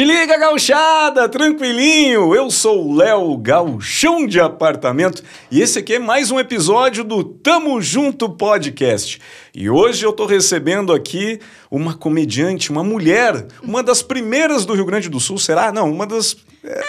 Te liga, gauchada, tranquilinho. Eu sou o Léo Gauchão de Apartamento e esse aqui é mais um episódio do Tamo Junto Podcast. E hoje eu tô recebendo aqui uma comediante, uma mulher, uma das primeiras do Rio Grande do Sul, será? Não, uma das é,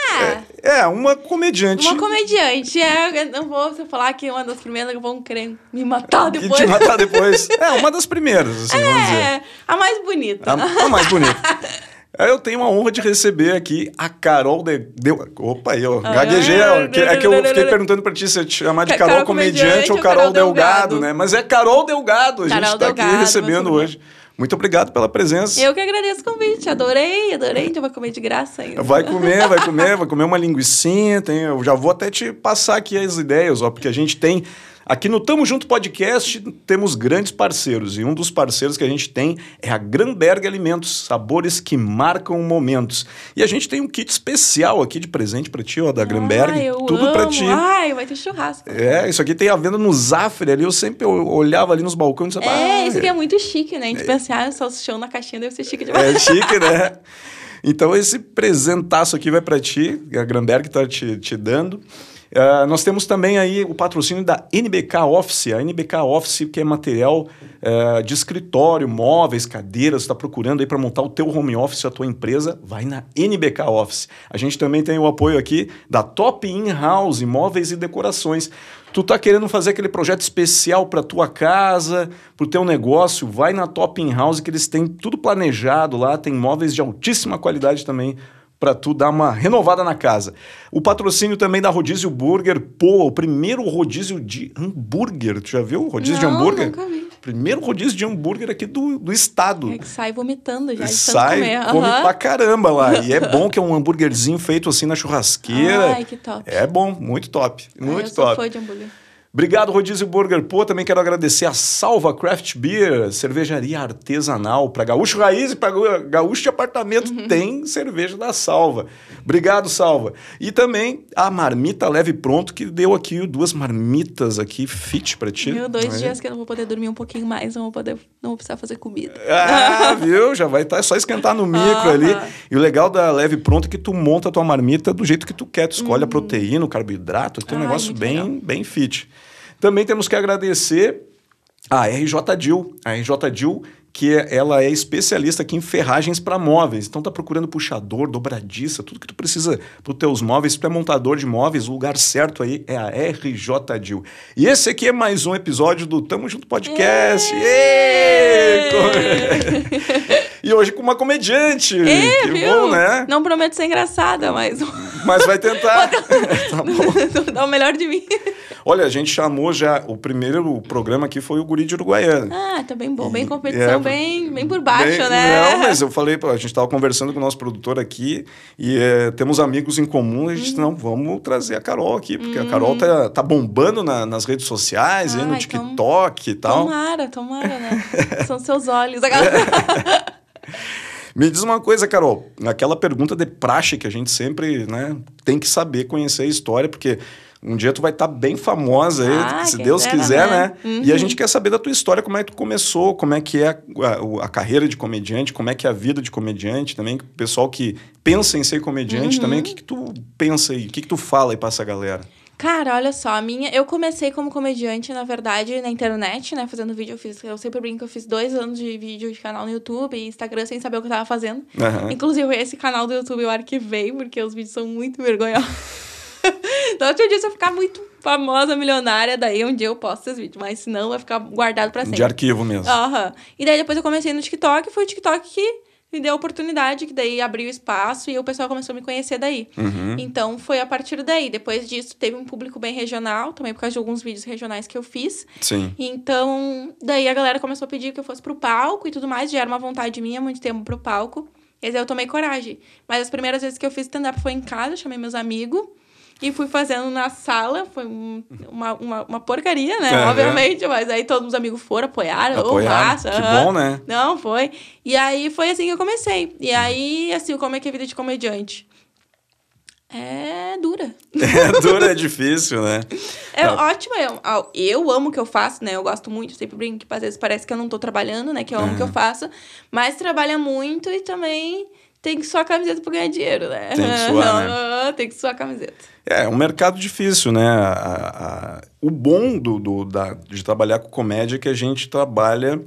é, é, uma comediante. Uma comediante. É, eu não vou falar que é uma das primeiras que vão querer me matar depois. E te matar depois. É, uma das primeiras, assim, é, vamos dizer. a mais bonita. A, a mais bonita. Eu tenho a honra de receber aqui a Carol de... Deu... Opa, eu ah, gaguejei. É que, eu fiquei perguntando pra ti se te chamar de Carol, Carol Comediante ou Carol, Carol Delgado, Delgado, né? Mas é Carol Delgado, a gente Carol tá Delgado, aqui recebendo hoje. Muito obrigado pela presença. Eu que agradeço o convite. Adorei, adorei. A gente vai comer de graça ainda. Vai comer, vai comer, vai comer uma linguiçinha. Tem, eu já vou até te passar aqui as ideias, ó, porque a gente tem Aqui no Tamo Junto Podcast temos grandes parceiros e um dos parceiros que a gente tem é a Granberg Alimentos, sabores que marcam momentos. E a gente tem um kit especial aqui de presente para ti, ó, da Granberg. Ai, tudo para ti. Ai, vai ter churrasco. É, isso aqui tem a venda no Zafre ali. Eu sempre olhava ali nos balcões e dizia, É, isso aqui é muito chique, né? A gente é. pensa, ah, salsichão na caixinha deve ser chique demais. É chique, né? Então esse presentaço aqui vai para ti, a Granberg tá te, te dando. Uh, nós temos também aí o patrocínio da NBK Office, a NBK Office que é material uh, de escritório, móveis, cadeiras, está procurando aí para montar o teu home office, a tua empresa, vai na NBK Office. A gente também tem o apoio aqui da Top In-House, móveis e decorações. Tu tá querendo fazer aquele projeto especial para tua casa, para o teu negócio, vai na Top In-House que eles têm tudo planejado lá, tem móveis de altíssima qualidade também para tu dar uma renovada na casa. O patrocínio também da Rodízio Burger. Pô, o primeiro rodízio de hambúrguer. Tu já viu o rodízio Não, de hambúrguer? Nunca vi. Primeiro rodízio de hambúrguer aqui do, do estado. É que sai vomitando já. Sai, comer. come uhum. pra caramba lá. E é bom que é um hambúrguerzinho feito assim na churrasqueira. Ai, que top. É bom, muito top. Muito Ai, eu top. Sou fã de hambúrguer. Obrigado, Rodízio Burger. Pô, também quero agradecer a Salva Craft Beer, cervejaria artesanal. Para gaúcho raiz e para gaúcho de apartamento uhum. tem cerveja da Salva. Obrigado, Salva. E também a Marmita Leve Pronto, que deu aqui duas marmitas aqui fit para ti. Viu? Dois é? dias que eu não vou poder dormir um pouquinho mais, não vou, poder, não vou precisar fazer comida. Ah, viu? Já vai estar tá, é só esquentar no micro ali. E o legal da Leve Pronto é que tu monta a tua marmita do jeito que tu quer. Tu escolhe uhum. a proteína, o carboidrato, tem um negócio bem, bem fit. Também temos que agradecer a RJ Dil. A RJ Dil que é, ela é especialista aqui em ferragens para móveis. Então tá procurando puxador, dobradiça, tudo que tu precisa para os teus móveis, tu é montador de móveis, o lugar certo aí é a RJ Dil. E esse aqui é mais um episódio do Tamo Junto Podcast. e hoje com uma comediante. É, que viu? bom, né? Não prometo ser engraçada, mas Mas vai tentar. tá bom. Dá o melhor de mim. Olha, a gente chamou já. O primeiro programa aqui foi o Guri de Uruguaiana. Ah, tá bem bom. Bem competição, é, bem, bem por baixo, bem, né? Não, mas eu falei, a gente estava conversando com o nosso produtor aqui e é, temos amigos em comum. A gente, uhum. não, vamos trazer a Carol aqui, porque uhum. a Carol tá, tá bombando na, nas redes sociais, aí no TikTok então, e tal. Tomara, tomara, né? São seus olhos. Me diz uma coisa, Carol, aquela pergunta de praxe que a gente sempre né, tem que saber conhecer a história, porque um dia tu vai estar tá bem famosa aí, ah, se Deus quiser, né? né? Uhum. E a gente quer saber da tua história, como é que tu começou, como é que é a, a, a, carreira de comediante, como é que é a vida de comediante também, o pessoal que pensa em ser comediante uhum. também, o que, que tu pensa aí, o que, que tu fala aí pra essa galera? Cara, olha só, a minha. Eu comecei como comediante, na verdade, na internet, né? Fazendo vídeo. Eu, fiz, eu sempre brinco que eu fiz dois anos de vídeo de canal no YouTube e Instagram sem saber o que eu tava fazendo. Uhum. Inclusive, esse canal do YouTube eu arquivei, porque os vídeos são muito vergonhosos. então, outro dia, se eu ficar muito famosa, milionária, daí um dia eu posto esses vídeos. Mas senão vai ficar guardado pra sempre. De arquivo mesmo. Aham. E daí depois eu comecei no TikTok. Foi o TikTok que me deu a oportunidade, que daí abriu espaço e o pessoal começou a me conhecer daí. Uhum. Então foi a partir daí. Depois disso, teve um público bem regional, também por causa de alguns vídeos regionais que eu fiz. Sim. Então, daí a galera começou a pedir que eu fosse pro palco e tudo mais. Já era uma vontade minha muito tempo pro palco. E aí eu tomei coragem. Mas as primeiras vezes que eu fiz stand-up foi em casa, chamei meus amigos. E fui fazendo na sala, foi um, uma, uma, uma, porcaria, né? É, Obviamente, é. mas aí todos os amigos foram, apoiaram, apoiaram. massa. Que uhum. bom, né? Não, foi. E aí foi assim que eu comecei. E aí, assim, como é que é a vida de comediante? É dura. É dura, é difícil, né? É ah. ótimo. Eu, eu amo o que eu faço, né? Eu gosto muito, sempre brinco que às vezes parece que eu não tô trabalhando, né? Que eu amo o que eu faço. Mas trabalha muito e também tem que suar a camiseta para ganhar dinheiro, né? Tem que suar, né? tem que suar a camiseta. É, é um mercado difícil, né? A, a, o bom do, do, da, de trabalhar com comédia é que a gente trabalha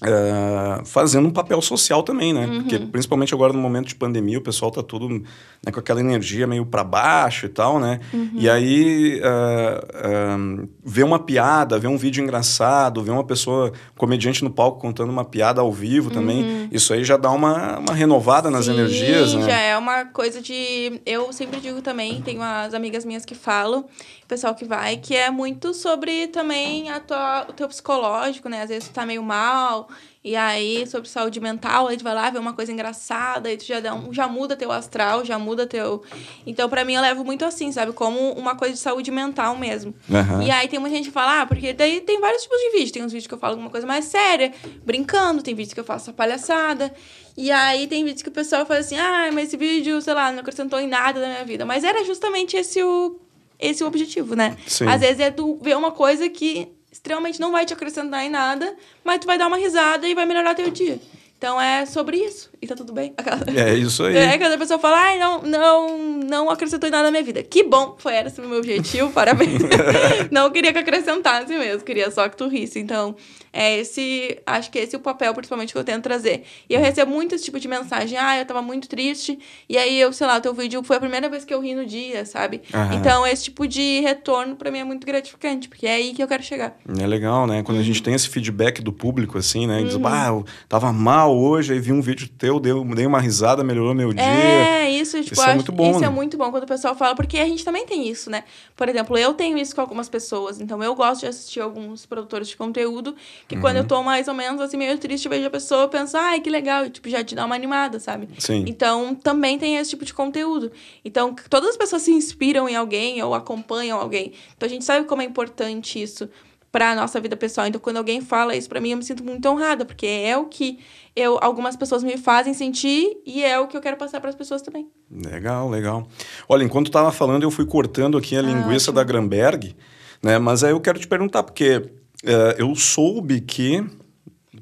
Uh, fazendo um papel social também, né? Uhum. Porque principalmente agora no momento de pandemia, o pessoal tá tudo né, com aquela energia meio para baixo e tal, né? Uhum. E aí uh, uh, ver uma piada, ver um vídeo engraçado, ver uma pessoa, um comediante no palco contando uma piada ao vivo também, uhum. isso aí já dá uma, uma renovada nas Sim, energias, né? já é uma coisa de... Eu sempre digo também, tenho umas amigas minhas que falam, pessoal que vai, que é muito sobre também a tua, o teu psicológico, né? Às vezes tu tá meio mal, e aí sobre saúde mental, aí tu vai lá ver uma coisa engraçada, aí tu já, dá um, já muda teu astral, já muda teu. Então, para mim, eu levo muito assim, sabe? Como uma coisa de saúde mental mesmo. Uhum. E aí tem muita gente que fala, ah, porque daí tem vários tipos de vídeo. Tem uns vídeos que eu falo alguma coisa mais séria, brincando, tem vídeos que eu faço palhaçada. E aí tem vídeos que o pessoal fala assim, ah, mas esse vídeo, sei lá, não acrescentou em nada na minha vida. Mas era justamente esse o esse o objetivo, né? Sim. Às vezes é tu ver uma coisa que extremamente não vai te acrescentar em nada, mas tu vai dar uma risada e vai melhorar teu dia. Então é sobre isso. E tá tudo bem. É isso aí. É, quando a pessoa fala, ai, não, não, não acrescentou em nada na minha vida. Que bom, foi esse o meu objetivo, parabéns. não queria que acrescentasse mesmo, queria só que tu risse. Então, é esse, acho que esse é o papel, principalmente, que eu tento trazer. E eu recebo muito esse tipo de mensagem, ah, eu tava muito triste, e aí eu, sei lá, o teu vídeo foi a primeira vez que eu ri no dia, sabe? Aham. Então, esse tipo de retorno para mim é muito gratificante, porque é aí que eu quero chegar. É legal, né? Quando a gente tem esse feedback do público, assim, né? Diz, ah, eu tava mal hoje, aí vi um vídeo teu, deu, dei uma risada, melhorou meu dia. É, isso, tipo, isso é muito bom. Isso é né? é muito bom quando o pessoal fala, porque a gente também tem isso, né? Por exemplo, eu tenho isso com algumas pessoas, então eu gosto de assistir alguns produtores de conteúdo que uhum. quando eu tô mais ou menos assim, meio triste, eu vejo a pessoa e penso, ai, que legal, e tipo, já te dá uma animada, sabe? Sim. Então também tem esse tipo de conteúdo. Então, todas as pessoas se inspiram em alguém ou acompanham alguém. Então a gente sabe como é importante isso para nossa vida pessoal. Então, quando alguém fala isso para mim, eu me sinto muito honrada, porque é o que eu algumas pessoas me fazem sentir e é o que eu quero passar para as pessoas também. Legal, legal. Olha, enquanto estava falando, eu fui cortando aqui a ah, linguiça ótimo. da Gramberg, né? Mas aí eu quero te perguntar porque uh, eu soube que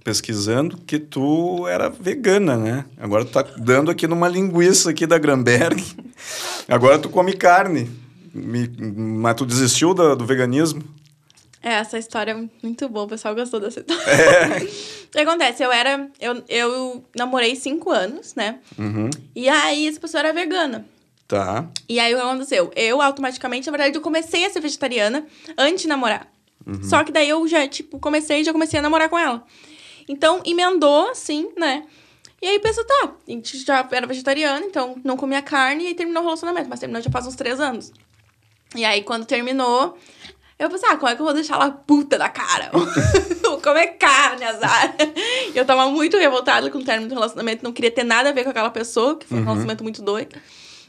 pesquisando que tu era vegana, né? Agora tu tá dando aqui numa linguiça aqui da Gramberg. Agora tu come carne. Me, mas tu desistiu do, do veganismo? É, essa história é muito boa, o pessoal gostou dessa história. É. o que acontece? Eu era. Eu, eu namorei cinco anos, né? Uhum. E aí essa pessoa era vegana. Tá. E aí o que aconteceu? Eu automaticamente, na verdade, eu comecei a ser vegetariana antes de namorar. Uhum. Só que daí eu já, tipo, comecei e já comecei a namorar com ela. Então, emendou, assim, né? E aí pensou, tá, a gente já era vegetariana, então não comia carne e aí terminou o relacionamento. Mas terminou já faz uns três anos. E aí, quando terminou, eu pensei, ah, como é que eu vou deixar ela puta da cara? vou comer carne, azar. eu tava muito revoltada com o término do relacionamento, não queria ter nada a ver com aquela pessoa, que foi um uhum. relacionamento muito doido.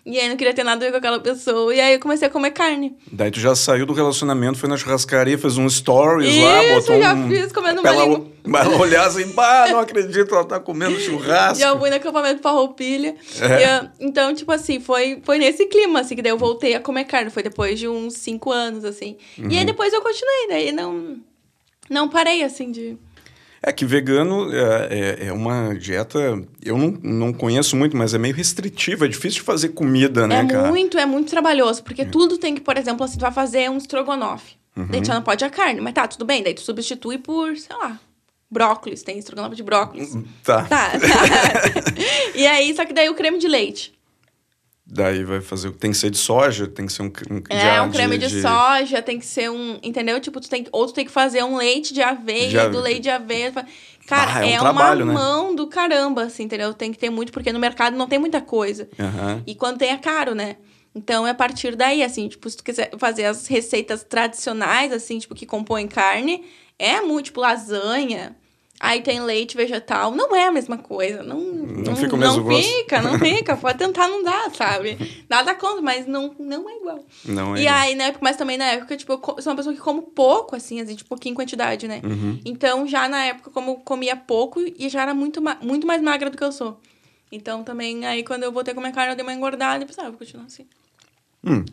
E aí não queria ter nada a ver com aquela pessoa. E aí eu comecei a comer carne. Daí tu já saiu do relacionamento, foi na churrascaria, fez um stories Isso, lá, botou já um... fiz, comendo ela, ela, ela olhar assim, bah, não acredito, ela tá comendo churrasco. e eu fui no acampamento Farroupilha. É. Eu, então, tipo assim, foi, foi nesse clima, assim, que daí eu voltei a comer carne. Foi depois de uns cinco anos, assim. Uhum. E aí depois eu continuei, daí não... Não parei, assim, de... É que vegano é, é, é, uma dieta, eu não, não conheço muito, mas é meio restritiva, é difícil de fazer comida, né, é cara? É muito, é muito trabalhoso, porque é. tudo tem que, por exemplo, assim, tu vai fazer um estrogonofe. Uhum. Daí tu não pode a carne, mas tá, tudo bem, daí tu substitui por, sei lá, brócolis, tem estrogonofe de brócolis. Tá. Tá, tá. e aí, só que daí o creme de leite. Daí vai fazer. Tem que ser de soja, tem que ser um. um é, um creme de, de, soja, tem que ser um. Entendeu? Tipo, tu tem, ou tu tem que fazer um leite de aveia, de do leite de aveia. Cara, ah, é, um é trabalho, uma né? mão do caramba, assim, entendeu? Tem que ter muito, porque no mercado não tem muita coisa. Uhum. E quando tem é caro, né? Então é a partir daí, assim, tipo, se tu quiser fazer as receitas tradicionais, assim, tipo, que compõem carne, é muito, tipo, lasanha Aí tem leite vegetal, não é a mesma coisa. Não, não, não fica o mesmo Não gosto. fica, não fica. Pode tentar, não dá, sabe? Nada contra, mas não, não é igual. Não é e aí, na época, mas também na época, tipo, eu sou uma pessoa que como pouco, assim, assim, tipo, pouquinho em quantidade, né? Uhum. Então, já na época, como comia pouco, e já era muito, muito mais magra do que eu sou. Então, também, aí, quando eu voltei a comer carne, eu dei uma engordada e pensava, ah, vou continuar assim. Hum.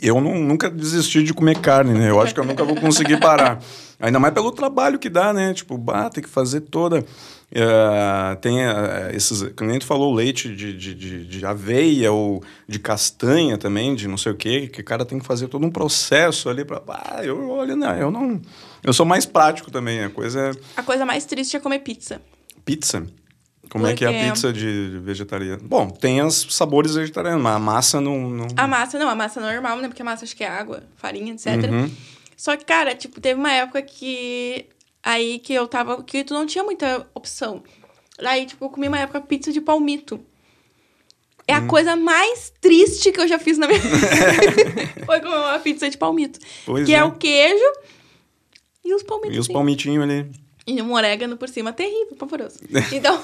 Eu não, nunca desisti de comer carne, né? Eu acho que eu nunca vou conseguir parar. Ainda mais pelo trabalho que dá, né? Tipo, bah, tem que fazer toda. Uh, tem uh, esses. Como a gente falou, leite de, de, de, de, aveia ou de castanha também, de não sei o quê, que o cara tem que fazer todo um processo ali para. Ah, eu olha, não, eu não. Eu sou mais prático também. A coisa é... A coisa mais triste é comer pizza. Pizza? Como Porque... é que é a pizza de vegetariano? Bom, tem os sabores vegetarianos, mas a massa não, não, A massa não, a massa normal, né? Porque a massa acho que é água, farinha, etc. Uhum. Só que, cara, tipo, teve uma época que. Aí que eu tava. Que tu não tinha muita opção. Aí, tipo, eu comi uma época pizza de palmito. É hum. a coisa mais triste que eu já fiz na minha vida. Foi comer uma pizza de palmito. Pois que é. é o queijo e os palmitos. E os palmitinhos ali. E um orégano por cima. Terrível, pavoroso. Então.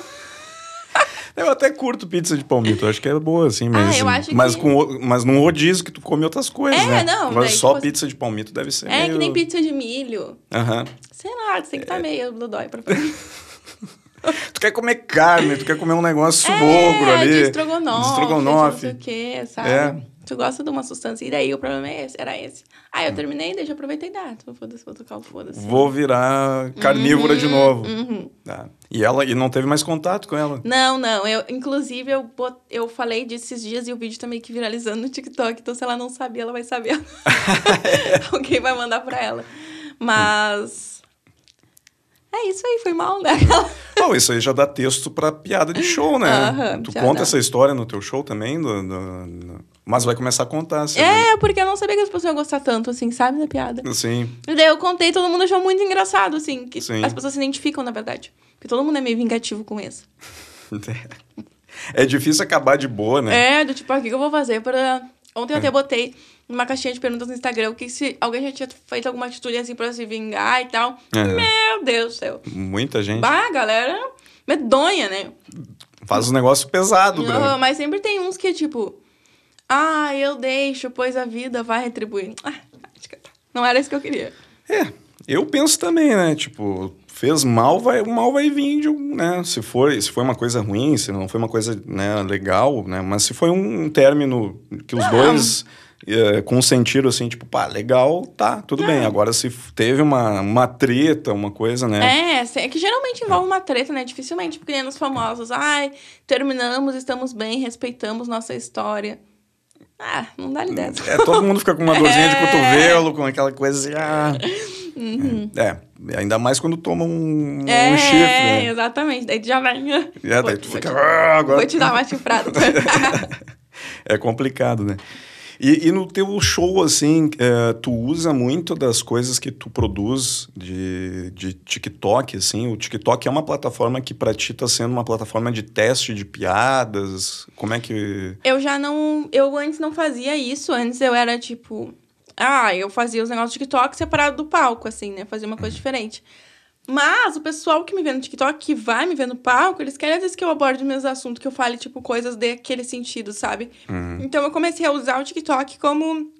Eu até curto pizza de palmito, acho que é boa, assim, mas. Ah, eu acho mas, que... com, mas num rodízio que tu come outras coisas, é, né? não. Mas só tipo, pizza de palmito deve ser. É, meio... que nem pizza de milho. Aham. Sei lá, você tem que estar tá é... meio do dói pra fazer. tu quer comer carne, tu quer comer um negócio é, ali. De estrogonofe. De estrogonofe. não sei o quê, sabe? É. Tu gosta de uma substância. E daí o problema é esse, era esse. Aí eu hum. terminei, deixa eu aproveitei e dá. Foda-se, vou tocar o foda-se. Vou virar carnívora uhum, de novo. Uhum. Tá. E ela e não teve mais contato com ela? Não, não. Eu, inclusive, eu, bot, eu falei disso esses dias e o vídeo tá meio que viralizando no TikTok. Então, se ela não sabia, ela vai saber. Alguém vai mandar pra ela. Mas. É isso aí, foi mal, né? Bom, isso aí já dá texto pra piada de show, né? Uhum, tu conta dá. essa história no teu show também? Do, do, do... Mas vai começar a contar, assim. É, né? porque eu não sabia que as pessoas iam gostar tanto, assim, sabe, da piada. Sim. E daí eu contei todo mundo achou muito engraçado, assim. Que Sim. as pessoas se identificam, na verdade. Porque todo mundo é meio vingativo com isso. é difícil acabar de boa, né? É, do tipo, o que eu vou fazer para... Ontem eu até botei numa caixinha de perguntas no Instagram que se alguém já tinha feito alguma atitude assim pra se vingar e tal. Meu Deus do céu. Muita gente. Bah, galera medonha, né? Faz um negócio pesado, Bruno. Mas sempre tem uns que, tipo... Ah, eu deixo, pois a vida vai retribuir. Ah, tá. não era isso que eu queria. É, eu penso também, né? Tipo, fez mal, vai, o mal vai vir de um, né? Se foi, se foi uma coisa ruim, se não foi uma coisa né, legal, né? Mas se foi um término que os dois é, com sentido assim, tipo, pá, legal, tá, tudo é. bem. Agora, se teve uma, uma treta, uma coisa, né? É, é que geralmente envolve uma treta, né? Dificilmente, porque nos famosos, ai, terminamos, estamos bem, respeitamos nossa história. Ah, não dá ideia. É, todo mundo fica com uma dorzinha é. de cotovelo, com aquela coisa assim, ah. Uhum. É, ainda mais quando toma um, é, um chifre. É, exatamente. Daí tu já vai. É, daí tu fica. Te, ah, agora... Vou te dar uma chifrada. é complicado, né? E, e, no teu show, assim, é, tu usa muito das coisas que tu produz de, de TikTok, assim? O TikTok é uma plataforma que para ti tá sendo uma plataforma de teste de piadas? Como é que... Eu já não... Eu antes não fazia isso. Antes eu era, tipo... Ah, eu fazia os negócios de TikTok separado do palco, assim, né? Fazia uma coisa diferente. Mas o pessoal que me vê no TikTok, que vai me ver no palco, eles querem às vezes que eu aborde os meus assuntos, que eu fale, tipo, coisas daquele sentido, sabe? Uhum. Então eu comecei a usar o TikTok como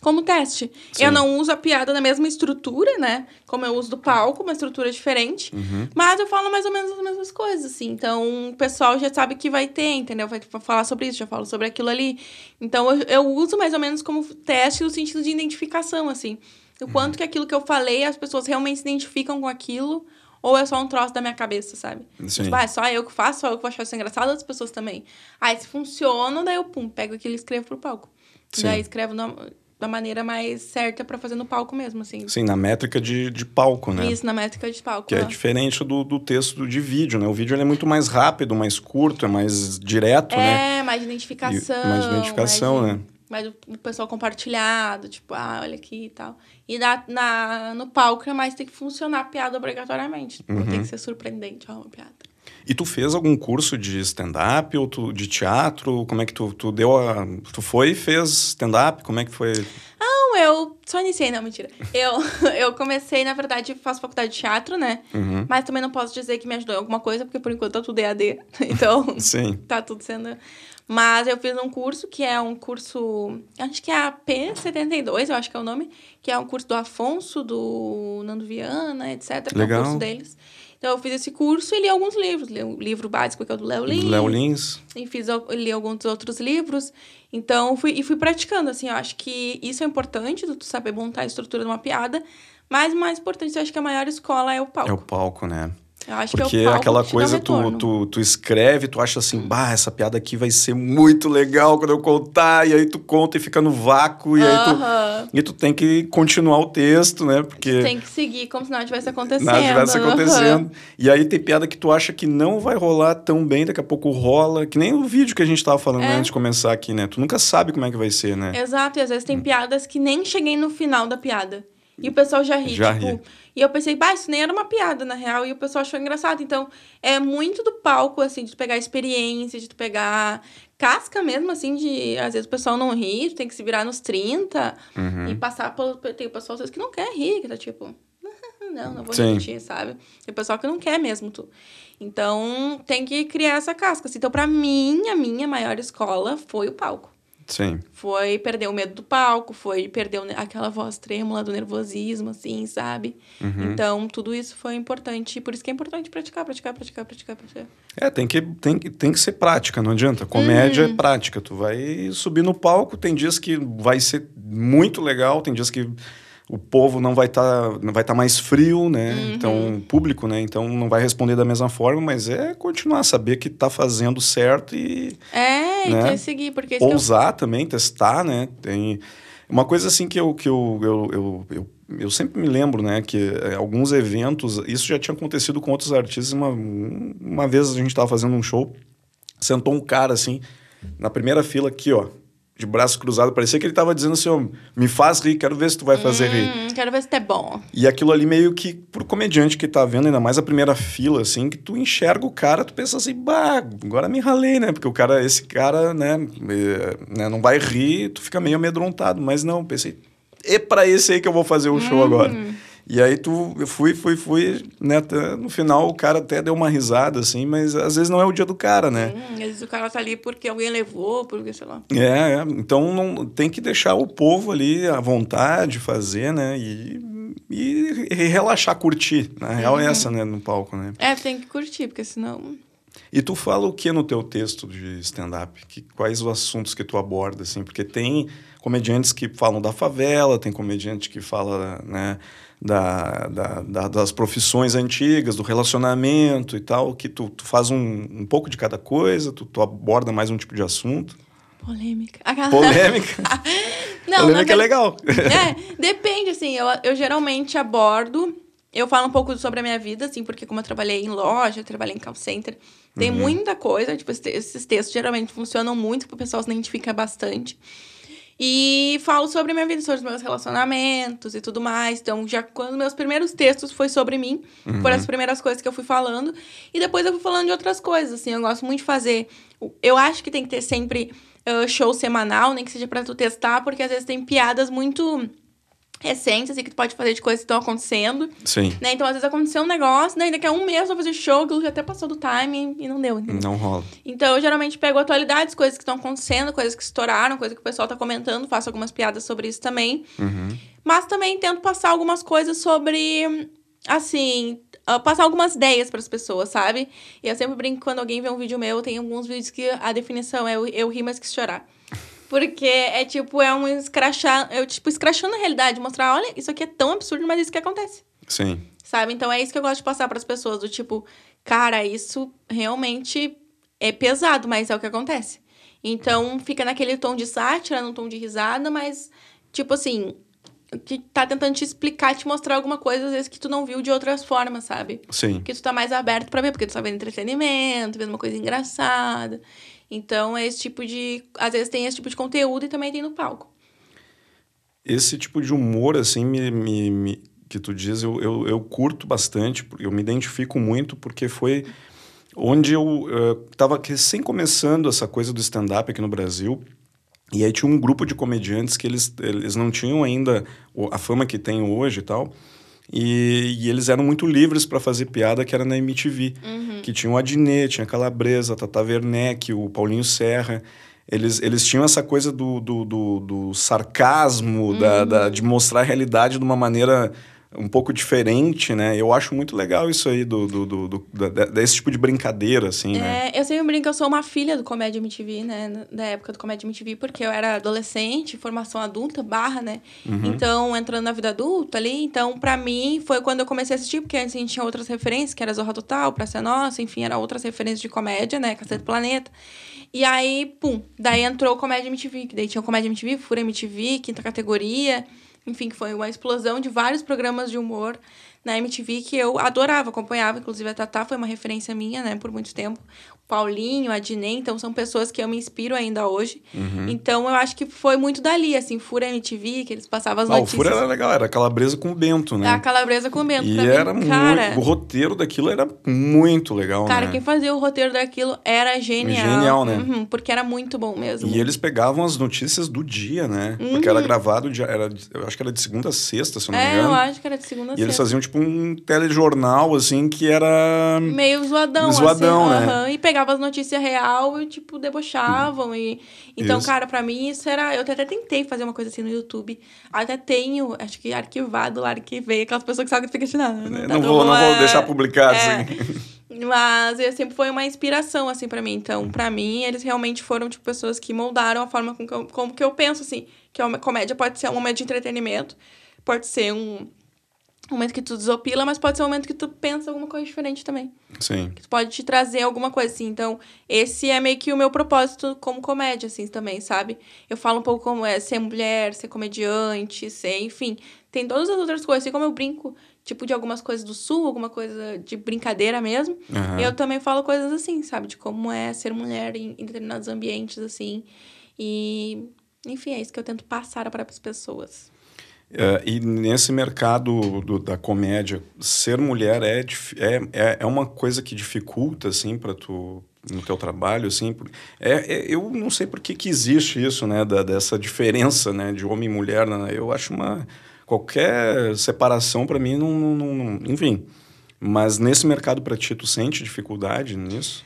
como teste. Sim. Eu não uso a piada na mesma estrutura, né? Como eu uso do palco, uma estrutura diferente. Uhum. Mas eu falo mais ou menos as mesmas coisas, assim. Então, o pessoal já sabe que vai ter, entendeu? Vai falar sobre isso, já falo sobre aquilo ali. Então, eu, eu uso mais ou menos como teste no sentido de identificação, assim. O quanto que aquilo que eu falei, as pessoas realmente se identificam com aquilo, ou é só um troço da minha cabeça, sabe? Sim. Tipo, ah, é só eu que faço, só eu que vou achar isso engraçado, outras pessoas também. Aí, se funciona, daí eu, pum, pego aquilo e escrevo pro palco. Sim. Daí escrevo na, da maneira mais certa para fazer no palco mesmo, assim. Sim, na métrica de, de palco, né? Isso, na métrica de palco. Que é, é diferente do, do texto de vídeo, né? O vídeo é muito mais rápido, mais curto, é mais direto, é, né? É, mais identificação. E, mais identificação, mais de... né? Mais o pessoal compartilhado, tipo, ah, olha aqui e tal. E na, na, no palco é mais tem que funcionar a piada obrigatoriamente. Tipo, uhum. Tem que ser surpreendente ó, uma piada. E tu fez algum curso de stand-up ou tu, de teatro? Como é que tu, tu deu a. Tu foi e fez stand-up? Como é que foi? Não, eu só iniciei, não, mentira. Eu, eu comecei, na verdade, faço faculdade de teatro, né? Uhum. Mas também não posso dizer que me ajudou em alguma coisa, porque por enquanto tá tudo EAD. Então, Sim. tá tudo sendo mas eu fiz um curso que é um curso, acho que é a P72, eu acho que é o nome, que é um curso do Afonso, do Nando Viana, etc. Que Legal. é um curso deles. Então eu fiz esse curso e li alguns livros. Li o um livro básico que é o do Léo Lins. Léo Lins. E fiz, li alguns outros livros. Então fui, e fui praticando, assim, eu acho que isso é importante, tu saber montar a estrutura de uma piada. Mas o mais importante, eu acho que a maior escola é o palco. É o palco, né? Eu acho Porque que é palco aquela que coisa, tu, tu, tu escreve, tu acha assim, bah, essa piada aqui vai ser muito legal quando eu contar, e aí tu conta e fica no vácuo, e aí tu, e tu tem que continuar o texto, né? Porque tem que seguir como se nada tivesse acontecendo. Nada tivesse acontecendo. E aí tem piada que tu acha que não vai rolar tão bem, daqui a pouco rola, que nem o vídeo que a gente tava falando é. antes de começar aqui, né? Tu nunca sabe como é que vai ser, né? Exato, e às vezes tem hum. piadas que nem cheguei no final da piada. E o pessoal já ri, já tipo. Ri. E eu pensei, bah, isso nem era uma piada, na real. E o pessoal achou engraçado. Então, é muito do palco, assim, de tu pegar experiência, de tu pegar casca mesmo, assim, de. Às vezes o pessoal não ri, tu tem que se virar nos 30 uhum. e passar pelo. Tem o pessoal, às vezes, que não quer rir, que tá tipo. Não, não vou repetir, sabe? Tem o pessoal que não quer mesmo tu. Então, tem que criar essa casca. Assim. Então, pra mim, a minha maior escola foi o palco. Sim. Foi perder o medo do palco, foi perder aquela voz trêmula do nervosismo, assim, sabe? Uhum. Então, tudo isso foi importante. Por isso que é importante praticar, praticar, praticar, praticar, praticar. É, tem que, tem, tem que ser prática, não adianta. Comédia uhum. é prática. Tu vai subir no palco, tem dias que vai ser muito legal, tem dias que o povo não vai estar tá, não vai tá mais frio, né? Uhum. Então, público, né? Então não vai responder da mesma forma, mas é continuar, saber que está fazendo certo e. É? E quer seguir, porque. Ousar eu... também, testar, né? Tem. Uma coisa assim que eu, que eu, eu, eu, eu, eu sempre me lembro, né? Que é, alguns eventos, isso já tinha acontecido com outros artistas. Uma, uma vez a gente estava fazendo um show, sentou um cara assim, na primeira fila aqui, ó de braço cruzado. Parecia que ele tava dizendo assim, oh, me faz rir, quero ver se tu vai fazer hum, rir. Quero ver se tu é bom. E aquilo ali meio que, pro comediante que tá vendo, ainda mais a primeira fila, assim, que tu enxerga o cara, tu pensa assim, bah, agora me ralei, né? Porque o cara, esse cara, né, é, né não vai rir, tu fica meio amedrontado. Mas não, pensei, é para esse aí que eu vou fazer o show hum. agora. E aí tu, eu fui, fui, fui, né? No final o cara até deu uma risada, assim, mas às vezes não é o dia do cara, né? Hum, às vezes o cara tá ali porque alguém levou, porque sei lá. É, é. então não, tem que deixar o povo ali à vontade fazer, né? E, e, e relaxar, curtir. Na real uhum. é essa, né? No palco, né? É, tem que curtir, porque senão... E tu fala o que no teu texto de stand-up? Quais os assuntos que tu aborda, assim? Porque tem comediantes que falam da favela, tem comediante que fala, né da, da, da, das profissões antigas, do relacionamento e tal, que tu, tu faz um, um pouco de cada coisa, tu, tu aborda mais um tipo de assunto. Polêmica. Polêmica. Não, Polêmica é legal. É, depende, assim, eu, eu geralmente abordo, eu falo um pouco sobre a minha vida, assim, porque como eu trabalhei em loja, trabalhei em call center, tem uhum. muita coisa, tipo, esses textos geralmente funcionam muito, porque o pessoal se identifica bastante. E falo sobre a minha vida, sobre os meus relacionamentos e tudo mais. Então, já quando meus primeiros textos foi sobre mim, uhum. foram as primeiras coisas que eu fui falando. E depois eu fui falando de outras coisas, assim. Eu gosto muito de fazer... Eu acho que tem que ter sempre uh, show semanal, nem que seja para tu testar, porque às vezes tem piadas muito recentes, assim, que tu pode fazer de coisas que estão acontecendo. Sim. Né? Então, às vezes aconteceu um negócio, né? E daqui a um mês eu vou fazer show, aquilo já até passou do timing e não deu. Entendeu? Não rola. Então, eu geralmente pego atualidades, coisas que estão acontecendo, coisas que estouraram, coisas que o pessoal tá comentando, faço algumas piadas sobre isso também. Uhum. Mas também tento passar algumas coisas sobre, assim, uh, passar algumas ideias para as pessoas, sabe? E eu sempre brinco quando alguém vê um vídeo meu, tem alguns vídeos que a definição é eu, eu rir mais que chorar. Porque é tipo, é um escrachar, eu tipo, escrachando a realidade, mostrar, olha, isso aqui é tão absurdo, mas isso que acontece. Sim. Sabe? Então é isso que eu gosto de passar para as pessoas, do tipo, cara, isso realmente é pesado, mas é o que acontece. Então fica naquele tom de sátira, num tom de risada, mas tipo assim, que tá tentando te explicar, te mostrar alguma coisa, às vezes, que tu não viu de outras formas, sabe? Sim. Que tu tá mais aberto para ver, porque tu tá vendo entretenimento, vendo uma coisa engraçada. Então, é esse tipo de. Às vezes tem esse tipo de conteúdo e também tem no palco. Esse tipo de humor, assim, me, me, me que tu diz, eu, eu, eu, curto bastante, eu me identifico muito, porque foi onde eu estava uh, recém começando essa coisa do stand-up aqui no Brasil. E aí tinha um grupo de comediantes que eles, eles não tinham ainda a fama que tem hoje e tal. E, e eles eram muito livres para fazer piada que era na MTV. Uhum. Que tinha o Adnet, tinha a Calabresa, a Tata Werneck, o Paulinho Serra. Eles, eles tinham essa coisa do, do, do, do sarcasmo, uhum. da, da, de mostrar a realidade de uma maneira um pouco diferente, né? Eu acho muito legal isso aí do, do, do, do desse tipo de brincadeira, assim, é, né? Eu sempre brinco que eu sou uma filha do Comédia MTV, né? Da época do Comédia MTV, porque eu era adolescente, formação adulta, barra, né? Uhum. Então, entrando na vida adulta ali, então, para mim, foi quando eu comecei a assistir, porque antes a gente tinha outras referências, que era Zorra Total, Praça Nossa, enfim, era outras referências de comédia, né? Cacete Planeta. E aí, pum, daí entrou o Comédia MTV, que daí tinha o Comédia MTV, Fura MTV, quinta categoria enfim, que foi uma explosão de vários programas de humor na MTV que eu adorava, acompanhava. Inclusive, a Tatá foi uma referência minha, né, por muito tempo. Paulinho, a Dinê, então são pessoas que eu me inspiro ainda hoje. Uhum. Então eu acho que foi muito dali, assim, Fura MTV, que eles passavam as ah, notícias. O Fura era legal, era calabresa com o Bento, né? A calabresa com o Bento. E era cara, muito. O roteiro daquilo era muito legal, cara, né? quem fazia o roteiro daquilo era genial. Genial, né? Uhum, porque era muito bom mesmo. E eles pegavam as notícias do dia, né? Uhum. Porque era gravado, de, era, eu acho que era de segunda a sexta, se eu não é, me engano. É, eu acho que era de segunda a sexta. E eles faziam, tipo, um telejornal, assim, que era. Meio zoadão, zoadão assim. né? E pegava as notícias real e, tipo, debochavam. E... Então, isso. cara, para mim isso era. Eu até tentei fazer uma coisa assim no YouTube. Até tenho, acho que arquivado lá, arquivei. Aquelas pessoas que sabem que ficam assim, não, não, tá não, vou, não vou deixar publicado, é. assim. Mas sempre foi uma inspiração, assim, para mim. Então, para mim, eles realmente foram, tipo, pessoas que moldaram a forma como que eu, como que eu penso, assim. Que uma comédia pode ser um momento de entretenimento, pode ser um um momento que tu desopila, mas pode ser um momento que tu pensa alguma coisa diferente também. Sim. Que pode te trazer alguma coisa assim. Então, esse é meio que o meu propósito como comédia, assim, também, sabe? Eu falo um pouco como é ser mulher, ser comediante, ser, enfim. Tem todas as outras coisas. Assim como eu brinco, tipo, de algumas coisas do sul, alguma coisa de brincadeira mesmo. Uhum. Eu também falo coisas assim, sabe? De como é ser mulher em, em determinados ambientes, assim. E, enfim, é isso que eu tento passar para as pessoas. Uh, e nesse mercado do, da comédia, ser mulher é, é, é uma coisa que dificulta, assim, para tu no teu trabalho, assim, é, é, eu não sei por que, que existe isso, né, da, dessa diferença, né, de homem e mulher, né, eu acho uma, qualquer separação para mim não, não, não, enfim, mas nesse mercado para ti, tu sente dificuldade nisso?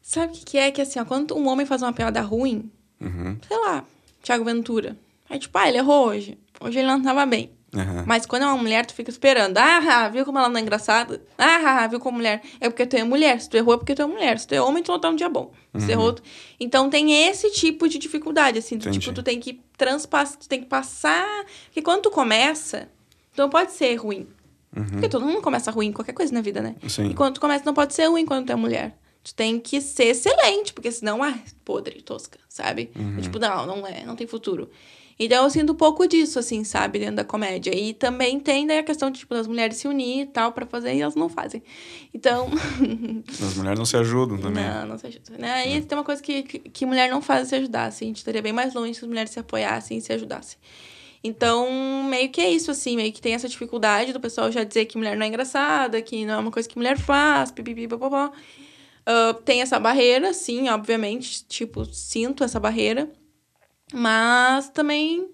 Sabe o que, que é? Que assim, ó, quando um homem faz uma piada ruim, uhum. sei lá, Thiago Ventura, aí tipo, ah, ele errou hoje. Hoje ele não tava bem. Uhum. Mas quando é uma mulher, tu fica esperando. Ah, viu como ela não é engraçada? Ah, viu como mulher. É porque tu é mulher. Se tu errou, é porque tu é mulher. Se tu é homem, tu não tá um dia bom. Se uhum. errou. Tu... Então tem esse tipo de dificuldade, assim. Do, tipo, tu tem que transpassar, tu tem que passar. Porque quando tu começa, tu não pode ser ruim. Uhum. Porque todo mundo começa ruim em qualquer coisa na vida, né? Sim. E quando tu começa, não pode ser ruim quando tu é mulher. Tu tem que ser excelente, porque senão, ah, podre, tosca, sabe? Uhum. É tipo, não, não é, não tem futuro. Então eu sinto um pouco disso, assim, sabe, dentro da comédia. E também tem daí a questão de, tipo, das mulheres se unir e tal para fazer, e elas não fazem. Então. As mulheres não se ajudam também. Não, não se ajudam. Né? E é. tem uma coisa que, que, que, mulher não faz se ajudar, assim. A gente estaria bem mais longe se as mulheres se apoiassem e se ajudassem. Então, meio que é isso, assim, meio que tem essa dificuldade do pessoal já dizer que mulher não é engraçada, que não é uma coisa que mulher faz, pipipi, popopó. Uh, tem essa barreira, sim, obviamente, tipo, sinto essa barreira. Mas também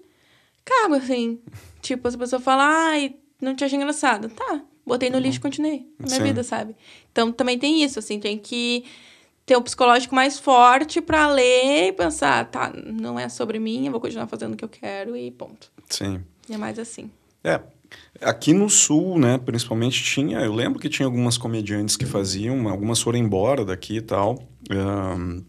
cago, assim. Tipo, se a pessoa fala, ai, não te achei engraçada. Tá, botei no lixo e continuei minha Sim. vida, sabe? Então também tem isso, assim, tem que ter o um psicológico mais forte para ler e pensar, tá, não é sobre mim, eu vou continuar fazendo o que eu quero e ponto. Sim. E é mais assim. É, Aqui no sul, né, principalmente tinha, eu lembro que tinha algumas comediantes que faziam, algumas foram embora daqui e tal. Um,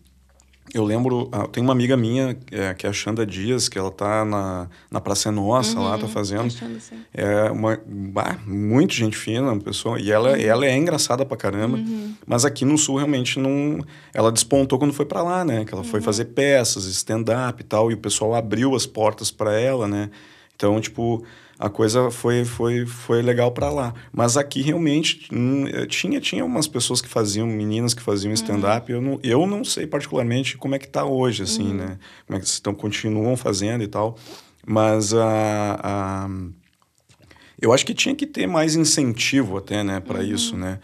eu lembro, ah, tem uma amiga minha, é, que é a Xanda Dias, que ela tá na, na Praça Nossa uhum, lá, tá fazendo. Achando, é uma, bah, muito gente fina, uma pessoa, e ela, uhum. ela é engraçada pra caramba, uhum. mas aqui no Sul realmente não... Ela despontou quando foi para lá, né? Que ela foi uhum. fazer peças, stand-up e tal, e o pessoal abriu as portas para ela, né? Então, tipo, a coisa foi, foi, foi legal para lá. Mas aqui realmente hum, eh, tinha, tinha umas pessoas que faziam, meninas que faziam stand-up. Uhum. Eu, não, eu não sei particularmente como é que tá hoje, assim, uhum. né? Como é que estão, continuam fazendo e tal. Mas a, a, eu acho que tinha que ter mais incentivo até, né, para uhum. isso, né?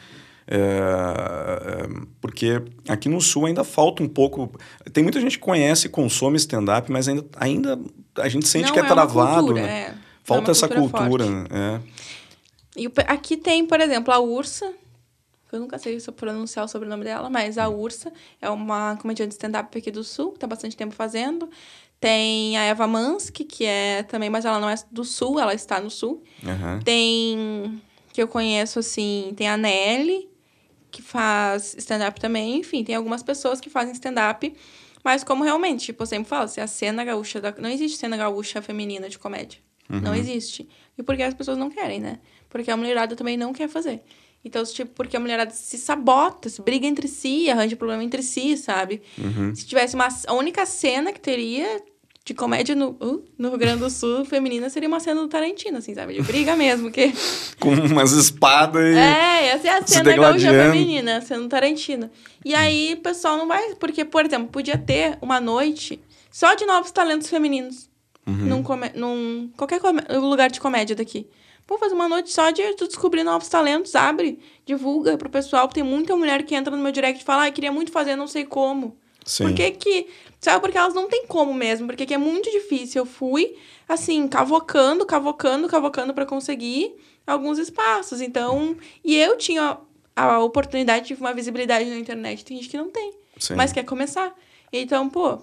É, porque aqui no Sul ainda falta um pouco. Tem muita gente que conhece, consome stand-up, mas ainda, ainda a gente sente não, que é, é travado. Cultura, né? É. Falta é essa cultura, né? É. E aqui tem, por exemplo, a Ursa. Eu nunca sei se eu pronunciar o sobrenome dela, mas a Ursa é uma comediante de stand-up aqui do Sul, que tá bastante tempo fazendo. Tem a Eva Mansky, que é também, mas ela não é do sul, ela está no sul. Uhum. Tem, que eu conheço, assim, tem a Nelly, que faz stand-up também. Enfim, tem algumas pessoas que fazem stand-up. Mas como realmente, tipo, eu sempre falo, se a cena gaúcha... Da... Não existe cena gaúcha feminina de comédia. Uhum. Não existe. E porque as pessoas não querem, né? Porque a mulherada também não quer fazer. Então, tipo, porque a mulherada se sabota, se briga entre si, arranja problema entre si, sabe? Uhum. Se tivesse uma... A única cena que teria de comédia no, uh, no Rio Grande do Sul feminina seria uma cena do Tarantino, assim, sabe? De briga mesmo, que... Com umas espadas e... É, essa é a cena gaúcha feminina, a cena do Tarantino. E aí, o pessoal não vai... Porque, por exemplo, podia ter uma noite só de novos talentos femininos. Uhum. Num, come... num qualquer lugar de comédia daqui. Pô, fazer uma noite só de descobrir novos talentos, abre, divulga pro pessoal. Tem muita mulher que entra no meu direct e fala, ah, queria muito fazer, não sei como. Sim. Por que que... Sabe, porque elas não têm como mesmo, porque é muito difícil. Eu fui, assim, cavocando, cavocando, cavocando para conseguir alguns espaços. Então, e eu tinha a oportunidade de uma visibilidade na internet. Tem gente que não tem, Sim. mas quer começar. Então, pô,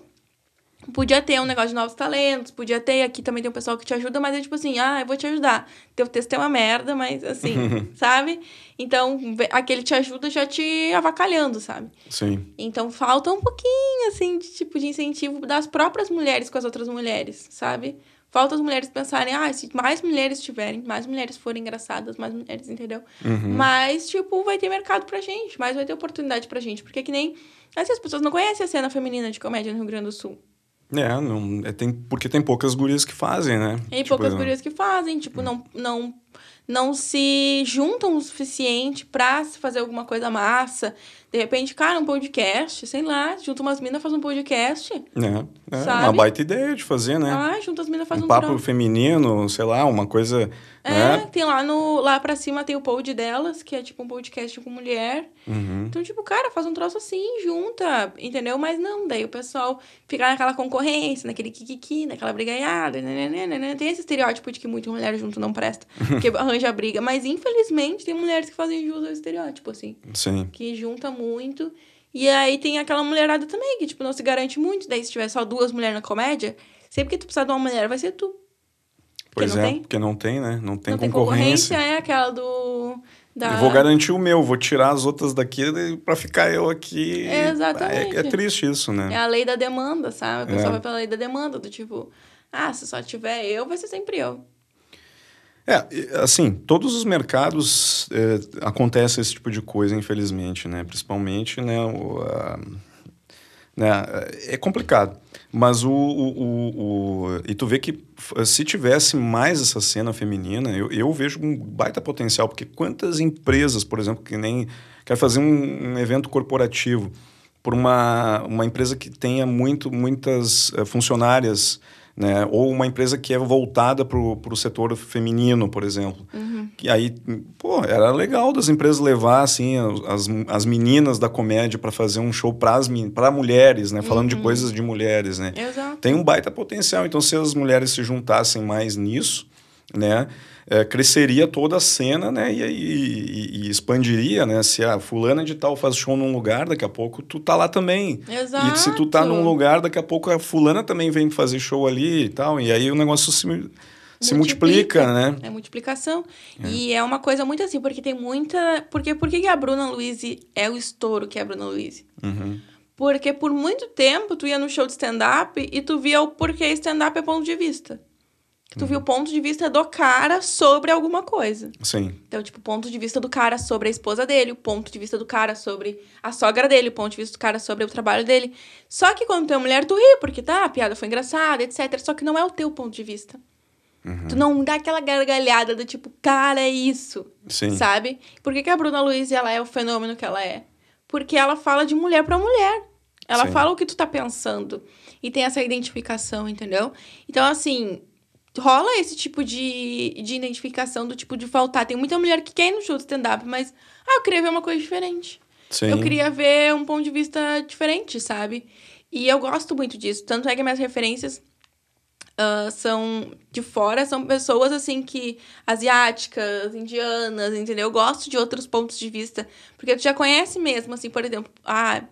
Podia ter um negócio de novos talentos, podia ter. Aqui também tem um pessoal que te ajuda, mas é tipo assim, ah, eu vou te ajudar. Teu texto é uma merda, mas assim, sabe? Então, aquele te ajuda já te avacalhando, sabe? Sim. Então, falta um pouquinho, assim, de tipo de incentivo das próprias mulheres com as outras mulheres, sabe? Falta as mulheres pensarem, ah, se mais mulheres tiverem, mais mulheres forem engraçadas, mais mulheres, entendeu? Uhum. Mas, tipo, vai ter mercado pra gente, mais vai ter oportunidade pra gente. Porque que nem. Assim, as pessoas não conhecem a cena feminina de comédia no Rio Grande do Sul. É, não, é tem, porque tem poucas gurias que fazem, né? Tem tipo, poucas gurias que fazem, tipo, não, não, não se juntam o suficiente pra se fazer alguma coisa massa. De repente, cara, um podcast, sei lá, junta umas minas, faz um podcast. É, é uma baita ideia de fazer, né? Ah, junta as minas, faz um, um papo feminino, sei lá, uma coisa é, né? tem lá no lá pra cima tem o pod delas, que é tipo um podcast com mulher. Uhum. Então, tipo, cara, faz um troço assim, junta, entendeu? Mas não, daí o pessoal fica naquela concorrência, naquele kikiki, naquela brigaiada, né, né, né, né, Tem esse estereótipo de que muita mulher junto não presta, que arranja briga. Mas, infelizmente, tem mulheres que fazem jus ao estereótipo, assim. Sim. Que junta muito. E aí tem aquela mulherada também, que, tipo, não se garante muito. Daí, se tiver só duas mulheres na comédia, sempre que tu precisar de uma mulher, vai ser tu. Pois porque é, tem? porque não tem, né? Não tem não concorrência. Tem concorrência é aquela do. Da... Eu vou garantir o meu, vou tirar as outras daqui para ficar eu aqui. É exatamente. É, é, triste isso, né? É a lei da demanda, sabe? A pessoa é. vai pela lei da demanda, do tipo, ah, se só tiver eu, vai ser sempre eu. É, assim, todos os mercados é, acontece esse tipo de coisa, infelizmente, né? Principalmente, né? O, a, né? É complicado. Mas o, o, o, E tu vê que se tivesse mais essa cena feminina, eu, eu vejo um baita potencial, porque quantas empresas, por exemplo, que nem quer fazer um, um evento corporativo por uma, uma empresa que tenha muito, muitas uh, funcionárias né? Ou uma empresa que é voltada para o setor feminino, por exemplo. Uhum. E aí, pô, era legal das empresas levar, assim, as, as meninas da comédia para fazer um show para mulheres, né? Falando uhum. de coisas de mulheres, né? Exato. Tem um baita potencial. Então, se as mulheres se juntassem mais nisso, né? É, cresceria toda a cena, né? E, e, e, expandiria, né? Se a fulana de tal faz show num lugar, daqui a pouco tu tá lá também. Exato. E se tu tá num lugar, daqui a pouco a fulana também vem fazer show ali e tal. E aí o negócio se, se multiplica, multiplica, né? É multiplicação. É. E é uma coisa muito assim, porque tem muita... Porque por que a Bruna Luiz é o estouro que é a Bruna Luiz? Uhum. Porque por muito tempo tu ia no show de stand-up e tu via o porquê stand-up é ponto de vista. Tu uhum. viu o ponto de vista do cara sobre alguma coisa. Sim. Então, tipo, o ponto de vista do cara sobre a esposa dele, o ponto de vista do cara sobre a sogra dele, o ponto de vista do cara sobre o trabalho dele. Só que quando tu é mulher, tu ri, porque tá, a piada foi engraçada, etc. Só que não é o teu ponto de vista. Uhum. Tu não dá aquela gargalhada do tipo, cara, é isso. Sim. Sabe? Por que, que a Bruna Luiz ela é o fenômeno que ela é? Porque ela fala de mulher para mulher. Ela Sim. fala o que tu tá pensando. E tem essa identificação, entendeu? Então, assim, rola esse tipo de, de identificação do tipo de faltar. Tem muita mulher que quer ir no show de stand-up, mas ah, eu queria ver uma coisa diferente. Sim. Eu queria ver um ponto de vista diferente, sabe? E eu gosto muito disso. Tanto é que minhas referências uh, são de fora, são pessoas assim que. asiáticas, indianas, entendeu? Eu gosto de outros pontos de vista. Porque tu já conhece mesmo, assim, por exemplo, ah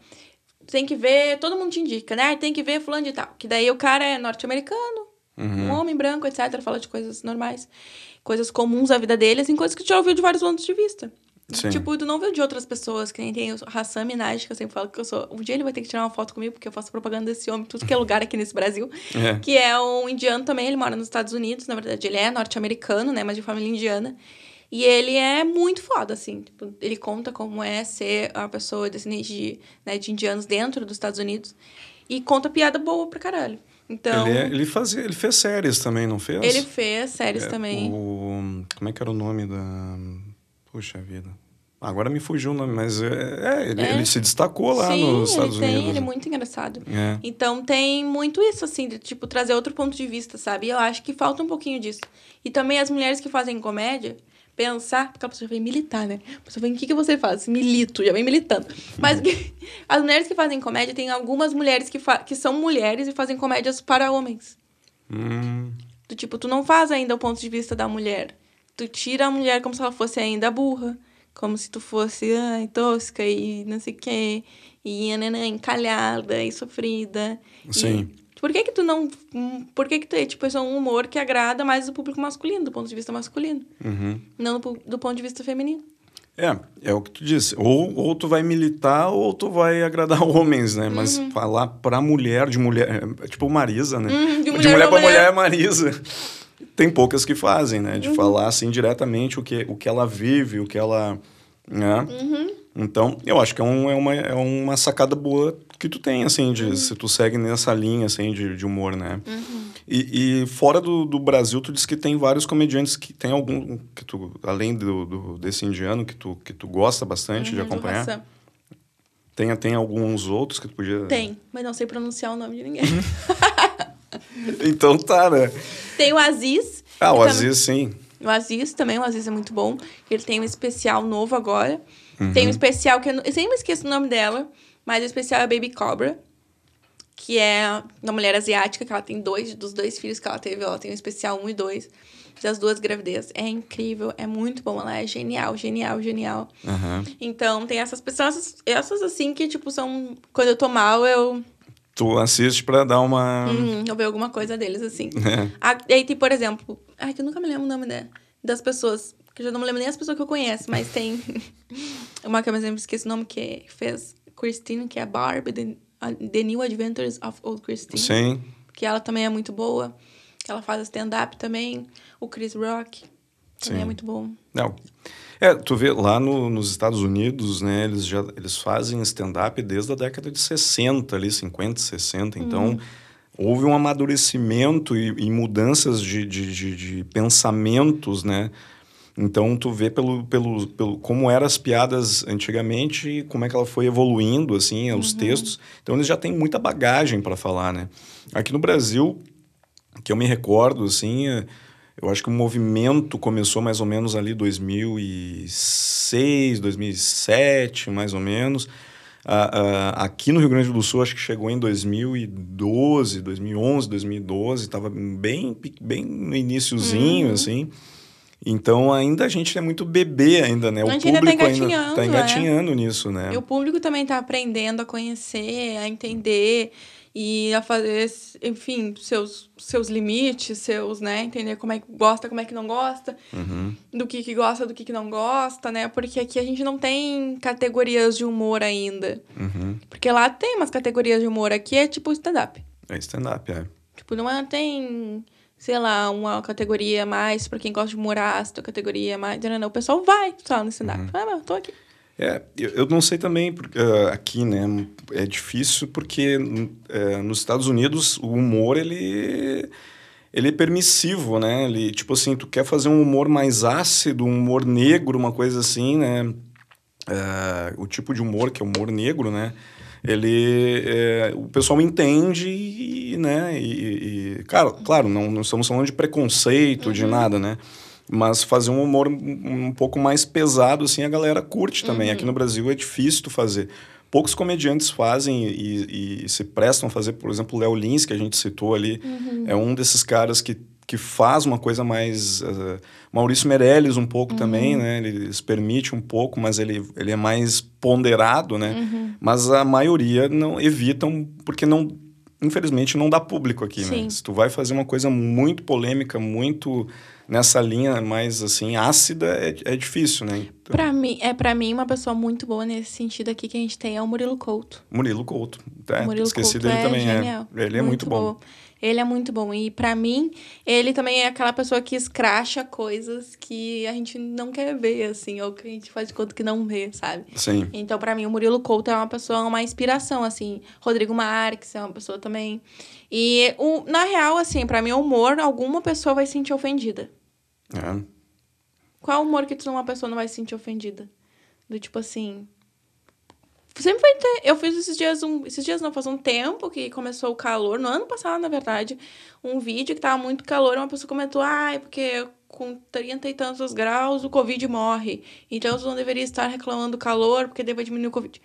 tem que ver, todo mundo te indica, né? Tem que ver fulano de tal. Que daí o cara é norte-americano, uhum. um homem branco, etc. Fala de coisas normais, coisas comuns da vida dele, assim, coisas que tu já ouviu de vários pontos de vista. Sim. Tipo, tu não viu de outras pessoas, que nem tem o Hassan Minaj, que eu sempre falo que eu sou. Um dia ele vai ter que tirar uma foto comigo, porque eu faço propaganda desse homem, tudo que é lugar aqui nesse Brasil. É. Que é um indiano também, ele mora nos Estados Unidos, na verdade, ele é norte-americano, né? Mas de família indiana. E ele é muito foda, assim. Tipo, ele conta como é ser uma pessoa descendente de, né, de indianos dentro dos Estados Unidos. E conta piada boa pra caralho. Então, ele, é, ele, fazia, ele fez séries também, não fez? Ele fez séries é, também. O, como é que era o nome da. Puxa vida. Agora me fugiu o nome, mas é, é, ele, é. ele, se destacou lá Sim, nos Estados ele tem, Unidos. Ele é muito engraçado. É. Então tem muito isso, assim, de tipo, trazer outro ponto de vista, sabe? E eu acho que falta um pouquinho disso. E também as mulheres que fazem comédia, pensar, porque a pessoa vem militar, né? A pessoa vem, o que, que você faz? Milito, já vem militando. Mas as mulheres que fazem comédia, tem algumas mulheres que, que são mulheres e fazem comédias para homens. Hum. Do tipo, tu não faz ainda o ponto de vista da mulher. Tu tira a mulher como se ela fosse ainda burra. Como se tu fosse, ai, tosca e não sei o quê. E nanã, encalhada e sofrida. Sim. E por que que tu não... Por que que tu é, tipo, é um humor que agrada mais o público masculino, do ponto de vista masculino? Uhum. Não do, do ponto de vista feminino. É, é o que tu disse. Ou, ou tu vai militar ou tu vai agradar homens, né? Mas uhum. falar pra mulher, de mulher... É tipo Marisa, né? Uhum, de mulher, de mulher pra mulher. mulher é Marisa. Tem poucas que fazem, né? De uhum. falar, assim, diretamente o que, o que ela vive, o que ela... Né? Uhum. Então, eu acho que é, um, é, uma, é uma sacada boa que tu tem, assim, de, uhum. se tu segue nessa linha, assim, de, de humor, né? Uhum. E, e, fora do, do Brasil, tu diz que tem vários comediantes que tem algum, que tu, além do, do desse indiano, que tu, que tu gosta bastante uhum, de acompanhar. Tem, tem alguns outros que tu podia... Tem, mas não sei pronunciar o nome de ninguém. então tá, né? Tem o Aziz. Ah, o Aziz, sim. O Aziz também, o Aziz é muito bom. Ele tem um especial novo agora. Uhum. Tem um especial que eu, eu sempre esqueço o nome dela, mas o especial é Baby Cobra, que é uma mulher asiática, que ela tem dois, dos dois filhos que ela teve, ela tem um especial um e dois, das duas gravidez. É incrível, é muito bom, ela é genial, genial, genial. Uhum. Então, tem essas pessoas, essas, essas assim que, tipo, são. Quando eu tô mal, eu. Tu assiste pra dar uma. Hum, eu ver alguma coisa deles, assim. É. Aí tem, por exemplo. Ai, que eu nunca me lembro o nome né, das pessoas. Que eu já não me lembro nem as pessoas que eu conheço, mas tem. uma que eu sempre esqueci o nome que fez Christine, que é a Barbie, The, The New Adventures of Old Christine. Sim. Que ela também é muito boa. Ela faz stand-up também. O Chris Rock também Sim. é muito bom. Não. É, tu vê lá no, nos Estados Unidos, né, eles já eles fazem stand-up desde a década de 60, ali, 50, 60. Então, uhum. houve um amadurecimento e, e mudanças de, de, de, de pensamentos, né? Então, tu vê pelo, pelo, pelo como eram as piadas antigamente, como é que ela foi evoluindo, assim, os uhum. textos. Então, eles já têm muita bagagem para falar, né? Aqui no Brasil, que eu me recordo, assim, eu acho que o movimento começou mais ou menos ali 2006, 2007, mais ou menos. Uh, uh, aqui no Rio Grande do Sul, acho que chegou em 2012, 2011, 2012, estava bem, bem no iníciozinho, uhum. assim. Então ainda a gente é muito bebê ainda, né? O a gente público ainda está engatinhando, ainda tá engatinhando é. nisso, né? E o público também está aprendendo a conhecer, a entender e a fazer, enfim, seus, seus limites, seus, né? Entender como é que gosta, como é que não gosta, uhum. do que, que gosta, do que, que não gosta, né? Porque aqui a gente não tem categorias de humor ainda. Uhum. Porque lá tem umas categorias de humor, aqui é tipo stand-up. É stand-up, é. Tipo, não é, tem sei lá, uma categoria mais para quem gosta de humor ácido, categoria mais. Não, não, o pessoal vai só no stand-up. Uhum. Ah, tô aqui. É, eu, eu não sei também porque, uh, aqui, né? É difícil porque uh, nos Estados Unidos o humor ele ele é permissivo, né? Ele tipo assim, tu quer fazer um humor mais ácido, um humor negro, uma coisa assim, né? Uh, o tipo de humor que é humor negro, né? Ele é, o pessoal entende e, né e, e cara, claro não, não estamos falando de preconceito uhum. de nada né mas fazer um humor um, um, pouco mais pesado assim a galera curte também uhum. aqui no Brasil é difícil fazer poucos comediantes fazem e, e, se prestam a fazer por exemplo o Léo Lins que a gente citou ali uhum. é um desses caras que que faz uma coisa mais. Uh, Maurício Meirelles, um pouco uhum. também, né? Ele se permite um pouco, mas ele, ele é mais ponderado, né? Uhum. Mas a maioria não evitam, porque não. Infelizmente não dá público aqui, né? Sim. né? Se tu vai fazer uma coisa muito polêmica, muito nessa linha mais assim ácida é, é difícil, né? Para mim, é para mim uma pessoa muito boa nesse sentido aqui que a gente tem é o Murilo Couto. Murilo Couto, é, Murilo esqueci Couto dele é também, é. genial. é. Ele é muito, muito bom. bom. Ele é muito bom. E para mim, ele também é aquela pessoa que escracha coisas que a gente não quer ver, assim, ou que a gente faz de conta que não vê, sabe? Sim. Então, para mim, o Murilo Couto é uma pessoa, uma inspiração, assim. Rodrigo Marques é uma pessoa também. E, o, na real, assim, para mim, o humor, alguma pessoa vai se sentir ofendida. É. Qual humor que tu uma pessoa não vai se sentir ofendida? Do tipo assim, Sempre vai ter. Eu fiz esses dias um. Esses dias não, faz um tempo que começou o calor, no ano passado, na verdade, um vídeo que tava muito calor, uma pessoa comentou, ai, ah, porque com 30 e tantos graus o Covid morre. Então você não deveria estar reclamando do calor, porque deve diminuir o Covid.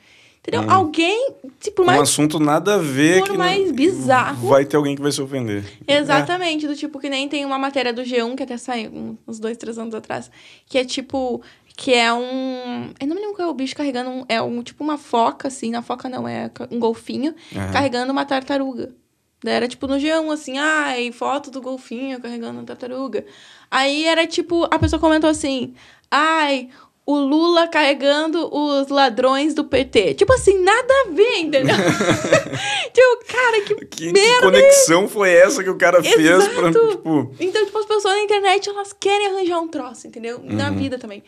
Entendeu? Hum. Alguém, tipo, mais. Um assunto nada a ver. Por mais bizarro. Vai ter alguém que vai se ofender. Exatamente, é. do tipo que nem tem uma matéria do G1 que até saiu uns dois, três anos atrás. Que é tipo que é um. Eu não me lembro qual é o bicho carregando. Um, é um tipo uma foca, assim. Na foca não, é um golfinho uhum. carregando uma tartaruga. Daí era tipo no G1, assim, ai, foto do golfinho carregando uma tartaruga. Aí era tipo, a pessoa comentou assim, ai, o Lula carregando os ladrões do PT. Tipo assim, nada a ver, entendeu? tipo, cara, que, que merda. Que conexão foi essa que o cara Exato. fez pra, tipo... Então, tipo, as pessoas na internet, elas querem arranjar um troço, entendeu? Uhum. Na vida também.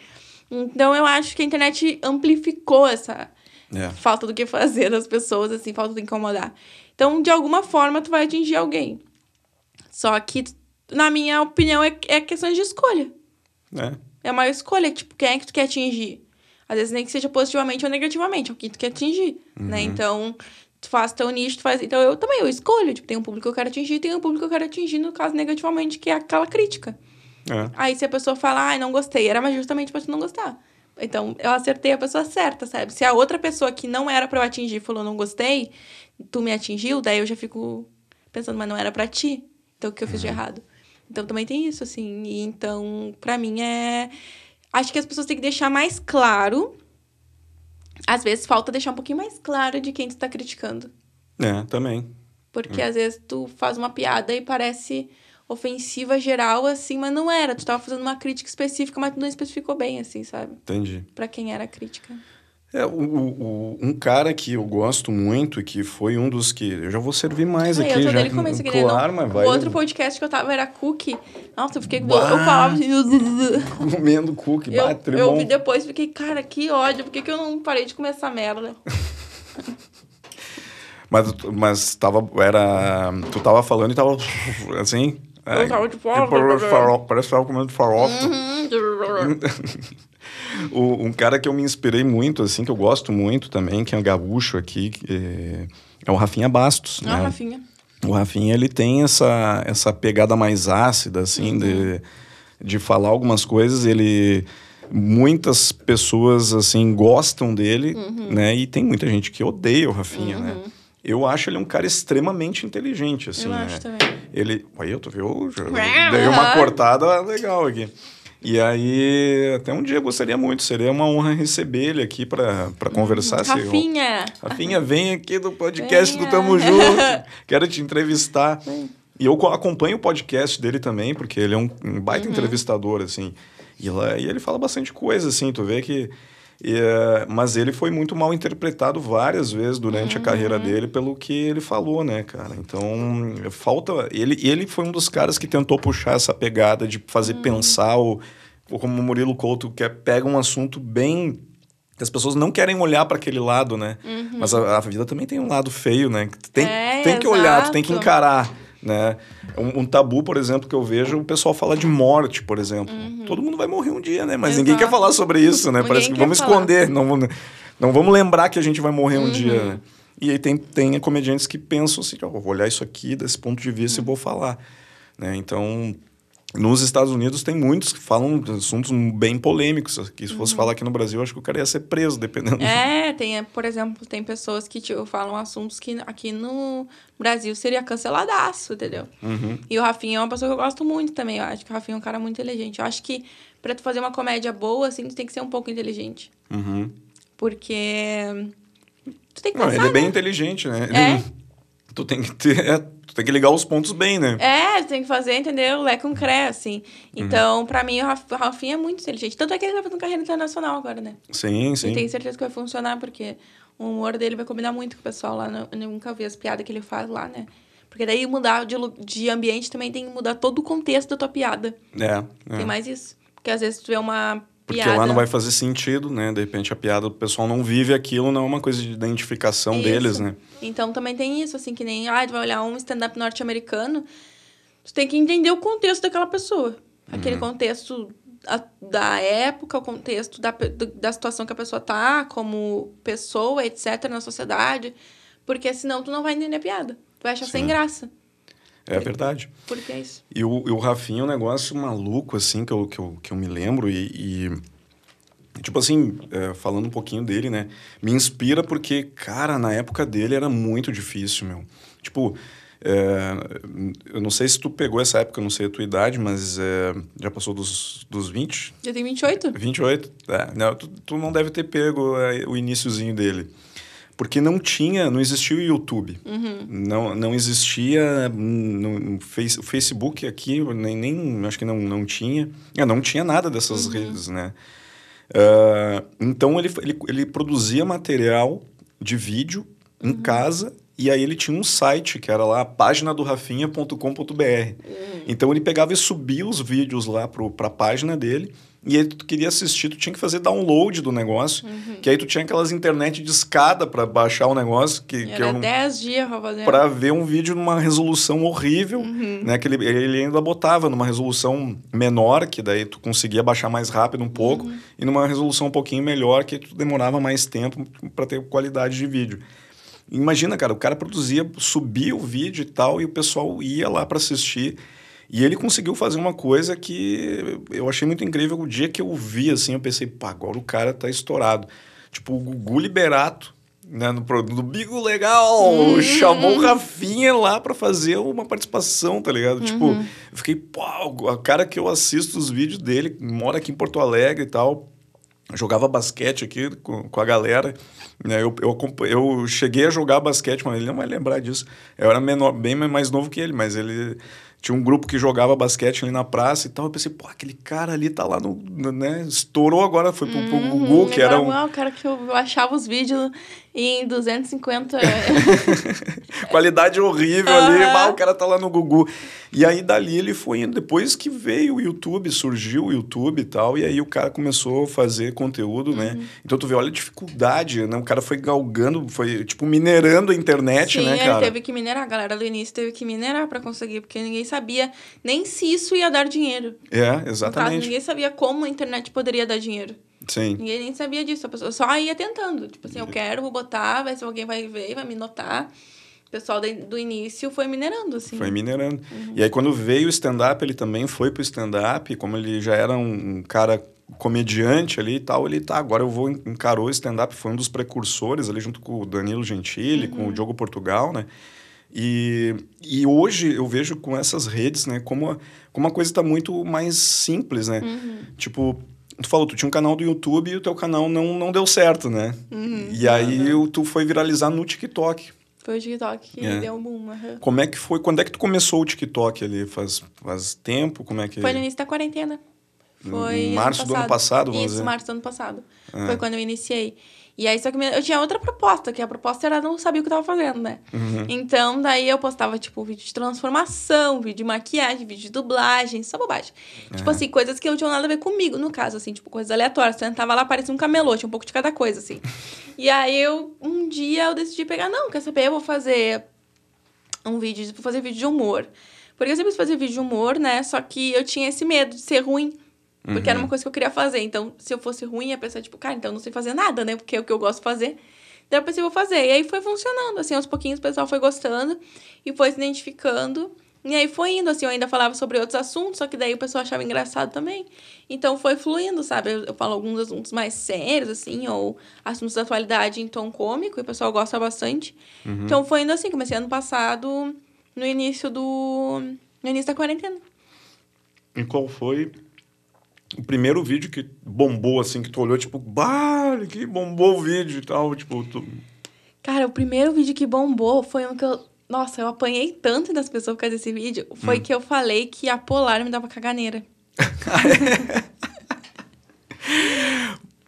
Então eu acho que a internet amplificou essa é. falta do que fazer das pessoas, assim, falta de incomodar. Então, de alguma forma, tu vai atingir alguém. Só que, na minha opinião, é, é questão de escolha. É. É uma escolha, tipo, quem é que tu quer atingir? Às vezes nem que seja positivamente ou negativamente, é o que tu quer atingir, né? uhum. né? Então, tu faz teu nicho, tu faz... Então, eu também, eu escolho. Tipo, tem um público que eu quero atingir, tem um público que eu quero atingir, no caso, negativamente, que é aquela crítica. É. Aí se a pessoa fala, ai, não gostei, era justamente pra tu não gostar. Então, eu acertei a pessoa certa, sabe? Se a outra pessoa que não era para eu atingir falou não gostei, tu me atingiu, daí eu já fico pensando, mas não era para ti. Então, o que eu fiz de uhum. errado? Então, também tem isso, assim. E, então, para mim é. Acho que as pessoas têm que deixar mais claro. Às vezes, falta deixar um pouquinho mais claro de quem tu tá criticando. É, também. Porque, é. às vezes, tu faz uma piada e parece ofensiva geral, assim, mas não era. Tu tava fazendo uma crítica específica, mas tu não especificou bem, assim, sabe? Entendi. Pra quem era a crítica. É, o, o, um cara que eu gosto muito e que foi um dos que. Eu já vou servir mais aqui. Eu já, dele começo claro, mas vai. O outro podcast que eu tava era cookie. Nossa, eu fiquei. Bah, eu falava assim. Comendo cookie, eu, bate, Eu vi depois fiquei, cara, que ódio. Por que, que eu não parei de comer essa merda? mas, mas tava. Era. Tu tava falando e tava assim. É, eu tava de farofa. Parece que tava comendo farofa. Uhum. o, um cara que eu me inspirei muito, assim, que eu gosto muito também, que é um gaúcho aqui, é, é o Rafinha Bastos. Ah, né? Rafinha. O Rafinha, ele tem essa, essa pegada mais ácida, assim, uhum. de, de falar algumas coisas. Ele muitas pessoas assim gostam dele, uhum. né? E tem muita gente que odeia o Rafinha, né? uhum. né? Eu acho ele um cara extremamente inteligente, assim, eu né? Acho também. Ele. Aí, tu viu? Já dei uma cortada legal aqui. E aí, até um dia eu gostaria muito, seria uma honra receber ele aqui para conversar. Hum, Rafinha! Rafinha, vem aqui do podcast Venha. do Tamo Junto. Quero te entrevistar. E eu acompanho o podcast dele também, porque ele é um, um baita uhum. entrevistador, assim. E, lá, e ele fala bastante coisa, assim. Tu vê que e, uh, mas ele foi muito mal interpretado várias vezes durante uhum. a carreira uhum. dele pelo que ele falou, né, cara? Então, falta. Ele, ele foi um dos caras que tentou puxar essa pegada de fazer uhum. pensar, o, como o Murilo Couto, que é, pega um assunto bem que as pessoas não querem olhar para aquele lado, né? Uhum. Mas a, a, vida também tem um lado feio, né? Tem, é, tem que olhar, tu tem que encarar. Né? Um, um, tabu, por exemplo, que eu vejo, o pessoal fala de morte, por exemplo. Uhum. Todo mundo vai morrer um dia, né? Mas Exato. ninguém quer falar sobre isso, né? Parece que vamos falar. esconder, não, não vamos lembrar que a gente vai morrer um uhum. dia. Né? E aí tem, tem comediantes que pensam assim, oh, vou olhar isso aqui desse ponto de vista uhum. e vou falar. Né? Então, nos Estados Unidos tem muitos que falam assuntos bem polêmicos. Que se fosse uhum. falar aqui no Brasil, acho que o cara ia ser preso, dependendo. É, tem, por exemplo, tem pessoas que tipo, falam assuntos que aqui no Brasil seria canceladaço, entendeu? Uhum. E o Rafinha é uma pessoa que eu gosto muito também. Eu acho que o Rafinha é um cara muito inteligente. Eu acho que para tu fazer uma comédia boa, assim, tu tem que ser um pouco inteligente. Uhum. Porque tu tem que pensar, Não, ele é bem né? inteligente, né? É. tu tem que ter... Tem que ligar os pontos bem, né? É, tem que fazer, entendeu? Lé com cré, assim. Então, uhum. pra mim, o Rafinha é muito inteligente. Tanto é que ele tá fazendo carreira internacional agora, né? Sim, sim. E tenho certeza que vai funcionar, porque o humor dele vai combinar muito com o pessoal lá. No, eu nunca vi as piadas que ele faz lá, né? Porque daí mudar de, de ambiente também tem que mudar todo o contexto da tua piada. É. é. Tem mais isso. Porque às vezes tu vê uma porque lá não vai fazer sentido, né? De repente a piada, o pessoal não vive aquilo, não é uma coisa de identificação isso. deles, né? Então também tem isso, assim, que nem, ah, tu vai olhar um stand-up norte-americano, tu tem que entender o contexto daquela pessoa. Aquele uhum. contexto a, da época, o contexto da, da situação que a pessoa tá, como pessoa, etc., na sociedade. Porque senão tu não vai entender a piada. Tu vai achar Sim. sem graça. É verdade. Porque é isso. E o, e o Rafinha é um negócio maluco, assim, que eu, que eu, que eu me lembro. E, e tipo assim, é, falando um pouquinho dele, né? Me inspira porque, cara, na época dele era muito difícil, meu. Tipo, é, eu não sei se tu pegou essa época, eu não sei a tua idade, mas é, já passou dos, dos 20? Já tem 28. 28? É, não, tu, tu não deve ter pego é, o iníciozinho dele porque não tinha, não existia o YouTube. Uhum. Não, não existia no, face, o Facebook aqui, nem, nem acho que não, não tinha. É, não tinha nada dessas uhum. redes, né? Uh, então ele, ele, ele produzia material de vídeo em uhum. casa e aí ele tinha um site que era lá página do rafinha.com.br. Uhum. Então ele pegava e subia os vídeos lá para a página dele e aí tu queria assistir, tu tinha que fazer download do negócio, uhum. que aí tu tinha aquelas internet de escada para baixar o negócio. Que, que era 10 dias. Pra ver um vídeo numa resolução horrível, uhum. né? Que ele, ele ainda botava numa resolução menor, que daí tu conseguia baixar mais rápido um pouco, uhum. e numa resolução um pouquinho melhor, que tu demorava mais tempo para ter qualidade de vídeo. Imagina, cara, o cara produzia, subia o vídeo e tal, e o pessoal ia lá para assistir. E ele conseguiu fazer uma coisa que eu achei muito incrível. O dia que eu vi, assim, eu pensei, pá, agora o cara tá estourado. Tipo, o Gugu Liberato, né, no, no Bigo Legal, uhum. chamou o Rafinha lá para fazer uma participação, tá ligado? Tipo, uhum. Tipo, eu fiquei, pô, a cara que eu assisto os vídeos dele, mora aqui em Porto Alegre e tal, jogava basquete aqui com, com a galera. Né? Eu, eu, eu cheguei a jogar basquete, mas ele não vai lembrar disso. Eu era menor, bem mais novo que ele, mas ele tinha um grupo que jogava basquete ali na praça e tal. Eu pensei, pô, aquele cara ali tá lá no. né? Estourou agora, foi pro, pro uhum, Gugu, que era um. o cara que eu achava os vídeos em 250. Qualidade horrível uhum. ali, mal o cara tá lá no Gugu. E aí dali ele foi indo. Depois que veio o YouTube, surgiu o YouTube e tal, e aí o cara começou a fazer conteúdo, né? uhum. né? Então tu vê, olha a dificuldade, né? O cara foi galgando, foi tipo minerando a internet, Sim, né, cara? Ele teve que minerar, a galera do início teve que minerar para conseguir, porque ninguém sabia nem se isso ia dar dinheiro. É, exatamente. Caso, ninguém sabia como a internet poderia dar dinheiro. Sim. Ninguém nem sabia disso. A pessoa só ia tentando. Tipo assim, eu quero, vou botar, vai ser alguém vai ver, vai me notar. O pessoal do início foi minerando, assim. Foi minerando. Uhum. E aí, quando veio o stand-up, ele também foi pro stand-up. Como ele já era um, cara comediante ali e tal, ele tá, agora eu vou encarou o stand-up, foi um dos precursores ali junto com o Danilo Gentili, uhum. com o uhum. Diogo Portugal, né? E, e hoje eu vejo com essas redes, né, como, como a coisa está muito mais simples, né? Uhum. Tipo, tu falou, tu tinha um canal do YouTube e o teu canal não, não deu certo, né? Uhum, e aí uhum. tu foi viralizar no TikTok. Foi o TikTok que é. deu um boom. Uhum. Como é que foi? Quando é que tu começou o TikTok ali? Faz, faz tempo? Como é que... Foi no início da quarentena. Foi em março ano do ano passado, vamos Isso, dizer. março do ano passado. É. Foi quando eu iniciei. E aí, só que eu tinha outra proposta, que a proposta era não saber o que eu tava fazendo, né? Uhum. Então, daí eu postava, tipo, vídeo de transformação, vídeo de maquiagem, vídeo de dublagem, só bobagem. Uhum. Tipo assim, coisas que não tinham nada a ver comigo, no caso, assim, tipo, coisas aleatórias. Você tava lá, parecia um camelô, tinha um pouco de cada coisa, assim. e aí, eu, um dia, eu decidi pegar, não, quer saber, eu vou fazer um vídeo, vou fazer vídeo de humor. Porque eu sempre fazer vídeo de humor, né? Só que eu tinha esse medo de ser ruim. Porque uhum. era uma uhum. coisa que eu queria fazer. Então, se eu fosse ruim, a pessoa, tipo, cara, então eu não sei fazer nada, né? Porque é o que eu gosto de fazer. Então, eu pensei, vou fazer. E aí foi funcionando. Assim, aos pouquinhos o pessoal foi gostando e foi se identificando. E aí foi indo, assim, eu ainda falava sobre outros assuntos, só que daí o pessoal achava engraçado também. Então foi fluindo, sabe? Eu, eu falo alguns assuntos mais sérios, assim, ou assuntos da atualidade em tom cômico, e o pessoal gosta bastante. Uhum. Então foi indo assim, comecei ano passado, no início do. no início da quarentena. E qual foi o primeiro vídeo que bombou, assim, que tu olhou, tipo, bah, que bombou o vídeo e tal, tipo, tu... Cara, o primeiro vídeo que bombou foi um que eu nossa, eu apanhei tanto das pessoas por causa desse vídeo. Foi hum. que eu falei que a Polar me dava caganeira.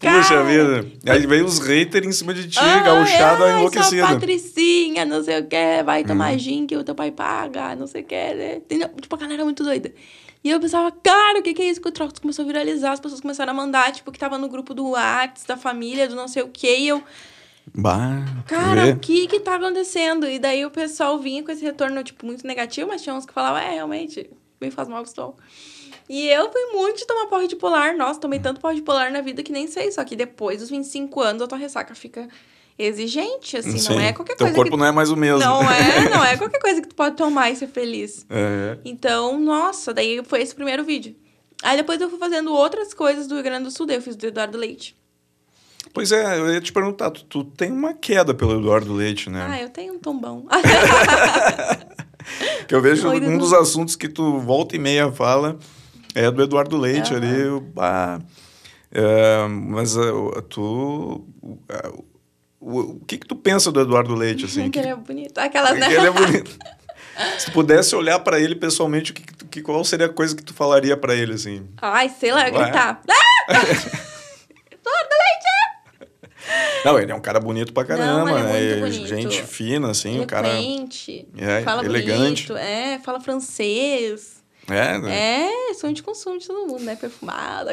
Puxa vida. Aí veio os haters em cima de ti, ah, gauchada, é, enlouquecida. patricinha, não sei o que, vai tomar hum. gin que o teu pai paga, não sei o que. Né? Tipo, a galera muito doida. E eu pensava, cara, o que, que é isso que o troço começou a viralizar? As pessoas começaram a mandar, tipo, que tava no grupo do Whats, da família, do não sei o que. E eu, Bah, Cara, o que que tá acontecendo? E daí o pessoal vinha com esse retorno, tipo, muito negativo, mas tinha uns que falavam, é, realmente, me faz mal estou. E eu fui muito de tomar porra de polar. Nossa, tomei tanto porra de polar na vida que nem sei. Só que depois dos 25 anos, a tua ressaca fica exigente, assim. Sim. Não é qualquer Teu coisa corpo que... não é mais o mesmo. Não é, não é qualquer coisa que tu pode tomar e ser feliz. É. Então, nossa, daí foi esse primeiro vídeo. Aí depois eu fui fazendo outras coisas do Rio Grande do Sul. Daí eu fiz do Eduardo Leite. Pois é, eu ia te perguntar, tu, tu tem uma queda pelo Eduardo Leite, né? Ah, eu tenho um tombão. que eu vejo Oi, um dos assuntos que tu volta e meia fala é do Eduardo Leite uhum. ali. Ah, é, mas uh, tu. Uh, o, o que que tu pensa do Eduardo Leite, assim? que ele é bonito. Aquelas, né? Que ele é bonito. Se tu pudesse olhar para ele pessoalmente, o que, que, qual seria a coisa que tu falaria para ele, assim? Ai, sei lá, gritar. Ah! Não, ele é um cara bonito pra caramba, Não, é né? Gente fina, assim, um cara. É, fala elegante. Bonito, é, fala francês. É, né? É, sonho de consumo de todo mundo, né? Perfumado.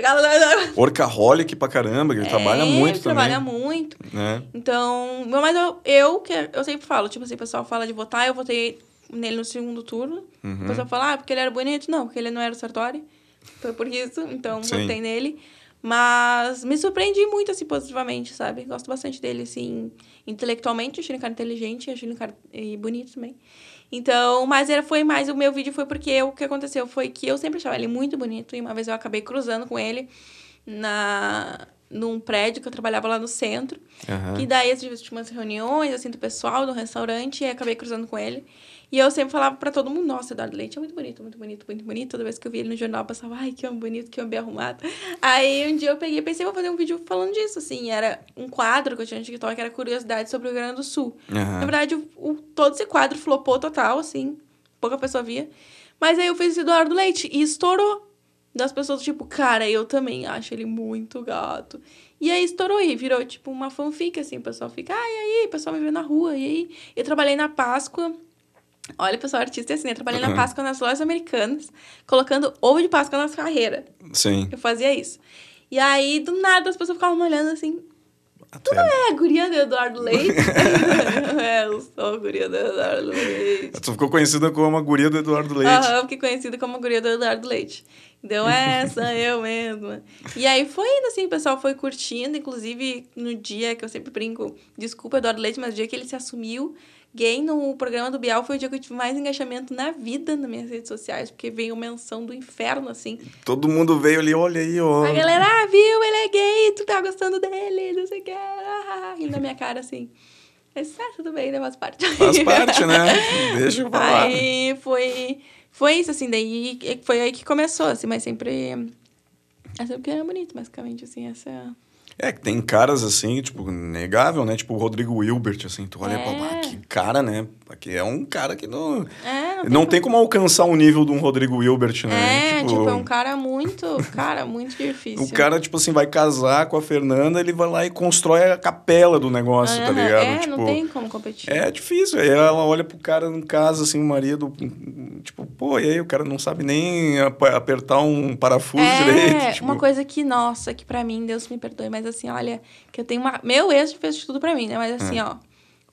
Workaholic pra caramba, que ele é, trabalha muito ele também. trabalha muito. É. Então, mas eu, eu, que eu sempre falo, tipo assim, o pessoal fala de votar, eu votei nele no segundo turno. Uhum. O pessoal fala, ah, porque ele era bonito. Não, porque ele não era o Sartori. Foi por isso, então Sim. votei nele. Mas me surpreendi muito, assim, positivamente, sabe? Gosto bastante dele, assim, intelectualmente. Achei ele um cara inteligente, achei ele um cara e bonito também. Então, mas era, foi mais, o meu vídeo foi porque o que aconteceu foi que eu sempre achava ele muito bonito. E uma vez eu acabei cruzando com ele na num prédio que eu trabalhava lá no centro. Uhum. E daí, às vezes, tinha umas reuniões, assim, do pessoal, do restaurante. E acabei cruzando com ele. E eu sempre falava para todo mundo, nossa, Eduardo Leite é muito bonito, muito bonito, muito bonito. Toda vez que eu via ele no jornal, eu pensava, ai, que homem bonito, que homem bem arrumado. Aí um dia eu peguei e pensei, vou fazer um vídeo falando disso, assim. Era um quadro que eu tinha no TikTok, que era curiosidade sobre o Rio Grande do Sul. Uhum. Na verdade, o, o, todo esse quadro flopou total, assim. Pouca pessoa via. Mas aí eu fiz esse Eduardo Leite e estourou. Das pessoas, tipo, cara, eu também acho ele muito gato. E aí estourou e virou, tipo, uma fanfic, assim. O pessoal fica, ai, e aí, o pessoal me vê na rua. E aí, eu trabalhei na Páscoa Olha, pessoal, artista é assim, trabalhei uhum. na Páscoa nas lojas americanas, colocando ovo de Páscoa nas carreiras. Sim. Eu fazia isso. E aí, do nada, as pessoas ficavam me olhando assim. Tu não é a guria do Eduardo Leite? é, eu sou a guria do Eduardo Leite. Tu ficou conhecida como a guria do Eduardo Leite. Aham, eu fiquei conhecida como a guria do Eduardo Leite. Deu essa, eu mesma. E aí foi indo assim, o pessoal foi curtindo, inclusive no dia que eu sempre brinco, desculpa Eduardo Leite, mas no dia que ele se assumiu, gay no programa do Bial foi o dia que eu tive mais engajamento na vida nas minhas redes sociais, porque veio menção do inferno, assim. Todo mundo veio ali, olha aí, ó. A galera, ah, viu, ele é gay, tu tá gostando dele, não sei o que, ah, rindo na minha cara, assim. Mas, ah, tudo bem, né, faz parte. Faz parte, né? Deixa eu falar. Aí foi, foi isso, assim, daí foi aí que começou, assim, mas sempre... Essa porque era bonito, basicamente, assim, essa... É, que tem caras assim, tipo, negável, né? Tipo o Rodrigo Wilbert, assim, tu olha é. pra lá, que cara, né? Aqui é um cara que não. É, não, tem, não tem como alcançar o nível de um Rodrigo Wilbert, né? É, tipo, tipo é um cara muito, cara, muito difícil. O cara, tipo assim, vai casar com a Fernanda, ele vai lá e constrói a capela do negócio, tá ligado? É, tipo, não tem como competir. É difícil. Aí ela olha pro cara em casa, assim, o marido, tipo, pô, e aí o cara não sabe nem apertar um parafuso é, direito. Tipo... uma coisa que, nossa, que para mim, Deus me perdoe, mas assim, olha, que eu tenho uma. Meu ex fez tudo para mim, né? Mas assim, é. ó.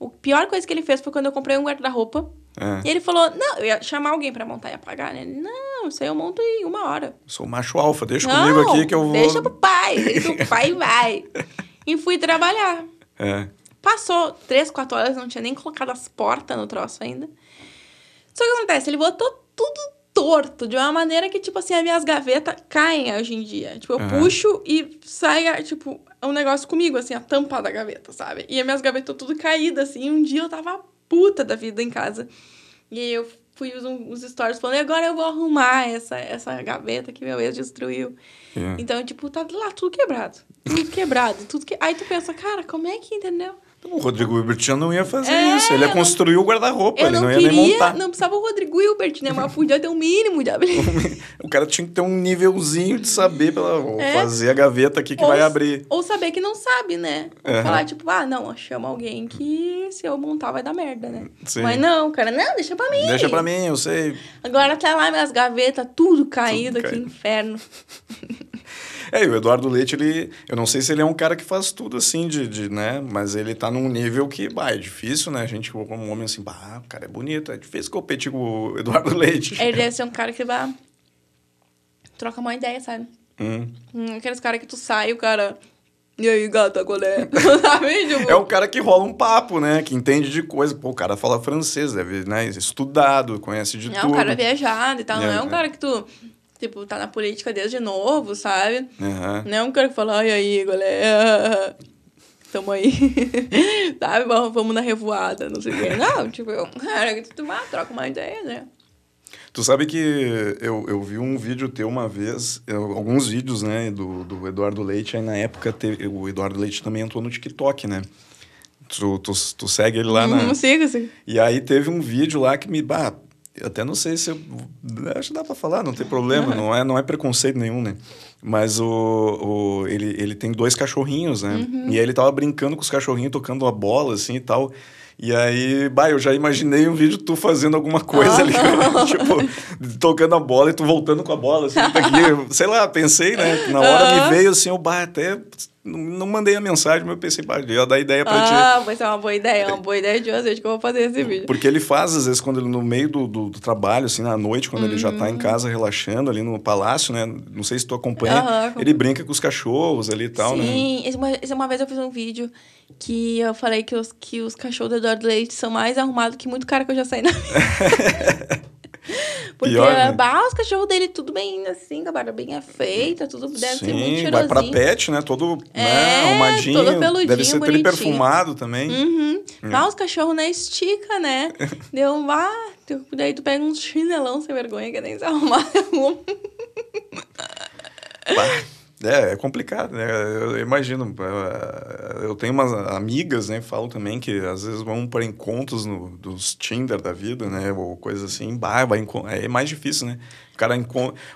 A pior coisa que ele fez foi quando eu comprei um guarda-roupa. É. E ele falou: Não, eu ia chamar alguém para montar e apagar, né? Não, isso aí eu monto em uma hora. Sou macho alfa, deixa não, comigo aqui que eu vou. Deixa pro pai, deixa o pai vai. E fui trabalhar. É. Passou três, quatro horas, não tinha nem colocado as portas no troço ainda. Só que acontece, ele botou tudo torto, de uma maneira que, tipo assim, as minhas gavetas caem hoje em dia. Tipo, eu uhum. puxo e sai, tipo, um negócio comigo, assim, a tampa da gaveta, sabe? E as minhas gavetas tudo caídas, assim. E um dia eu tava puta da vida em casa. E aí eu fui os, os stories falando, e agora eu vou arrumar essa, essa gaveta que meu ex destruiu. É. Então, tipo, tá lá tudo quebrado. Tudo quebrado, tudo que... Aí tu pensa, cara, como é que, entendeu? O Rodrigo Hilbert não ia fazer é, isso. Ele ia construir o guarda-roupa, ele não, não ia queria, nem montar. Não precisava o Rodrigo Hilbert, né? Mas podia ter um mínimo de habilidade. o cara tinha que ter um nívelzinho de saber pela, é. fazer a gaveta aqui que ou, vai abrir. Ou saber que não sabe, né? Ou falar, tipo, ah, não, chama alguém que se eu montar vai dar merda, né? Sim. Mas não, cara, não, deixa pra mim. Deixa pra mim, eu sei. Agora tá lá minhas gavetas, tudo caído, tudo que inferno. É, o Eduardo Leite, ele. Eu não sei se ele é um cara que faz tudo assim, de, de né? Mas ele tá num nível que, bah, é difícil, né? A gente, como homem assim, bah, o cara é bonito, é difícil competir com o Eduardo Leite. Ele deve ser um cara que vai. Troca uma ideia, sabe? Hum. hum aqueles caras que tu sai, o cara. E aí, gata, qual é? tipo... É um cara que rola um papo, né? Que entende de coisa. Pô, o cara fala francês, deve, né? Estudado, conhece de é tudo. É um cara viajado e tal. É, não é um é. cara que tu tipo, tá na política desde novo, sabe? Uhum. Não é um cara que fala, ai aí, galera, tamo aí, sabe? Vamos, vamos na revoada, não sei o quê. Não, tipo, um cara tu ah, troca uma ideia, né? Tu sabe que eu, eu vi um vídeo teu uma vez, eu, alguns vídeos, né, do, do Eduardo Leite, aí na época teve, o Eduardo Leite também entrou no TikTok, né? Tu, tu, tu segue ele lá, né? Não sigo, sim. E aí teve um vídeo lá que me... Bah, eu até não sei se eu, acho que dá para falar, não tem problema, não é, não é preconceito nenhum, né? Mas o, o ele, ele tem dois cachorrinhos, né? Uhum. E aí ele tava brincando com os cachorrinhos, tocando a bola assim e tal. E aí, bah, eu já imaginei um vídeo tu fazendo alguma coisa ali, tipo, tocando a bola e tu voltando com a bola, assim, daqui, sei lá, pensei, né? Na hora uhum. me veio assim, eu, bah, até não mandei a mensagem, mas eu pensei, pá, ia dar ideia pra ah, ti. Ah, vai ser uma boa ideia, uma boa ideia de hoje que eu vou fazer esse vídeo. Porque ele faz, às vezes, quando ele no meio do, do, do trabalho, assim, na noite, quando uhum. ele já tá em uhum. casa relaxando ali no palácio, né? Não sei se tu acompanha, uhum. ele brinca com os cachorros ali e tal, Sim. né? Sim, uma, uma vez eu fiz um vídeo que eu falei que os, que os cachorros do Eduardo Leite são mais arrumados que muito cara que eu já saí na Porque Pior, né? bah, os cachorros dele tudo bem assim, com a barba bem feita, tudo deve Sim, ser muito cheirosinho. vai pra pet, né? Todo é, né, arrumadinho. Todo peludinho, Deve ser bonitinho. perfumado também. Uhum. É. Ah, os cachorros na estica, né? Deu um... Ah, daí tu pega um chinelão sem vergonha que nem se arrumar. É, é complicado, né? Eu imagino. Eu tenho umas amigas, né, falam também que às vezes vão para encontros no, dos Tinder da vida, né? Ou coisa assim, bah, vai, é mais difícil, né? O cara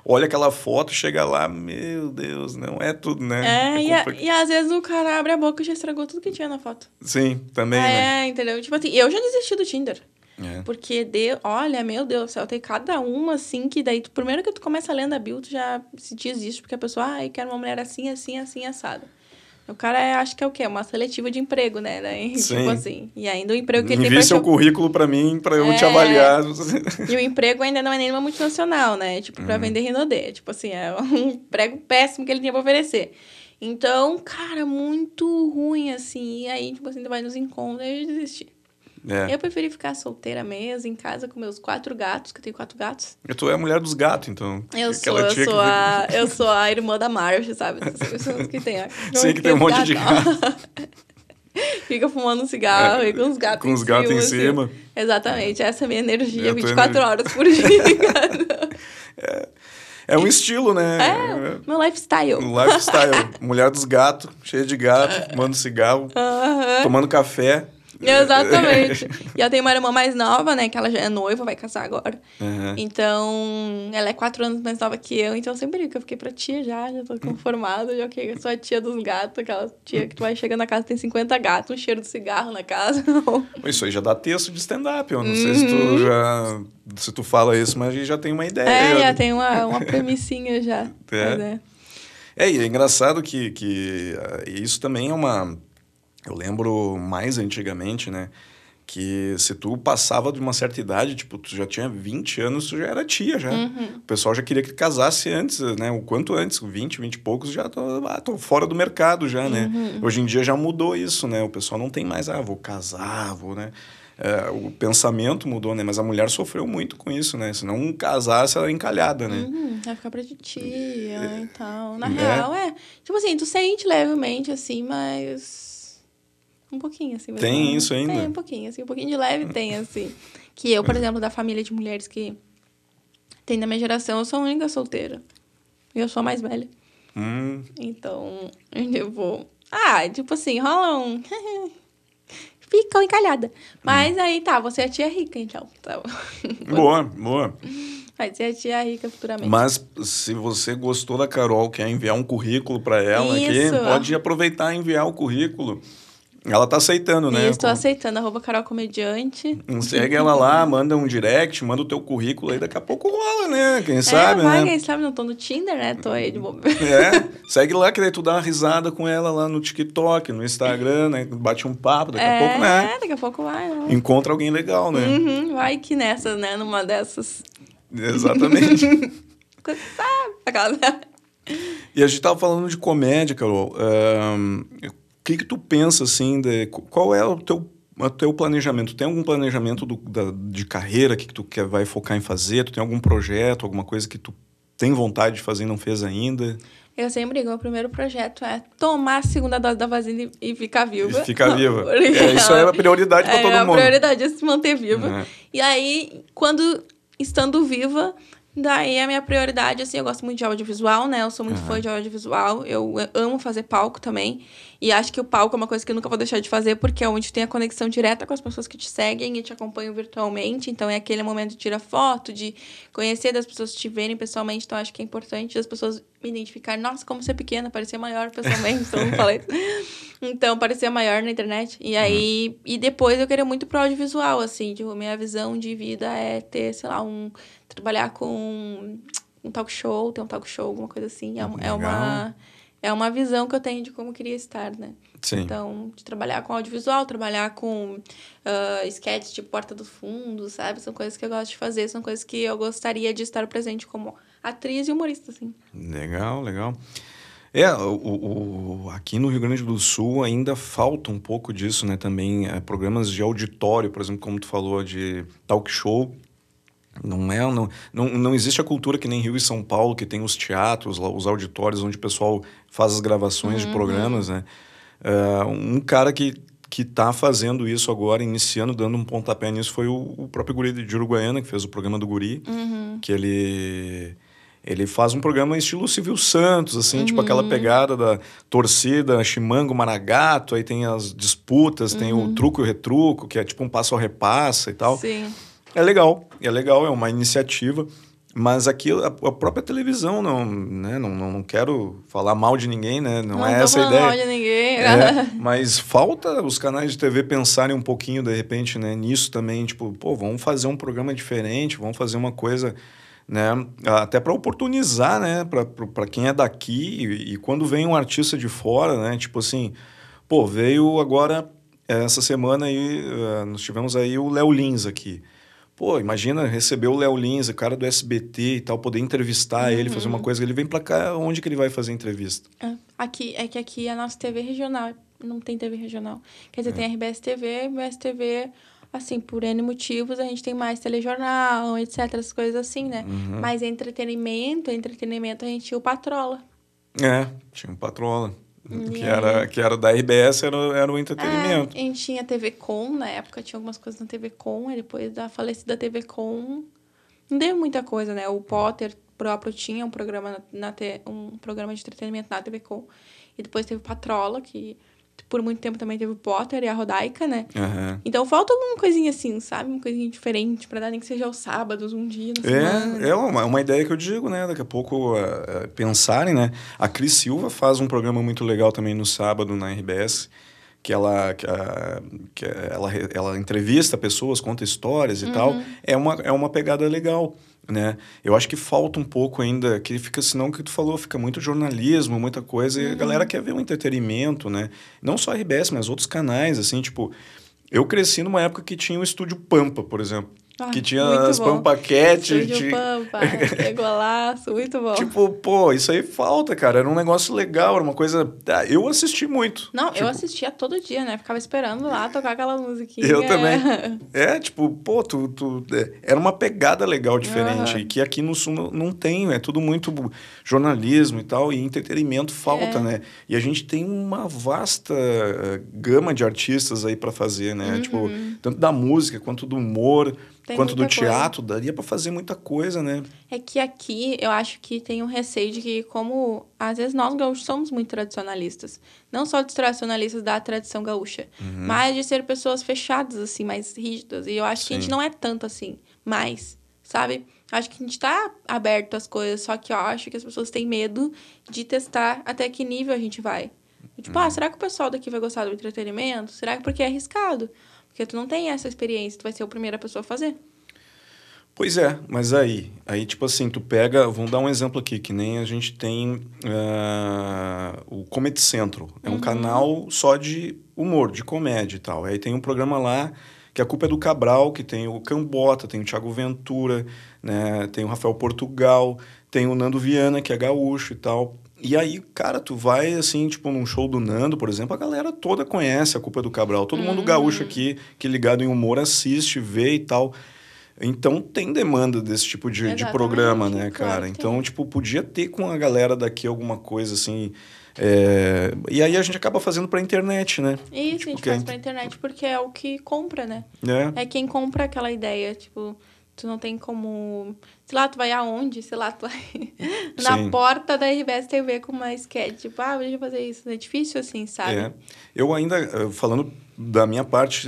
olha aquela foto, chega lá, meu Deus, não é tudo, né? É, é e, a, e às vezes o cara abre a boca e já estragou tudo que tinha na foto. Sim, também. É, né? entendeu? Tipo assim, eu já desisti do Tinder. É. Porque, de, olha, meu Deus do céu, tem cada uma assim que daí, tu, primeiro que tu começa a ler a bio, tu já se desiste, porque a pessoa, ah, eu quero uma mulher assim, assim, assim, assada. O cara é, acho que é o quê? Uma seletiva de emprego, né? Daí, Sim. Tipo assim. E ainda o emprego que ele Envie tem. seu currículo para mim, para eu é... te avaliar. E o emprego ainda não é nenhuma multinacional, né? Tipo, para uhum. vender Rinodê. Tipo assim, é um emprego péssimo que ele tinha pra oferecer. Então, cara, muito ruim, assim. E aí, tipo assim, tu vai nos encontros e desistir. É. Eu preferi ficar solteira mesmo, em casa com meus quatro gatos, que eu tenho quatro gatos. E tu é a mulher dos gatos, então. Eu sou, eu sou, que... a, eu sou a irmã da Marge, sabe? Essas que tem. Sim, que tem um monte de gato. Fica fumando um cigarro é, e com os gatos Com os gatos em cima. Assim. Exatamente, essa é a minha energia, 24 energia. horas por dia. é. É um estilo, né? É, meu lifestyle. Lifestyle. Mulher dos gatos, cheia de gato, fumando cigarro, uh -huh. tomando café. Exatamente. e eu tenho uma irmã mais nova, né? Que ela já é noiva, vai casar agora. Uhum. Então, ela é quatro anos mais nova que eu. Então, eu sempre digo que eu fiquei pra tia já, já tô conformada. Já que sou a tia dos gatos, aquela tia que tu vai chegar na casa tem 50 gatos, um cheiro de cigarro na casa. isso aí já dá texto de stand-up. Eu não uhum. sei se tu uhum. já... Se tu fala isso, mas a gente já tem uma ideia. É, já tem uma, uma premissinha já. É. é. é, e é engraçado que, que uh, isso também é uma eu lembro mais antigamente, né? Que se tu passava de uma certa idade, tipo, tu já tinha 20 anos, tu já era tia já. Uhum. O pessoal já queria que casasse antes, né? O quanto antes, 20, 20 e poucos, já tô, ah, tô fora do mercado já, né? Uhum. Hoje em dia já mudou isso, né? O pessoal não tem mais, ah, vou casar, vou, né? é, o pensamento mudou, né? Mas a mulher sofreu muito com isso, né? Se não casasse, ela era encalhada, né? Uhum, vai ficar pra titia é. e tal. Na é. real, é. Tipo assim, tu sente levemente, assim, mas... Um pouquinho, assim. Tem isso ainda? Tem um pouquinho, assim. Um pouquinho de leve tem, assim. Que eu, por exemplo, da família de mulheres que tem da minha geração, eu sou a única solteira. E eu sou a mais velha. Hum. Então, eu vou... Ah, tipo assim, rola um... Ficou encalhada. Mas hum. aí tá, você é a tia rica, então. Tá. Boa, boa. Vai ser a tia rica futuramente. Mas se você gostou da Carol, quer enviar um currículo para ela Isso. aqui, pode aproveitar e enviar o currículo. Ela tá aceitando, né? Estou aceitando, arroba Carol Comediante. Segue ela lá, manda um direct, manda o teu currículo aí, daqui a pouco rola, né? Quem é, sabe, vai, né? quem sabe, não tô no Tinder, né? Tô aí de bobeira. É, segue lá, que daí tu dá uma risada com ela lá no TikTok, no Instagram, né? Bate um papo, daqui é, a pouco, né? É, daqui a pouco vai, né? Encontra alguém legal, né? Uhum, vai que nessa, né? Numa dessas. Exatamente. sabe? Aquela... E a gente tava falando de comédia, Carol. Um, que, que tu pensa, assim, de, qual é o teu, o teu planejamento? Tem algum planejamento do, da, de carreira que, que tu quer, vai focar em fazer? Tu tem algum projeto, alguma coisa que tu tem vontade de fazer e não fez ainda? Eu sempre digo, o primeiro projeto é tomar a segunda dose da vacina e, ficar viva. E ficar viva. é, isso é a prioridade para é, todo mundo. A prioridade é se manter viva. É. E aí, quando estando viva, Daí a minha prioridade, assim, eu gosto muito de audiovisual, né? Eu sou muito uhum. fã de audiovisual. Eu amo fazer palco também. E acho que o palco é uma coisa que eu nunca vou deixar de fazer, porque é onde tem a conexão direta com as pessoas que te seguem e te acompanham virtualmente. Então é aquele momento de tirar foto, de conhecer das pessoas te verem pessoalmente. Então acho que é importante as pessoas me identificarem. Nossa, como você é pequena, parecia maior pessoalmente. então não falei. Então, parecia maior na internet. E aí, uhum. e depois eu queria muito pro audiovisual, assim. Tipo, minha visão de vida é ter, sei lá, um trabalhar com um talk show, ter um talk show, alguma coisa assim. É, é uma é uma visão que eu tenho de como queria estar, né? Sim. Então, de trabalhar com audiovisual, trabalhar com uh, sketches tipo Porta dos Fundos, sabe? São coisas que eu gosto de fazer, são coisas que eu gostaria de estar presente como atriz e humorista, assim. Legal, legal. É, o, o, aqui no Rio Grande do Sul ainda falta um pouco disso, né? Também é, programas de auditório, por exemplo, como tu falou, de talk show, não é, não, não, não existe a cultura que nem Rio e São Paulo, que tem os teatros, os auditórios onde o pessoal faz as gravações uhum. de programas, né? Uh, um cara que, que tá fazendo isso agora, iniciando, dando um pontapé nisso, foi o, o próprio Guri de Uruguaiana, que fez o programa do Guri, uhum. que ele... Ele faz um programa estilo Silvio Santos, assim, uhum. tipo aquela uhum. pegada da torcida, chimango, maragato, aí tem as disputas, tem o uhum. truco e o retruco, que é tipo um passo ao repassa e tal. Sim. É legal, é legal, é uma iniciativa. Mas aqui a, a própria televisão não, né? Não, não, não, quero falar mal de ninguém, né? Não, não é essa a ideia. mal de ninguém. É, mas falta os canais de TV pensarem um pouquinho de repente, né, nisso também, tipo, pô, vamos fazer um programa diferente, vamos fazer uma coisa, né, até para oportunizar, né, para quem é daqui e, e, quando vem um artista de fora, né, tipo assim, pô, veio agora essa semana aí, uh, nós tivemos aí o Léo Lins aqui. Pô, imagina receber o Léo Lins, o cara do SBT e tal, poder entrevistar uhum. ele, fazer uma uhum. coisa. Ele vem pra cá, onde que ele vai fazer entrevista? É, aqui, é que aqui é a nossa TV regional, não tem TV regional. Quer dizer, é. tem RBS TV, RBS TV, assim, por N motivos, a gente tem mais telejornal, etc, essas coisas assim, né? Uhum. Mas entretenimento, entretenimento, a gente tinha o Patrola. É, tinha o Patrola. Que era, que era da RBS, era, era o entretenimento. É, a gente tinha TV Com, na época tinha algumas coisas na TV Com, e depois da falecida TV Com, não deu muita coisa, né? O Potter próprio tinha um programa, na, na te, um programa de entretenimento na TV Com, e depois teve o Patrola, que por muito tempo também teve o Potter e a Rodaica, né? Uhum. Então falta alguma coisinha assim, sabe? Uma coisinha diferente para dar nem que seja aos sábados, um dia na é, semana. É uma, uma ideia que eu digo, né? Daqui a pouco uh, pensarem, né? A Cris Silva faz um programa muito legal também no sábado na RBS que ela que, uh, que ela, ela entrevista pessoas, conta histórias e uhum. tal, é uma, é uma pegada legal né? Eu acho que falta um pouco ainda, que fica, senão o que tu falou, fica muito jornalismo, muita coisa, uhum. e a galera quer ver um entretenimento, né? Não só a RBS, mas outros canais, assim, tipo... Eu cresci numa época que tinha o Estúdio Pampa, por exemplo, Ah, que tinha as pampaquete. Tinha... Pampa, é golaço, muito bom. Tipo, pô, isso aí falta, cara. Era um negócio legal, era uma coisa. Ah, eu assisti muito. Não, tipo... eu assistia todo dia, né? Ficava esperando lá tocar aquela musiquinha. Eu também. É, tipo, pô, tu, tu... É, era uma pegada legal diferente. Uhum. Que aqui no Sul não, não tem, é tudo muito jornalismo e tal, e entretenimento falta, é. né? E a gente tem uma vasta uh, gama de artistas aí para fazer, né? Uhum. Tipo, tanto da música quanto do humor. Tem quanto do teatro, coisa. daria para fazer muita coisa, né? É que aqui eu acho que tem um receio de que, como às vezes nós gaúchos somos muito tradicionalistas, não só dos tradicionalistas da tradição gaúcha, uhum. mas de ser pessoas fechadas, assim, mais rígidas. E eu acho Sim. que a gente não é tanto assim, mais, sabe? Acho que a gente tá aberto às coisas, só que eu acho que as pessoas têm medo de testar até que nível a gente vai. tipo, uhum. ah, será que o pessoal daqui vai gostar do entretenimento? Será que porque é arriscado? Porque tu não tem essa experiência, tu vai ser a primeira pessoa a fazer. Pois é, mas aí, aí tipo assim, tu pega, vamos dar um exemplo aqui, que nem a gente tem uh, o Comedy Central, é um uhum. canal só de humor, de comédia e tal. Aí tem um programa lá que a culpa é do Cabral, que tem o Cambota, tem o Thiago Ventura, né, tem o Rafael Portugal, tem o Nando Viana, que é gaúcho e tal. E aí, cara, tu vai assim, tipo, num show do Nando, por exemplo, a galera toda conhece a culpa é do Cabral. Todo uhum. mundo gaúcho aqui, que ligado em humor, assiste, vê e tal. Então tem demanda desse tipo de, de programa, né, cara? Então, tipo, podia ter com a galera daqui alguma coisa assim. É... E aí a gente acaba fazendo pra internet, né? Isso, tipo, a gente faz a... pra internet porque é o que compra, né? É. é quem compra aquela ideia, tipo, tu não tem como sei lá, tu vai aonde, sei lá, tu vai na Sim. porta da RBS TV com uma sketch, tipo, ah, deixa eu fazer isso. É difícil assim, sabe? É. Eu ainda, eh, falando da minha parte,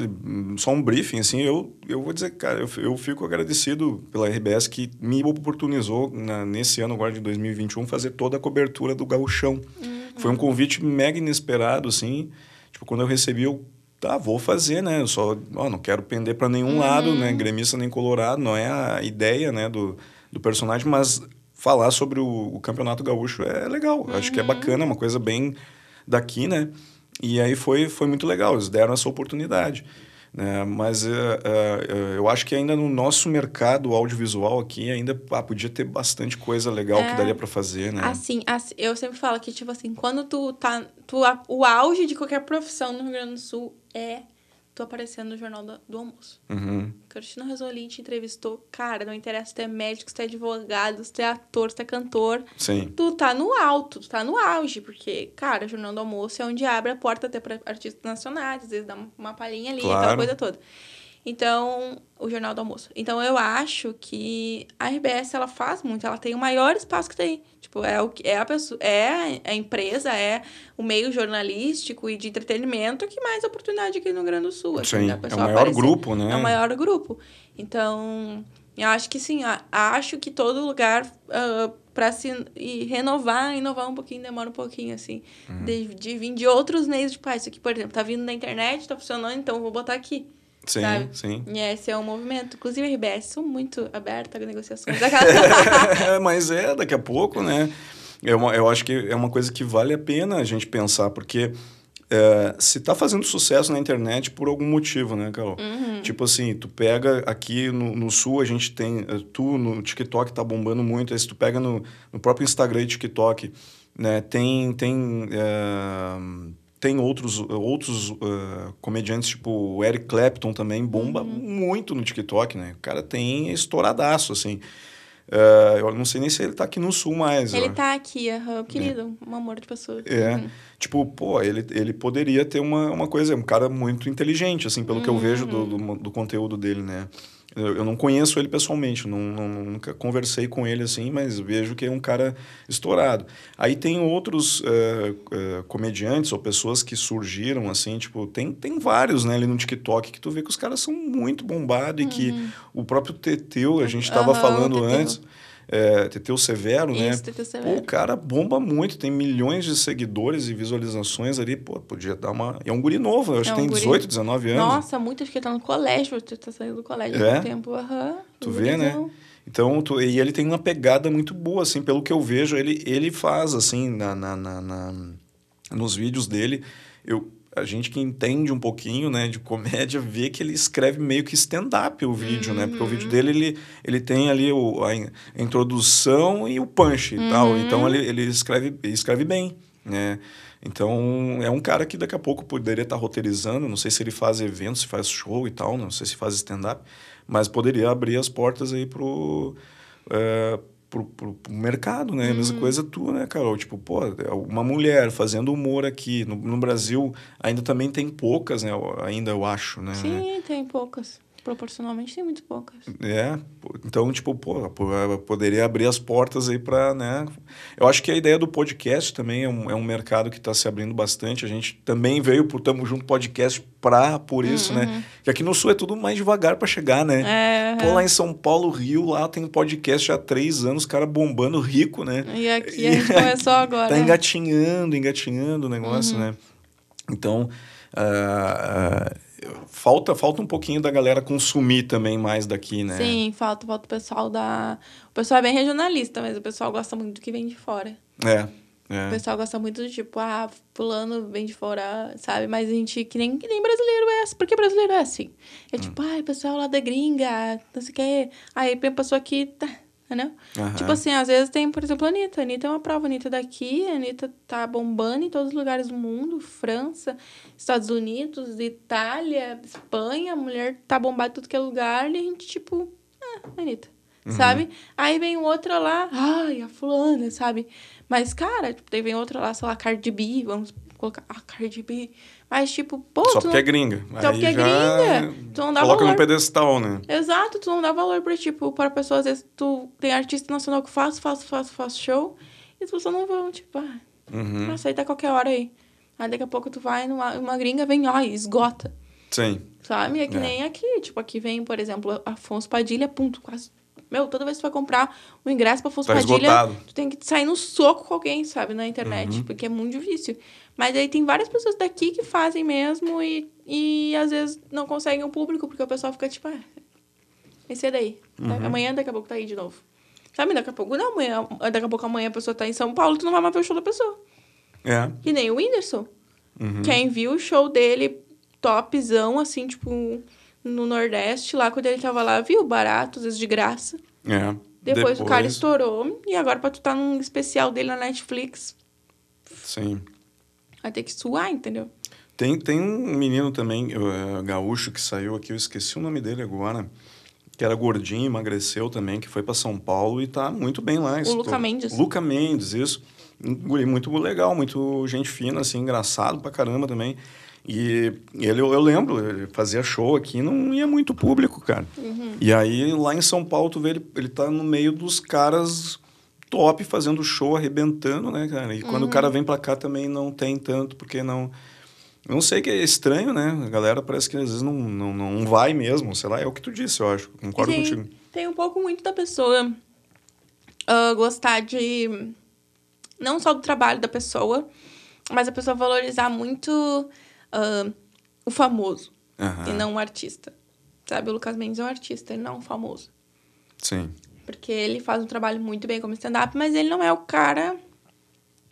só um briefing, assim, eu, eu vou dizer, cara, eu, eu fico agradecido pela RBS que me oportunizou, na, nesse ano agora de 2021, fazer toda a cobertura do gauchão. Uhum. Foi um convite mega inesperado, assim, tipo, quando eu recebi, eu tá, vou fazer, né? Eu só ó, não quero pender para nenhum uhum. lado, né? Gremista nem colorado, não é a ideia, né, do, do personagem, mas falar sobre o, o campeonato gaúcho é legal. Uhum. Acho que é uhum. bacana, é uma coisa bem daqui, né? E aí foi, foi muito legal, eles deram essa oportunidade. Né? Mas uh, uh, eu acho que ainda no nosso mercado audiovisual aqui ainda ah, podia ter bastante coisa legal é, que daria para fazer, né? Assim, assim, eu sempre falo que, tipo assim, quando tu tá... Tu, o auge de qualquer profissão no Rio Grande do Sul é tu aparecendo no Jornal do, do Almoço. Uhum. Cristina Rosolin te entrevistou. Cara, não interessa se tu é médico, se tu é advogado, se tu é ator, se tu é cantor. Sim. Tu tá no alto, tu tá no auge, porque, cara, o Jornal do Almoço é onde abre a porta até para artistas nacionais, às vezes dá uma palhinha ali, claro. aquela coisa toda. Então, o Jornal do Almoço. Então, eu acho que a RBS, ela faz muito, ela tem o maior espaço que tem. Tipo, é, o, é, a, pessoa, é a empresa, é o meio jornalístico e de entretenimento que mais oportunidade aqui no Rio Grande do Sul. Assim, sim, é o maior aparecer. grupo, né? É o maior grupo. Então, eu acho que sim, acho que todo lugar uh, ah, para se e renovar, inovar um pouquinho, demora um pouquinho, assim. Uhum. De, de vir de outros meios de paz. Isso aqui, por exemplo, tá vindo da internet, tá funcionando, então vou botar aqui. Sim, sabe? sim. E esse é um movimento. Inclusive, a RBS são muito aberta a negociações. Mas é, daqui a pouco, né? É uma, eu acho que é uma coisa que vale a pena a gente pensar, porque é, se tá fazendo sucesso na internet por algum motivo, né, Carol? Uhum. Tipo assim, tu pega aqui no, no, sul, a gente tem. Eh, tu no TikTok tá bombando muito, aí se tu pega no, no próprio Instagram e TikTok, né, tem. tem é, tem outros, outros uh, comediantes, tipo o Eric Clapton também, bomba uhum. muito no TikTok, né? O cara tem estouradaço, assim. Uh, eu não sei nem se ele tá aqui no sul mais. Ele ó. tá aqui, uhum, querido, é. um amor de pessoa. É. Uhum. Tipo, pô, ele, ele poderia ter uma, uma coisa, um cara muito inteligente, assim, pelo que eu vejo do, do, do conteúdo dele, né? Eu, não conheço ele pessoalmente, não, não, nunca conversei com ele assim, mas vejo que é um cara estourado. Aí tem outros uh, uh, comediantes ou pessoas que surgiram assim, tipo, tem, tem vários né, ali no TikTok que tu vê que os caras são muito bombados uhum. e que uhum. o próprio Teteu, a gente estava uhum, falando antes é, Teteu Severo, né? Isso, né? Teteu Severo. Pô, o cara bomba muito, tem milhões de seguidores e visualizações ali. Pô, podia dar uma. É um guri novo, eu acho é que tem 18, 19 anos. Nossa, muito, acho que ele tá no colégio, tá saindo do colégio é? há tempo. Uhum, tu vê, né? Então, tu, e ele tem uma pegada muito boa, assim, pelo que eu vejo, ele, ele faz, assim, na, na, na, na nos vídeos dele. Eu, a gente que entende um pouquinho, né, de comédia, vê que ele escreve meio que stand-up o vídeo, uhum. né? Porque o vídeo uhum. dele, ele, ele tem ali o, a introdução e o punch uhum. e tal. Então, ele, ele escreve, escreve bem, né? Então, é um cara que daqui a pouco poderia estar roteirizando, não sei se ele faz eventos, se faz show e tal, não sei se faz stand-up, mas poderia abrir as portas aí pro... Uh, pro, pro, pro mercado, né? Uhum. A mesma coisa tu, né, Carol? Tipo, pô, uma mulher fazendo humor aqui. No, no Brasil ainda também tem poucas, né? Ainda eu acho, né? Sim, tem poucas. Proporcionalmente tem muito poucas. É, então, tipo, pô, poderia abrir as portas aí para, né? Eu acho que a ideia do podcast também é um, é um mercado que está se abrindo bastante. A gente também veio pro Tamo Junto Podcast pra, por isso, né? uhum. né? Que aqui no Sul é tudo mais devagar para chegar, né? É, pô, lá em São Paulo, Rio, lá tem podcast há três anos, cara bombando rico, né? E aqui e, a gente começou agora. tá engatinhando, engatinhando o negócio, uhum. né? Então, uh, uh, falta falta um pouquinho da galera consumir também mais daqui, né? Sim, falta, falta o pessoal da... O pessoal é bem regionalista, mas o pessoal gosta muito do que vem de fora. É, é. O pessoal gosta muito do tipo, ah, fulano vem de fora, sabe? Mas a gente, que nem, que nem brasileiro é assim. Porque brasileiro é assim. É hum. tipo, ah, pessoal lá da gringa, não sei o quê. Aí a pessoa aqui, tá, entendeu? Uhum. Tipo assim, às vezes tem, por exemplo, a Anitta. A Anitta é uma prova. A Anitta é daqui, a Anitta tá bombando em todos os lugares do mundo. França, Estados Unidos, Itália, Espanha. A mulher tá bombada em tudo que é lugar. E a gente, tipo, ah, Anitta. Uhum. Sabe? Aí vem outra lá, ai, a fulana, sabe? Mas, cara, tipo, vem outra lá, sei lá, Cardi B, vamos colocar a Cardi B. Mas, tipo, pô. Só porque não... é gringa. Só porque é gringa. Tu não dá Coloca valor. no pedestal, né? Exato, tu não dá valor pra, tipo, para pessoas. Às vezes tu tem artista nacional que faz, faz, faz, faz show. E as pessoas não vão, tipo, ah, uhum. nossa, aí tá qualquer hora aí. Aí daqui a pouco tu vai numa uma gringa, vem, ó, esgota. Sim. Sabe? É que é. nem aqui. Tipo, aqui vem, por exemplo, Afonso Padilha, ponto, quase meu, toda vez que tu vai comprar o ingresso pra Afonso tá Padilha, esgotado. tu tem que sair no soco com alguém, sabe, na internet, uhum. porque é muito difícil. Mas aí tem várias pessoas daqui que fazem mesmo e, e às vezes não conseguem o público, porque o pessoal fica tipo, ah, esse é daí. Uhum. Amanhã daqui a pouco tá aí de novo. Sabe, daqui a pouco, não, amanhã, daqui a pouco amanhã a pessoa tá em São Paulo, tu não vai mais ver o show da pessoa. É. Que nem o Whindersson. Uhum. Quem viu o show dele topzão, assim, tipo, no Nordeste, lá quando ele tava lá, viu? Barato, às vezes de graça. É. Depois, Depois, o cara estourou. E agora, pra tu tá num especial dele na Netflix. Sim. Vai ter que suar, entendeu? Tem, tem um menino também, uh, gaúcho, que saiu aqui, eu esqueci o nome dele agora, que era gordinho, emagreceu também, que foi para São Paulo e tá muito bem lá. O Luca Mendes. Luca Mendes, isso. Muito legal, muito gente fina, assim, engraçado pra caramba também. E ele, eu lembro, ele fazia show aqui, não ia muito público, cara. Uhum. E aí, lá em São Paulo, tu vê, ele, ele tá no meio dos caras top fazendo show, arrebentando, né, cara? E quando uhum. o cara vem pra cá também não tem tanto, porque não... Não sei que é estranho, né? A galera parece que às vezes não, não, não vai mesmo, sei lá, é o que tu disse, eu acho. Concordo tem, contigo. Tem um pouco muito da pessoa uh, gostar de... Não só do trabalho da pessoa, mas a pessoa valorizar muito uh, o famoso uhum. e não o artista. Sabe, o Lucas Mendes é um artista, ele não é um famoso. Sim. Porque ele faz um trabalho muito bem como stand-up, mas ele não é o cara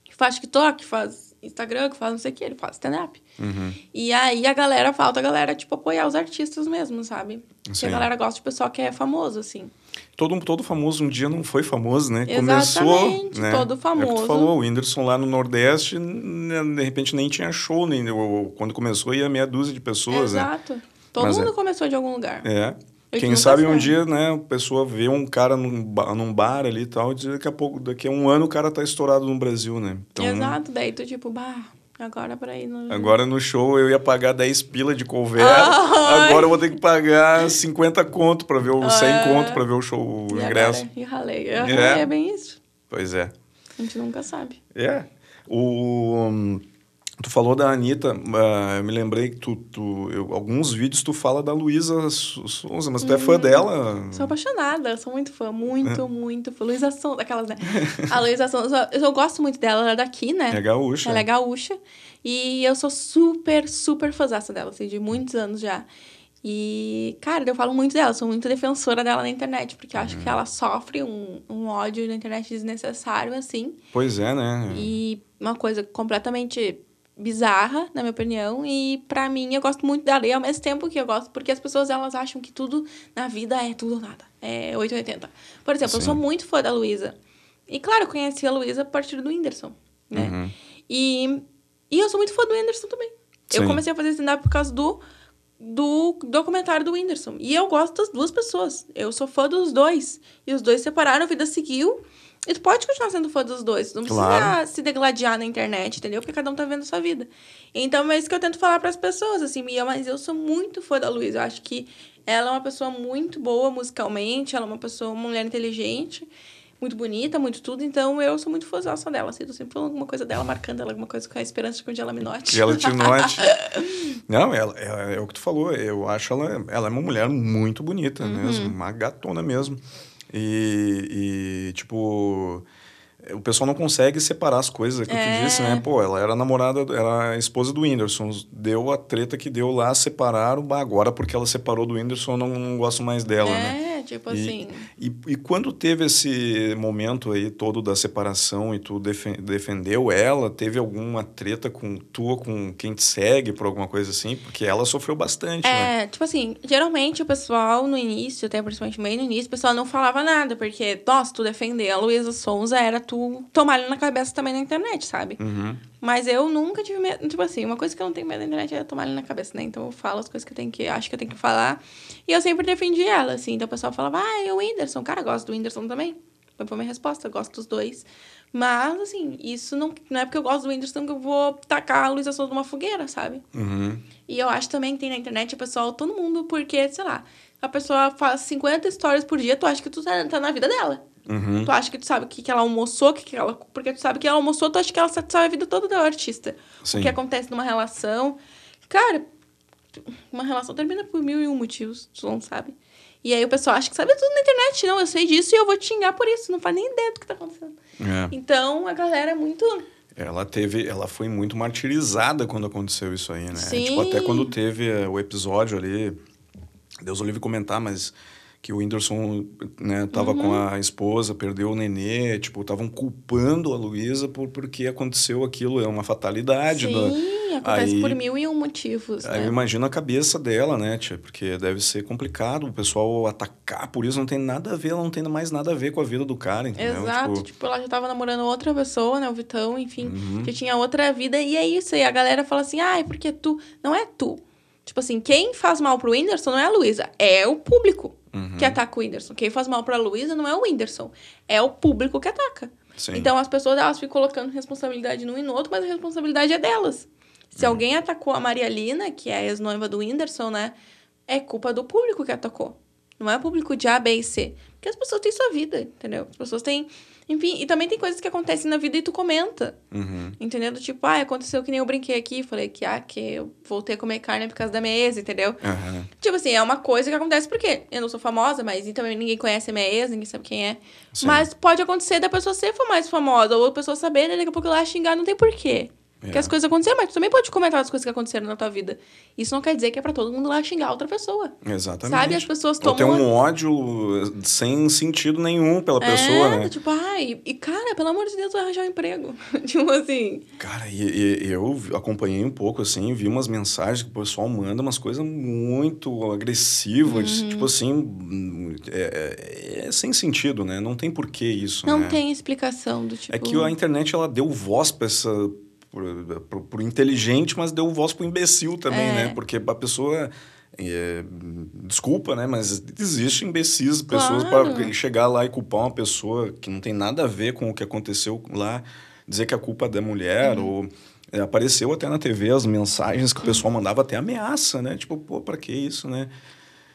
que faz TikTok, que faz Instagram, que faz não sei o que, ele faz stand-up. Uhum. E aí a galera, falta a galera, tipo, apoiar os artistas mesmo, sabe? Porque a galera gosta de pessoal que é famoso, assim. Todo, todo famoso um dia não foi famoso, né? Exatamente, Começou, né? todo famoso. É que tu falou, o Whindersson lá no Nordeste, de repente nem tinha show, nem, quando começou ia meia dúzia de pessoas, né? Exato. né? Todo Mas mundo é. começou de algum lugar. É. Quem sabe um dia, né, a pessoa vê um cara num, bar, num bar ali e tal, e daqui a pouco, daqui a um ano o cara tá estourado no Brasil, né? Então, Exato, daí tu tipo, bah, agora pra ir no... Agora no show eu ia pagar 10 pila de cover, agora eu vou ter que pagar 50 conto pra ver o... Ah, 100 conto pra ver o show, o ingresso. Agora? E ralei. É. é bem isso. Pois é. A gente nunca sabe. É. O... Tu falou da Anitta, uh, eu me lembrei que tu, tu eu, alguns vídeos tu fala da Luísa Souza, mas tu é fã uhum. dela? Sou apaixonada, sou muito fã, muito, é. muito fã. Luísa Souza, aquelas, né? A Luísa Souza, eu, eu, gosto muito dela, ela é daqui, né? É gaúcha. Ela é gaúcha. E eu sou super, super fãzaça dela, assim, de muitos anos já. E, cara, eu falo muito dela, sou muito defensora dela na internet, porque eu acho que uhum. ela sofre um, um ódio na internet desnecessário, assim. Pois é, né? E uma coisa completamente bizarra, na minha opinião, e para mim eu gosto muito dela. E ao mesmo tempo que eu gosto, porque as pessoas elas acham que tudo na vida é tudo ou nada. É 880. Por exemplo, Sim. eu sou muito fã da Luísa. E claro, eu conheci a Luísa a partir do Whindersson, né? Uhum. E, e eu sou muito fã do Whindersson também. Sim. Eu comecei a fazer stand-up por causa do, do documentário do Whindersson. E eu gosto das duas pessoas. Eu sou fã dos dois. E os dois separaram, a vida seguiu. E tu pode continuar sendo fã dos dois. Não precisa claro. se degladiar na internet, entendeu? Porque cada um tá vendo a sua vida. Então é isso que eu tento falar para as pessoas, assim, Mia, mas eu sou muito fã da Luísa. Eu acho que ela é uma pessoa muito boa musicalmente, ela é uma pessoa, uma mulher inteligente, muito bonita, muito tudo. Então eu sou muito fãzaça dela. Assim, tô sempre falando alguma coisa dela, marcando ela alguma coisa com a esperança de que um dia ela me note. Que ela te note. Não, ela, ela, é o que tu falou. Eu acho ela, ela é uma mulher muito bonita uhum. mesmo, uma gatona mesmo. E, e tipo o pessoal não consegue separar as coisas, é que é. tu disse, né? Pô, ela era namorada, era a esposa do Whindersson. Deu a treta que deu lá, separaram. Agora, porque ela separou do Whindersson, eu não, não gosto mais dela, é, né? Tipo e, assim. E, e quando teve esse momento aí todo da separação e tu defendeu ela, teve alguma treta com tua, com quem te segue, por alguma coisa assim? Porque ela sofreu bastante, é, né? É, tipo assim, geralmente o pessoal no início, até principalmente meio no início, o pessoal não falava nada, porque, nossa, tu defender a Luísa Sonza era tu tomar na cabeça também na internet, sabe? Uhum. Mas eu nunca tive medo. Tipo assim, uma coisa que eu não tenho medo na internet é tomar ele na cabeça, né? Então eu falo as coisas que eu tenho que. Acho que eu tenho que falar. E eu sempre defendi ela, assim. Então o pessoal falava, ah, é o Whindersson. Cara, gosto do Whindersson também. Foi minha resposta, gosto dos dois. Mas, assim, isso não, não é porque eu gosto do Whindersson que eu vou tacar a Luísa Souza numa fogueira, sabe? Uhum. E eu acho também que tem na internet o pessoal, todo mundo, porque, sei lá, a pessoa faz 50 stories por dia, tu acha que tu tá, tá na vida dela. Uhum. Tu acha que tu sabe o que, que ela almoçou, que, que ela. Porque tu sabe que ela almoçou, tu acha que ela sabe a vida toda do artista. Sim. O que acontece numa relação. Cara, uma relação termina por mil e um motivos, tu não sabe. E aí o pessoal acha que sabe tudo na internet. Não, eu sei disso e eu vou te xingar por isso. Não faz nem ideia do que tá acontecendo. É. Então a galera é muito. Ela teve, ela foi muito martirizada quando aconteceu isso aí, né? Sim. Tipo, até quando teve eh, o episódio ali, Deus o livre comentar, mas que o Whindersson, né, tava uhum. com a esposa, perdeu o nenê, tipo, estavam culpando a Luísa por porque aconteceu aquilo, é uma fatalidade. Sim, acontece aí, por mil e um motivos, Aí né? eu imagino a cabeça dela, né, tia, porque deve ser complicado o pessoal atacar por isso, não tem nada a ver, ela não tem mais nada a ver com a vida do cara, entendeu? Exato, tipo, tipo ela já tava namorando outra pessoa, né, o Vitão, enfim, uhum. que tinha outra vida, e é isso, e a galera fala assim, ai, ah, porque tu, não é tu. Tipo assim, quem faz mal pro Whindersson não é a Luísa, é o público uhum. que ataca o Whindersson. Quem faz mal pra Luísa não é o Whindersson, é o público que ataca. Sim. Então as pessoas elas ficam colocando responsabilidade num e no outro, mas a responsabilidade é delas. Se uhum. alguém atacou a Maria Lina, que é a ex-noiva do Whindersson, né? É culpa do público que atacou. Não é o público de A, B e C. Porque as pessoas têm sua vida, entendeu? As pessoas têm enfim, e também tem coisas que acontecem na vida e tu comenta. Uhum. Entendeu? Tipo, ah, aconteceu que nem eu brinquei aqui. Falei que, ah, que eu voltei a comer carne por causa da mesa, entendeu? Uhum. Tipo assim, é uma coisa que acontece porque eu não sou famosa, mas e também ninguém conhece a minha ex, ninguém sabe quem é. Sim. Mas pode acontecer da pessoa ser mais famosa, ou a pessoa saber, né? Daqui a pouco ela xingar, não tem porquê. É. Que as coisas aconteceram, mas tu também pode comentar as coisas que aconteceram na tua vida. Isso não quer dizer que é pra todo mundo lá xingar outra pessoa. Exatamente. Sabe? As pessoas tomam. Ou ter um ódio sem sentido nenhum pela é, pessoa, né? Tipo, ai, e cara, pelo amor de Deus, vai arranjar um emprego. tipo assim. Cara, e, e, eu acompanhei um pouco, assim, vi umas mensagens que o pessoal manda umas coisas muito agressivas. Uhum. Tipo assim, é, é, é, sem sentido, né? Não tem porquê isso. Não né? tem explicação do tipo. É que a internet ela deu voz pra essa pro, pro, pro inteligente, mas deu voz pro imbecil também, né? é. né? Porque a pessoa. É, desculpa, né? Mas existe imbecis, pessoas claro. para chegar lá e culpar uma pessoa que não tem nada a ver com o que aconteceu lá, dizer que a culpa é da mulher, uhum. ou é, apareceu até na TV as mensagens que o pessoal mandava até ameaça, né? Tipo, pô, pra que isso, né?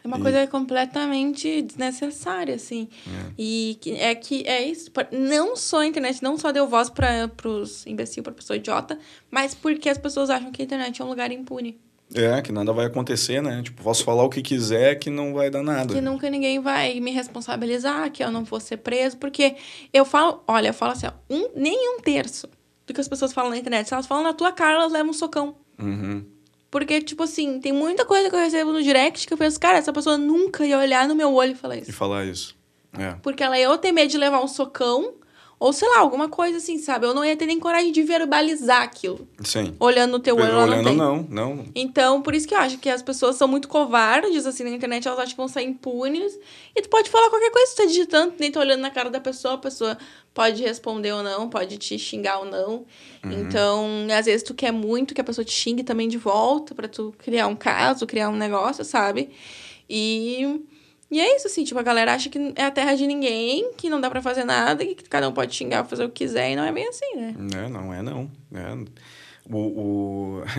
É uma e... coisa completamente desnecessária, assim. É. E é que é isso. Não só a internet não só deu voz para os imbecil, para pessoa idiota, mas porque as pessoas acham que a internet é um lugar impune. É, que nada vai acontecer, né? Tipo, posso falar o que quiser que não vai dar nada. Que nunca ninguém vai me responsabilizar, que eu não vou ser preso, porque eu falo, olha, eu falo assim, ó, um, nem um terço do que as pessoas falam na internet. Se elas falam na tua cara, elas levam um socão. Uhum. Porque, tipo assim, tem muita coisa que eu recebo no direct que eu penso, cara, essa pessoa nunca ia olhar no meu olho e falar isso. E falar isso. É. Porque ela ia ou ter medo de levar um socão, Ou sei lá, alguma coisa assim, sabe? Eu não ia ter nem coragem de verbalizar aquilo. Sim. Olhando no teu olho, Olhando, não, tem. não, não. Então, por isso que eu acho que as pessoas são muito covardes, assim, na internet, elas acham que vão sair impunes. E tu pode falar qualquer coisa, tu tá digitando, nem tá olhando na cara da pessoa, a pessoa pode responder ou não, pode te xingar ou não. Uhum. Então, às vezes tu quer muito que a pessoa te xingue também de volta, para tu criar um caso, criar um negócio, sabe? E e é isso, assim, tipo, a galera acha que é a terra de ninguém, que não dá para fazer nada, que cada um pode xingar, fazer o que quiser, e não é bem assim, né? É, não é não. É. O, o...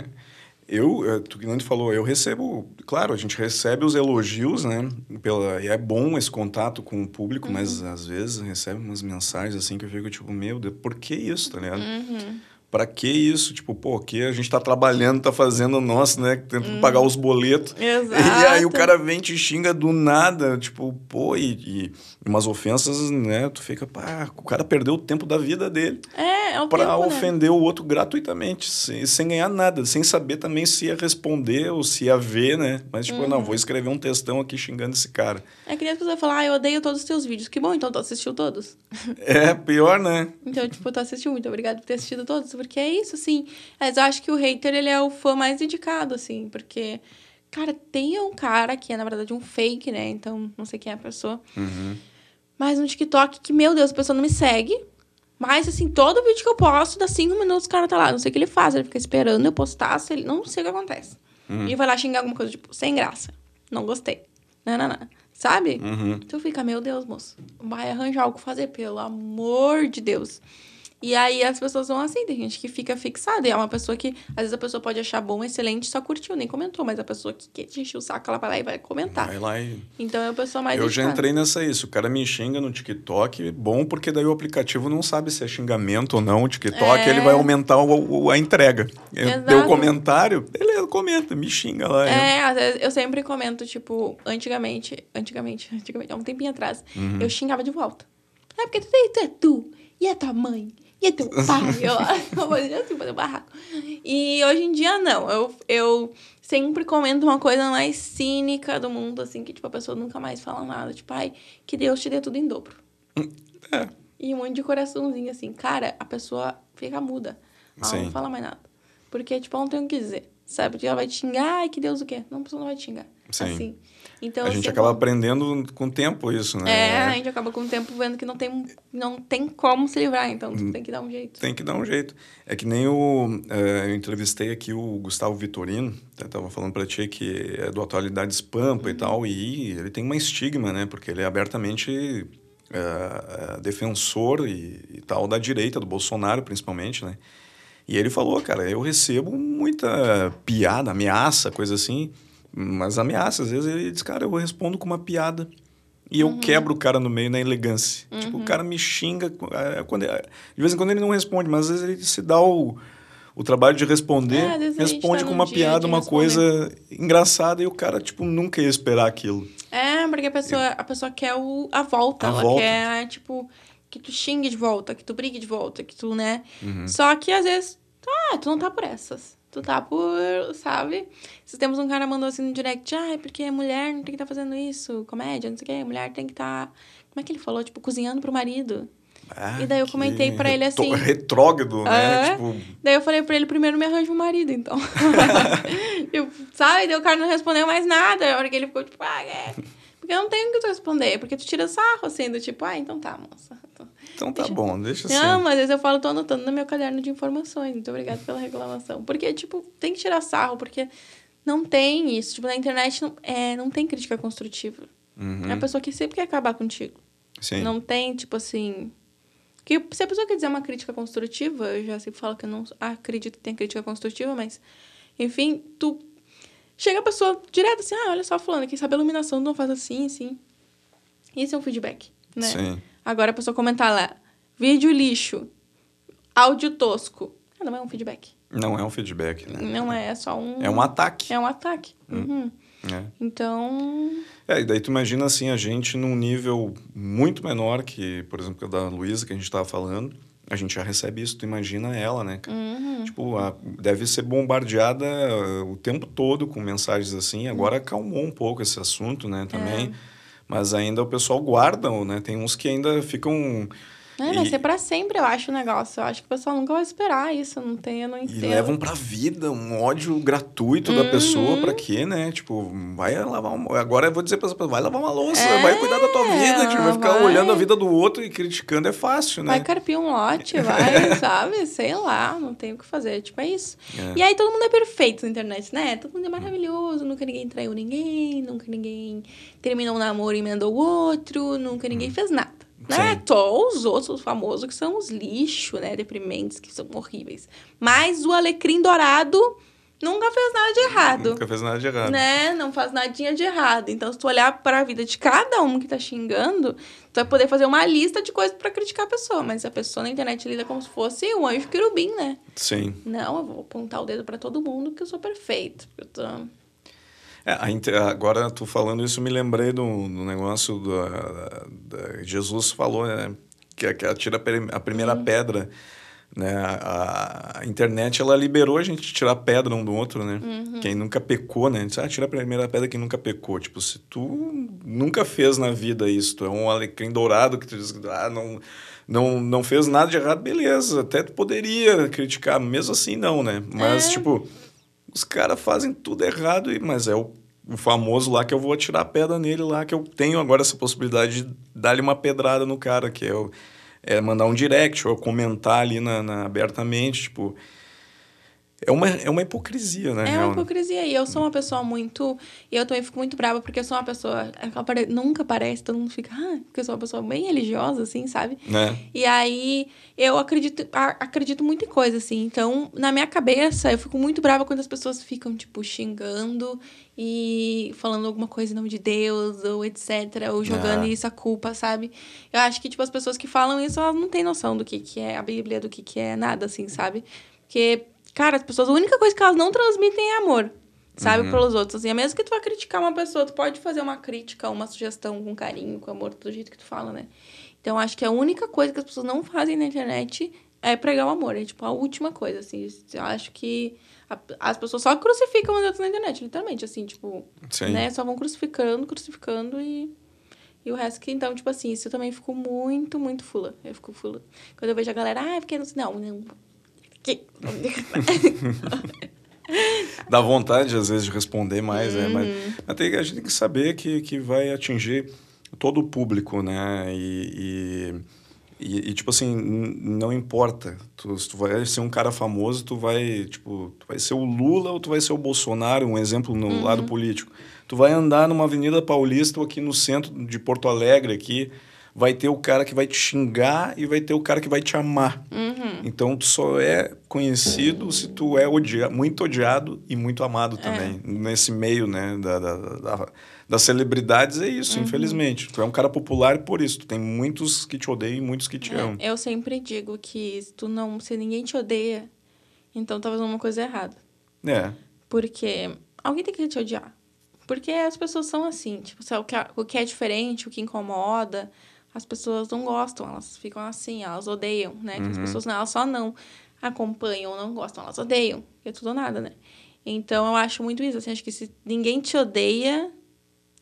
Eu, é, tu que falou, eu recebo, claro, a gente recebe os elogios, né? Pela, e é bom esse contato com o público, uhum. mas às vezes recebe umas mensagens assim que eu fico tipo, meu Deus, por que isso, tá ligado? Uhum para que isso? Tipo, pô, que a gente tá trabalhando, tá fazendo o nosso, né? Tentando hum. pagar os boletos. Exato. E aí o cara vem te xinga do nada, tipo, pô, e, e umas ofensas, né? Tu fica, pá, o cara perdeu o tempo da vida dele. É, é o Pra tempo, ofender né? o outro gratuitamente, sem, sem ganhar nada, sem saber também se ia responder ou se ia ver, né? Mas, tipo, uhum. não, vou escrever um textão aqui xingando esse cara. É que nem as pessoas falam, ah, eu odeio todos os teus vídeos. Que bom, então tu assistiu todos. É, pior, né? então, tipo, tu assistiu, muito obrigado por ter assistido todos porque é isso, assim. Mas eu acho que o hater, ele é o fã mais dedicado, assim, porque, cara, tem um cara que é, na verdade, um fake, né? Então, não sei quem é a pessoa. Uhum. Mas no TikTok, que, meu Deus, a pessoa não me segue. Mas, assim, todo vídeo que eu posto, dá cinco minutos, o cara tá lá. Não sei o que ele faz. Ele fica esperando eu postar, se ele... não sei o que acontece. Uhum. E vai lá xingar alguma coisa, tipo, sem graça. Não gostei. Não, não, não. Sabe? Uhum. Tu fica, meu Deus, moço. Vai arranjar algo fazer, pelo amor de Deus. E aí as pessoas vão assim, tem gente que fica fixada. E é uma pessoa que, às vezes, a pessoa pode achar bom, excelente, só curtiu, nem comentou. Mas a pessoa que quer te encher o saco, ela vai lá e vai comentar. Vai lá e... Então é a pessoa mais. Eu dedicada. já entrei nessa isso. O cara me xinga no TikTok, bom, porque daí o aplicativo não sabe se é xingamento ou não. O TikTok, é... ele vai aumentar o, a entrega. Exato. Deu comentário, beleza, comenta, me xinga lá. É, às vezes eu sempre comento, tipo, antigamente, antigamente, antigamente, há um tempinho atrás, uhum. eu xingava de volta. É porque tu, tu é tu, e a tua mãe, e teu pai? eu, fazia assim, fazer um barraco. E hoje em dia, não. Eu, eu sempre comento uma coisa mais cínica do mundo, assim, que, tipo, a pessoa nunca mais fala nada. Tipo, ai, que Deus te dê tudo em dobro. É. E um monte de coraçãozinho, assim. Cara, a pessoa fica muda. Ela Sim. não fala mais nada. Porque, tipo, ela não tem o que dizer. Sabe? Porque ela vai te xingar, ai, que Deus o quê? Não, a pessoa não vai te xingar. Sim. Assim. Então, a gente acaba aprendendo com o tempo isso, né? É, a gente acaba com o tempo vendo que não tem, não tem como se livrar, então tem que dar um jeito. Tem que dar um jeito. É que nem o... É, eu entrevistei aqui o Gustavo Vitorino, eu tava falando para ti que é do Atualidades Pampa uhum. e tal, e ele tem uma estigma, né? Porque ele é abertamente é, é, defensor e, e tal da direita, do Bolsonaro principalmente, né? E ele falou, cara, eu recebo muita piada, ameaça, coisa assim mas ameaça, às vezes ele diz, cara, eu respondo com uma piada. E eu uhum. quebro o cara no meio na elegância. Uhum. Tipo, o cara me xinga. É, quando, de vez em quando ele não responde, mas às vezes ele se dá o, o trabalho de responder, é, responde tá com uma piada, uma responder. coisa engraçada, e o cara, tipo, nunca ia esperar aquilo. É, porque a pessoa, a pessoa quer o, a volta. A ela volta. quer, tipo, que tu xingue de volta, que tu brigue de volta, que tu, né? Uhum. Só que às vezes, ah, tu não tá por essas tu tá por, sabe? Se temos um cara mandou assim no direct, ah, porque mulher não tem que estar tá fazendo isso, comédia, não sei o quê, mulher tem que estar. Tá... Como é que ele falou? Tipo, cozinhando pro marido. Ah, e daí eu comentei para ele assim. Retrógrado, né? Tipo... Daí eu falei pra ele, primeiro me arranja um marido, então. tipo, sabe? Daí o cara não respondeu mais nada. A hora que ele ficou, tipo, ah, é. Porque eu não tenho o que tu responder. Porque tu tira sarro, assim, do tipo, ah, então tá, moça. Então tá deixa... bom, deixa assim. Não, mas às vezes eu falo, tô anotando no meu caderno de informações. Muito obrigada pela reclamação. Porque, tipo, tem que tirar sarro, porque não tem isso. Tipo, na internet não, é, não tem crítica construtiva. Uhum. É a pessoa que sempre quer acabar contigo. Sim. Não tem, tipo assim. Que se a pessoa quer dizer uma crítica construtiva, eu já sempre falo que eu não acredito que tem crítica construtiva, mas. Enfim, tu. Chega a pessoa direto assim, ah, olha só, fulano, quem sabe a iluminação não faz assim, assim. Isso é um feedback, né? Sim. Agora a pessoa comentar lá, vídeo lixo, áudio tosco. Ah, não é um feedback. Não é um feedback, né? Não é, é só um... É um ataque. É um ataque. Hum. Uhum. É. Então... É, e daí tu imagina, assim, a gente num nível muito menor que, por exemplo, da Luísa, que a gente estava falando, a gente já recebe isso, tu imagina ela, né? Uhum. Tipo, a, deve ser bombardeada uh, o tempo todo com mensagens assim. Agora acalmou um pouco esse assunto, né? Também. É. Mas ainda o pessoal guarda, né? Tem uns que ainda ficam É, vai ser para sempre, eu acho, o negócio. Eu acho que o pessoal nunca vai esperar isso, não tem, eu não entendo. E levam pra vida um ódio gratuito uhum. da pessoa, pra quê, né? Tipo, vai lavar uma... Agora eu vou dizer pra pessoa, vai lavar uma louça, é, vai cuidar da tua vida, tipo, vai ficar vai... olhando a vida do outro e criticando é fácil, né? Vai carpir um lote, vai, sabe? Sei lá, não tem o que fazer, tipo, é isso. É. E aí todo mundo é perfeito na internet, né? Todo mundo é maravilhoso, nunca ninguém traiu ninguém, nunca ninguém terminou um namoro e emendou o outro, nunca ninguém hum. fez nada. Né? Só os outros famosos que são os lixos, né? Deprimentes, que são horríveis. Mas o alecrim dourado nunca fez nada de errado. Nunca fez nada de errado. Né? Não faz nadinha de errado. Então, se tu olhar para a vida de cada um que tá xingando, tu vai poder fazer uma lista de coisas para criticar a pessoa. Mas a pessoa na internet lida como se fosse um anjo querubim, né? Sim. Não, eu vou apontar o dedo para todo mundo que eu sou perfeito. Eu tô... É, agora, tu falando isso, me lembrei do, do negócio do, da, Jesus falou, né? Que, que atira a primeira pedra. Né? A, a, internet, ela liberou a gente tirar pedra um do outro, né? Uhum. Quem nunca pecou, né? Diz, ah, tira a primeira pedra quem nunca pecou. Tipo, se tu nunca fez na vida isso, tu é um alecrim dourado que tu diz, ah, não, não, não fez nada de errado, beleza. Até tu poderia criticar, mesmo assim não, né? Mas, é. tipo os caras fazem tudo errado, mas é o, o famoso lá que eu vou atirar a pedra nele lá, que eu tenho agora essa possibilidade de dar-lhe uma pedrada no cara, que é, é mandar um direct ou comentar ali na, na abertamente, tipo é uma, é uma hipocrisia, né? É uma hipocrisia. E eu sou uma pessoa muito. E eu também fico muito brava porque eu sou uma pessoa. Apare... Nunca parece, todo mundo fica. Ah, porque eu sou uma pessoa bem religiosa, assim, sabe? É. E aí eu acredito, acredito muito em coisas, assim. Então, na minha cabeça, eu fico muito brava quando as pessoas ficam, tipo, xingando e falando alguma coisa em nome de Deus, ou etc. Ou jogando é. isso a culpa, sabe? Eu acho que, tipo, as pessoas que falam isso, elas não têm noção do que, que é a Bíblia, do que, que é nada, assim, sabe? Porque Cara, as pessoas, a única coisa que elas não transmitem é amor, sabe, uhum. pelos outros. Assim, é mesmo que tu vá criticar uma pessoa, tu pode fazer uma crítica, uma sugestão com carinho, com amor, do jeito que tu fala, né? Então, acho que a única coisa que as pessoas não fazem na internet é pregar o amor. É, tipo, a última coisa, assim. Eu acho que a, as pessoas só crucificam os outros na internet, literalmente, assim, tipo... Sim. Né? Só vão crucificando, crucificando e... E o resto que, então, tipo assim, isso eu também fico muito, muito fula. Eu fico fula. Quando eu vejo a galera, ah, porque não... Não, não que... Dá vontade, às vezes, de responder mais, uhum. né? Mas, mas tem, a gente tem que saber que, que vai atingir todo o público, né? E, e, e, e, tipo assim, não importa. Tu, se tu vai ser um cara famoso, tu vai, tipo, tu vai ser o Lula ou tu vai ser o Bolsonaro, um exemplo no uhum. lado político. Tu vai andar numa avenida paulista ou aqui no centro de Porto Alegre, aqui, vai ter o cara que vai te xingar e vai ter o cara que vai te amar. Uhum. Então, tu só é conhecido se tu é odia muito odiado e muito amado também. É. Nesse meio, né, da, da, da, das celebridades é isso, uhum. infelizmente. Tu é um cara popular por isso. Tu tem muitos que te odeiam e muitos que te é, amam. Eu sempre digo que se tu não... Se ninguém te odeia, então tá fazendo uma coisa errada. É. Porque alguém tem que te odiar. Porque as pessoas são assim, tipo, o que, é, o que é diferente, o que incomoda, as pessoas não gostam, elas ficam assim, elas odeiam, né? Uhum. As pessoas não, elas só não acompanham, não gostam, elas odeiam, é tudo ou nada, né? Então eu acho muito isso, assim, acho que se ninguém te odeia,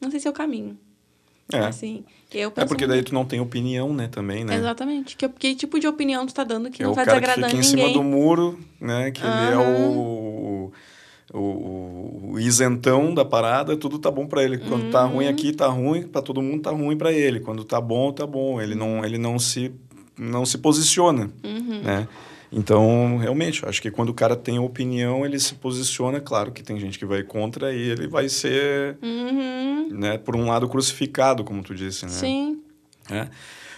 não sei se é o caminho. É. Assim, eu é porque daí tu não tem opinião, né, também, né? Exatamente. Que, que tipo de opinião tu tá dando que é não tá desagradando ninguém? É o cara que fica em cima do muro, né? Que uhum. ele é o o, o, isentão da parada, tudo tá bom para ele. Quando uhum. tá ruim aqui, tá ruim, para todo mundo tá ruim para ele. Quando tá bom, tá bom. Ele não, ele não se não se posiciona, uhum. né? Então, realmente, acho que quando o cara tem opinião, ele se posiciona. Claro que tem gente que vai contra e ele vai ser, uhum. né, por um lado, crucificado, como tu disse, né? Sim. É.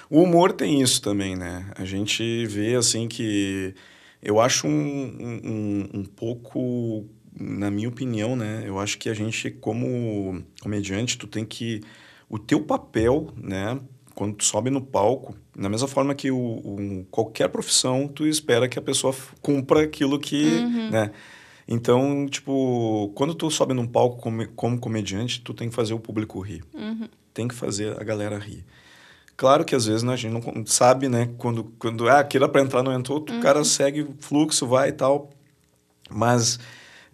O humor tem isso também, né? A gente vê, assim, que... Eu acho um, um, um pouco na minha opinião, né, eu acho que a gente, como comediante, tu tem que. O teu papel, né, quando tu sobe no palco, da mesma forma que o, o, qualquer profissão, tu espera que a pessoa cumpra aquilo que. Uhum. Né? Então, tipo, quando tu sobe num palco como, como comediante, tu tem que fazer o público rir. Uhum. Tem que fazer a galera rir. Claro que às vezes né, a gente não sabe, né? Quando, quando ah, aquilo é para entrar, não entrou, uhum. o cara segue o fluxo, vai e tal. Mas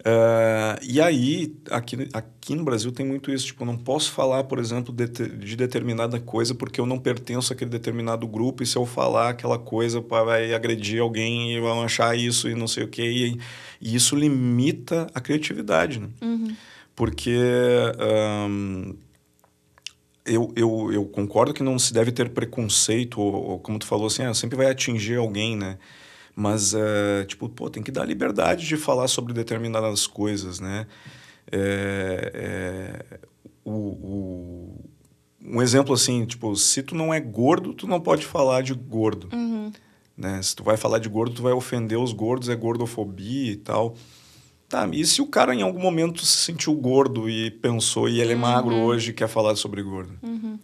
Uh, e aí, aqui, aqui no Brasil tem muito isso. Tipo, eu não posso falar, por exemplo, de, de, determinada coisa porque eu não pertenço àquele determinado grupo. E se eu falar aquela coisa, vai agredir alguém e vão achar isso e não sei o quê. E, e isso limita a criatividade, né? Uhum. Porque... Um, eu, eu, eu concordo que não se deve ter preconceito, ou, ou como tu falou assim, ah, sempre vai atingir alguém, né? Mas, uh, tipo, pô, tem que dar liberdade de falar sobre determinadas coisas, né? É, é, o, o, um exemplo assim, tipo, se tu não é gordo, tu não pode falar de gordo. Uhum. Né? Se tu vai falar de gordo, tu vai ofender os gordos, é gordofobia e tal. Tá, e se o cara em algum momento se sentiu gordo e pensou, e ele é magro uhum. hoje e quer falar sobre gordo? Uhum.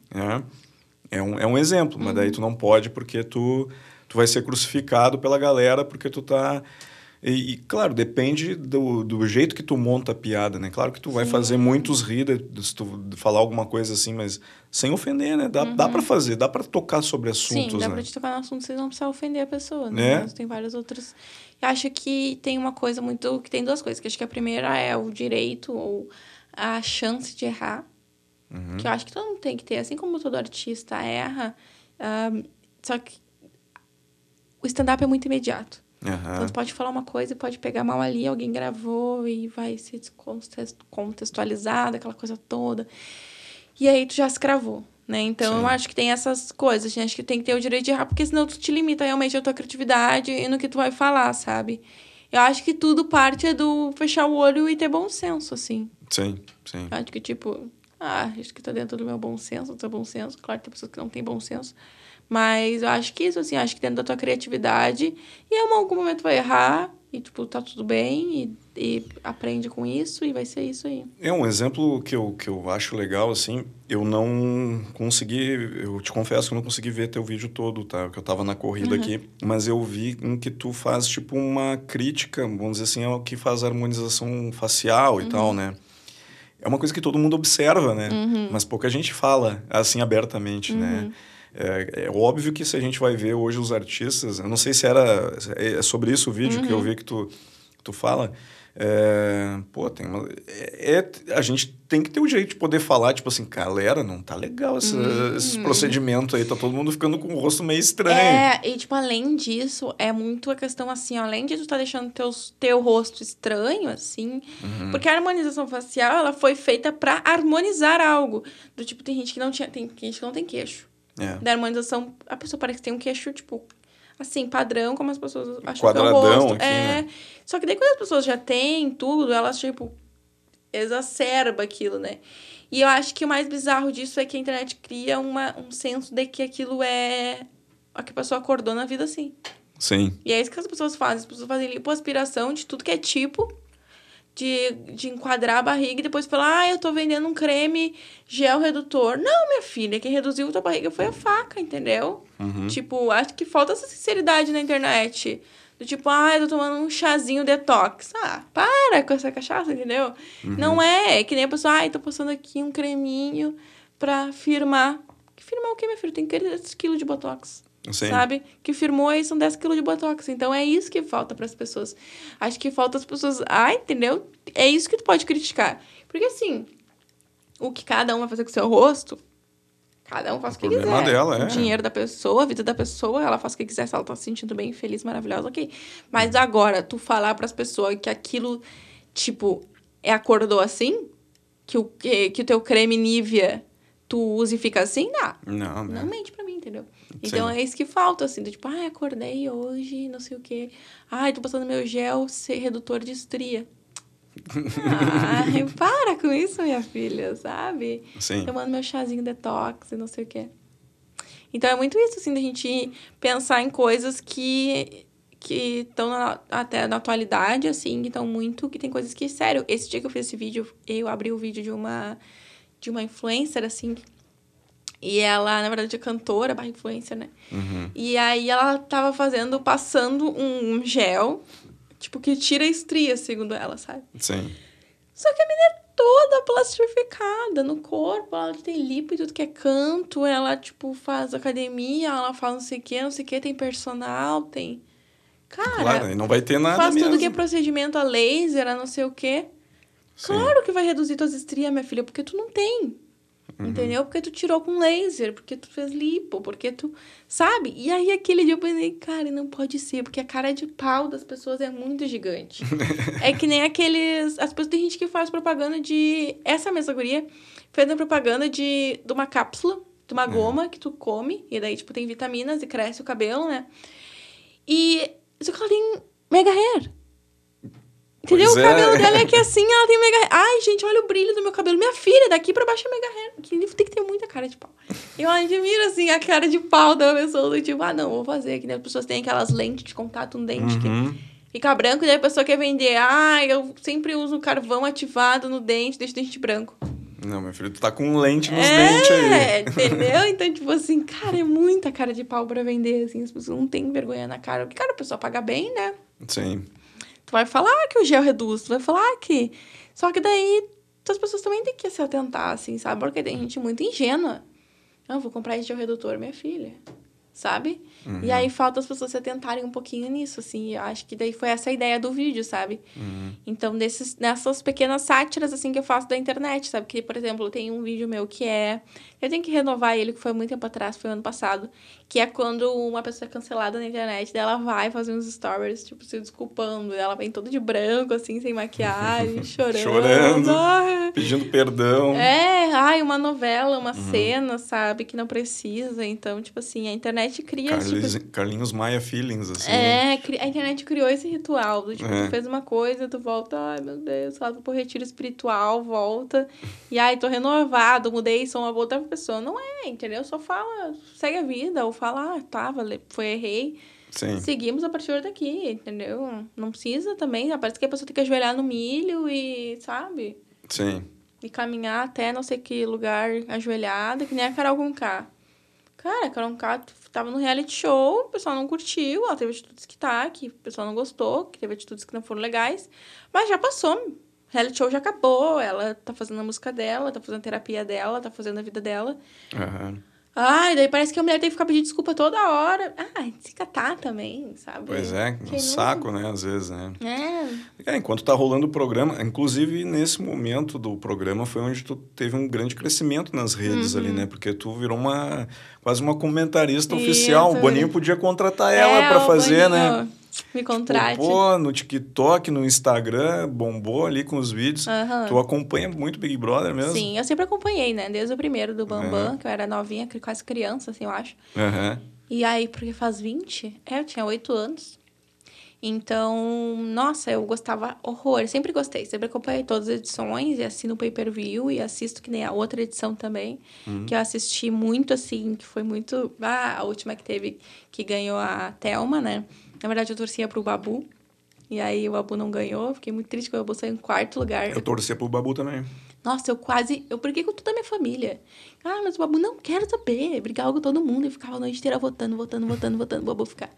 É, é, um, é um exemplo, mas daí uhum. tu não pode porque tu tu vai ser crucificado pela galera porque tu tá e, e, claro, depende do, do jeito que tu monta a piada, né? Claro que tu vai Sim. fazer muitos rir se tu falar alguma coisa assim, mas sem ofender, né? Dá, uhum. dá para fazer, dá para tocar sobre assuntos, Sim, dá né? pra te tocar no assunto, você não precisa ofender a pessoa, né? É. Tem vários outros... Eu acho que tem uma coisa muito... Que tem duas coisas, que acho que a primeira é o direito ou a chance de errar, uhum. que eu acho que todo mundo tem que ter. Assim como todo artista erra, uh, só que o stand-up é muito imediato. Uhum. Então, você pode falar uma coisa e pode pegar mal ali, alguém gravou e vai ser contextualizado, aquela coisa toda. E aí tu já se cravou, né? Então, Sim. eu acho que tem essas coisas. Acho que tem que ter o direito de errar, porque senão tu te limita realmente a tua criatividade e no que tu vai falar, sabe? Eu acho que tudo parte do fechar o olho e ter bom senso, assim. Sim, sim. Eu acho que, tipo, ah, acho que tá dentro do meu bom senso, do seu bom senso. Claro que tem pessoas que não têm bom senso. Mas eu acho que isso, assim, acho que dentro da tua criatividade, e em algum momento vai errar, e, tipo, tá tudo bem, e, e aprende com isso, e vai ser isso aí. É um exemplo que eu, que eu acho legal, assim, eu não consegui, eu te confesso que eu não consegui ver teu vídeo todo, tá? Que eu tava na corrida uhum. aqui, mas eu vi em que tu faz, tipo, uma crítica, vamos dizer assim, ao que faz a harmonização facial e uhum. tal, né? É uma coisa que todo mundo observa, né? Uhum. Mas pouca gente fala, assim, abertamente, né? É, é, óbvio que se a gente vai ver hoje os artistas, eu não sei se era é sobre isso o vídeo uhum. que eu uhum. vi que tu, tu fala. É, pô, tem uma, é, é, a gente tem que ter o jeito de poder falar, tipo assim, galera, não tá legal esse, uhum. esse procedimento aí, tá todo mundo ficando com o rosto meio estranho. É, e tipo, além disso, é muito a questão assim, ó, além de tu tá deixando teus, teu rosto estranho, assim, uhum. porque a harmonização facial, ela foi feita para harmonizar algo. Do tipo, tem gente que não tinha, tem gente que não tem queixo. É. Da harmonização, a pessoa parece que tem um queixo, tipo, assim, padrão, como as pessoas acham Quadradão que é o rosto. Aqui, é. Né? Só que daí quando as pessoas já têm tudo, elas, tipo, exacerba aquilo, né? E eu acho que o mais bizarro disso é que a internet cria uma, um senso de que aquilo é a que a pessoa acordou na vida assim. Sim. E é isso que as pessoas fazem. As pessoas fazem lipoaspiração de tudo que é tipo de, de enquadrar a barriga e depois falar, ah, eu tô vendendo um creme gel redutor. Não, minha filha, quem reduziu a tua barriga foi a faca, entendeu? Uhum. Tipo, acho que falta essa sinceridade na internet. Do tipo, ah, eu tô tomando um chazinho detox. Ah, para com essa cachaça, entendeu? Uhum. Não é, é que nem a pessoa, ah, tô passando aqui um creminho pra firmar. Que firmar o quê, minha filha? Tem 3 quilos de botox. Sim. sabe? Que firmou aí são 10 quilos de botox. Então é isso que falta para as pessoas. Acho que falta as pessoas. Ah, entendeu? É isso que tu pode criticar. Porque assim, o que cada um vai fazer com o seu rosto, cada um faz o, que quiser. Dela, é. O dinheiro da pessoa, a vida da pessoa, ela faz o que quiser. Se ela tá se sentindo bem, feliz, maravilhosa, ok. Mas agora, tu falar para as pessoas que aquilo, tipo, é acordou assim? Que o, que, que o teu creme Nivea tu usa e fica assim? Não. Não, não. Não mente pra mim, entendeu? Então Sim. é isso que falta, assim, do tipo, ah, acordei hoje, não sei o quê. Ai, tô passando meu gel ser redutor de estria. Ai, para com isso, minha filha, sabe? Sim. Tomando meu chazinho detox e não sei o quê. Então é muito isso, assim, da gente pensar em coisas que que estão até na atualidade, assim, que estão muito, que tem coisas que, sério, esse dia que eu fiz esse vídeo, eu abri o vídeo de uma de uma influencer, assim, e ela, na verdade, é cantora, barra influencer, né? Uhum. E aí ela tava fazendo, passando um gel, tipo, que tira a estria, segundo ela, sabe? Sim. Só que a menina é toda plastificada no corpo, ela tem lipo e tudo que é canto, ela, tipo, faz academia, ela faz não sei o que, não sei o que, tem personal, tem... Cara, claro, não vai ter nada faz mesmo. tudo que é procedimento a laser, a não sei o quê. Sim. Claro que vai reduzir tuas estrias, minha filha, porque tu não tem. Uhum. Entendeu? Porque tu tirou com laser, porque tu fez lipo, porque tu. Sabe? E aí aquele dia eu pensei, cara, não pode ser, porque a cara de pau das pessoas é muito gigante. é que nem aqueles. As pessoas tem gente que faz propaganda de. Essa mesma guria fez a propaganda de, de uma cápsula, de uma uhum. goma que tu come, e daí, tipo, tem vitaminas e cresce o cabelo, né? E. Só que ela tem mega hair. Entendeu? Pois o cabelo é. dela é que assim, ela tem mega. Ai, gente, olha o brilho do meu cabelo. Minha filha, daqui pra baixo é mega hair. Que tem que ter muita cara de pau. Eu admiro, assim, a cara de pau da pessoa. Do tipo, ah, não, vou fazer. Que as pessoas têm aquelas lentes de contato no dente uhum. que fica branco. E daí a pessoa quer vender. Ah, eu sempre uso carvão ativado no dente, deixa o dente branco. Não, meu filho, tu tá com lente nos é, dentes aí. É, entendeu? Então, tipo assim, cara, é muita cara de pau pra vender, assim. As pessoas não têm vergonha na cara. Porque, cara, a pessoa paga bem, né? Sim. Tu vai falar que o gel reduz, tu vai falar que. Só que daí as pessoas também têm que se atentar, assim, sabe? Porque tem gente muito ingênua. Ah, vou comprar esse gel redutor, minha filha. Sabe? Uhum. E aí falta as pessoas se atentarem um pouquinho nisso, assim. Eu acho que daí foi essa a ideia do vídeo, sabe? Uhum. Então, nesses, nessas pequenas sátiras, assim, que eu faço da internet, sabe? Que, por exemplo, tem um vídeo meu que é... Eu tenho que renovar ele, que foi muito tempo atrás, foi ano passado. Que é quando uma pessoa é cancelada na internet, daí ela vai fazer uns stories, tipo, se desculpando. Ela vem toda de branco, assim, sem maquiagem, chorando. chorando, pedindo perdão. É, ai, uma novela, uma uhum. cena, sabe? Que não precisa. Então, tipo assim, a internet cria... Carlinhos, tipo... Carlinhos Maia Feelings, assim. É, a internet criou esse ritual. Do, tipo, é. tu fez uma coisa, tu volta, ai, meu Deus, lá pro retiro espiritual, volta. E ai, tô renovado, mudei, sou uma outra pessoa. Não é, entendeu? Só fala, segue a vida, ou falar, ah, tá, foi, errei. Sim. Seguimos a partir daqui, entendeu? Não precisa também. Parece que a pessoa tem que ajoelhar no milho e, sabe? Sim. E caminhar até não sei que lugar ajoelhada, que nem a Carol Conká. Cara, a Carol Conká tava no reality show, o pessoal não curtiu, ela teve atitudes que tá, que o pessoal não gostou, que teve atitudes que não foram legais. Mas já passou. O reality show já acabou, ela tá fazendo a música dela, tá fazendo a terapia dela, tá fazendo a vida dela. Uhum. Ai, daí parece que a mulher tem que ficar pedindo desculpa toda hora. Ah, se catar também, sabe? Pois é, um saco, né? Às vezes, né? É. é. Enquanto tá rolando o programa, inclusive nesse momento do programa foi onde tu teve um grande crescimento nas redes uhum. ali, né? Porque tu virou uma quase uma comentarista Isso. oficial. O Boninho podia contratar ela é, para fazer, né? Boninho. né? Me contrate. Pô, no TikTok, no Instagram, bombou ali com os vídeos. Uhum. Tu acompanha muito Big Brother mesmo? Sim, eu sempre acompanhei, né? Desde o primeiro do Bambam, uhum. que eu era novinha, quase criança, assim, eu acho. Uhum. E aí, porque faz 20? É, eu tinha 8 anos. Então, nossa, eu gostava horror. Sempre gostei. Sempre acompanhei todas as edições e assino o pay-per-view e assisto que nem a outra edição também. Uhum. Que eu assisti muito, assim, que foi muito... Ah, a última que teve, que ganhou a Thelma, né? Na verdade, eu torcia pro Babu. E aí o Babu não ganhou. Fiquei muito triste que o Babu saiu em quarto lugar. Eu torcia pro Babu também. Nossa, eu quase. Eu briguei com toda a minha família. Ah, mas o Babu não quero saber. Brigava com todo mundo e ficava a noite inteira votando, votando, votando, votando. O Babu ficar.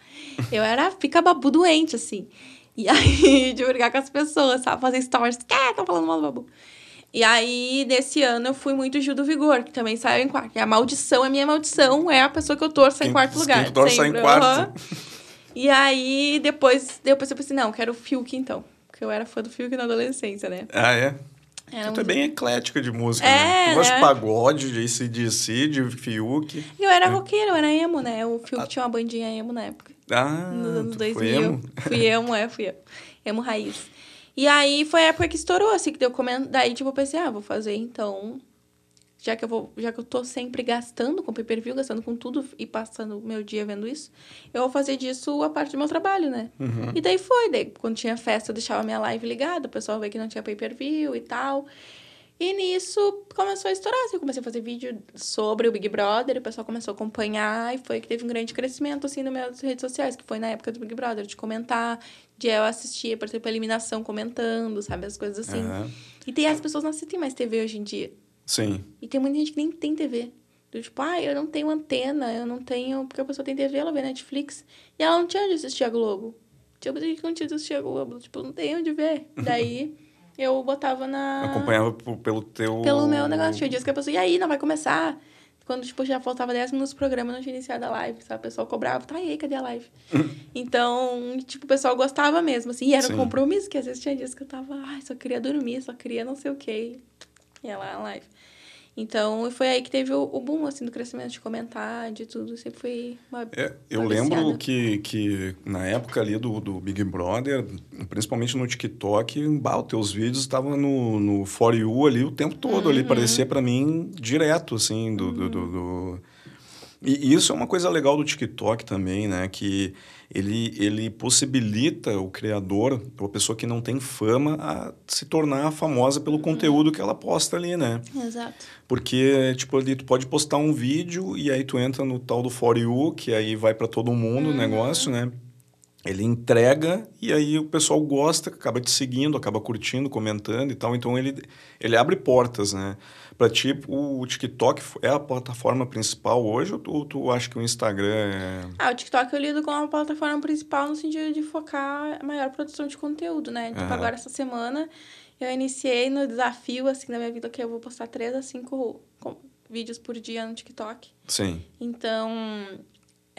Eu era. Fica Babu doente, assim. E aí, de brigar com as pessoas, sabe? Fazer stories. Ah, tá falando mal do Babu. E aí, nesse ano, eu fui muito Gil do Vigor, que também saiu em quarto. E a maldição, a minha maldição é a pessoa que eu torço em quarto lugar. Quem tu torce em quarto. Uhum. E aí, depois, depois eu pensei, não, quero o Fiuk então. Porque eu era fã do Fiuk na adolescência, né? Ah, é? Era tu é bem eclética de música, é, né? Tu gosta de né? pagode, de ACDC, de Fiuk. Eu era é. roqueiro, eu era emo, né? O Fiuk ah. tinha uma bandinha emo na época. Ah, Nos anos 2000. Foi emo? Fui emo, é, fui emo. Emo raiz. E aí, foi a época que estourou, assim, que deu comendo. Daí, tipo, eu pensei, ah, vou fazer, então, já que eu vou, já que eu tô sempre gastando com pay-per-view, gastando com tudo e passando o meu dia vendo isso, eu vou fazer disso a parte do meu trabalho, né? Uhum. E daí foi, daí quando tinha festa eu deixava minha live ligada, o pessoal vê que não tinha pay-per-view e tal. E nisso começou a estourar, assim, eu comecei a fazer vídeo sobre o Big Brother, o pessoal começou a acompanhar e foi que teve um grande crescimento, assim, nas minhas redes sociais, que foi na época do Big Brother, de comentar, de eu assistir, por exemplo, a eliminação comentando, sabe, as coisas assim. Uhum. E tem as pessoas não assistem mais TV hoje em dia. Sim. E tem muita gente que nem tem TV. Do tipo, ah, eu não tenho antena, eu não tenho. Porque a pessoa tem TV, ela vê Netflix. E ela não tinha onde assistir a Globo. Tipo, a gente não tinha onde assistir a Globo. Tipo, não tem onde ver. Daí eu botava na. Acompanhava pelo teu. Pelo meu negócio. Tinha dias que a pessoa, e aí, não vai começar? quando, tipo, já faltava 10 minutos do programa, não tinha iniciado a live, sabe? O pessoal cobrava, tá aí, cadê a live? então, tipo, o pessoal gostava mesmo, assim. E era Sim. um compromisso, que às vezes tinha dias que eu tava, ai, só queria dormir, só queria não sei o quê. E ia lá a live. Então, foi aí que teve o, o boom, assim, do crescimento de comentar, de tudo. Sempre foi uma. É, eu lembro que, que na época ali do, do Big Brother, principalmente no TikTok, bah, os teus vídeos estavam no, no For You ali o tempo todo, uhum. ali, parecia para mim direto, assim, do, uhum. do, do, do... E isso é uma coisa legal do TikTok também, né? Que ele, ele possibilita o criador, ou a pessoa que não tem fama, a se tornar famosa pelo uhum. conteúdo que ela posta ali, né? Exato. Porque, tipo, ali tu pode postar um vídeo e aí tu entra no tal do For You, que aí vai para todo mundo uhum. o negócio, né? Ele entrega e aí o pessoal gosta, acaba te seguindo, acaba curtindo, comentando e tal. Então ele, ele abre portas, né? Para ti, o TikTok é a plataforma principal hoje ou tu, tu acha que o Instagram é... Ah, o TikTok eu lido com a plataforma principal no sentido de focar a maior produção de conteúdo, né? Tipo, uhum. agora essa semana eu iniciei no desafio, assim, da minha vida, que eu vou postar três a cinco vídeos por dia no TikTok. Sim. Então,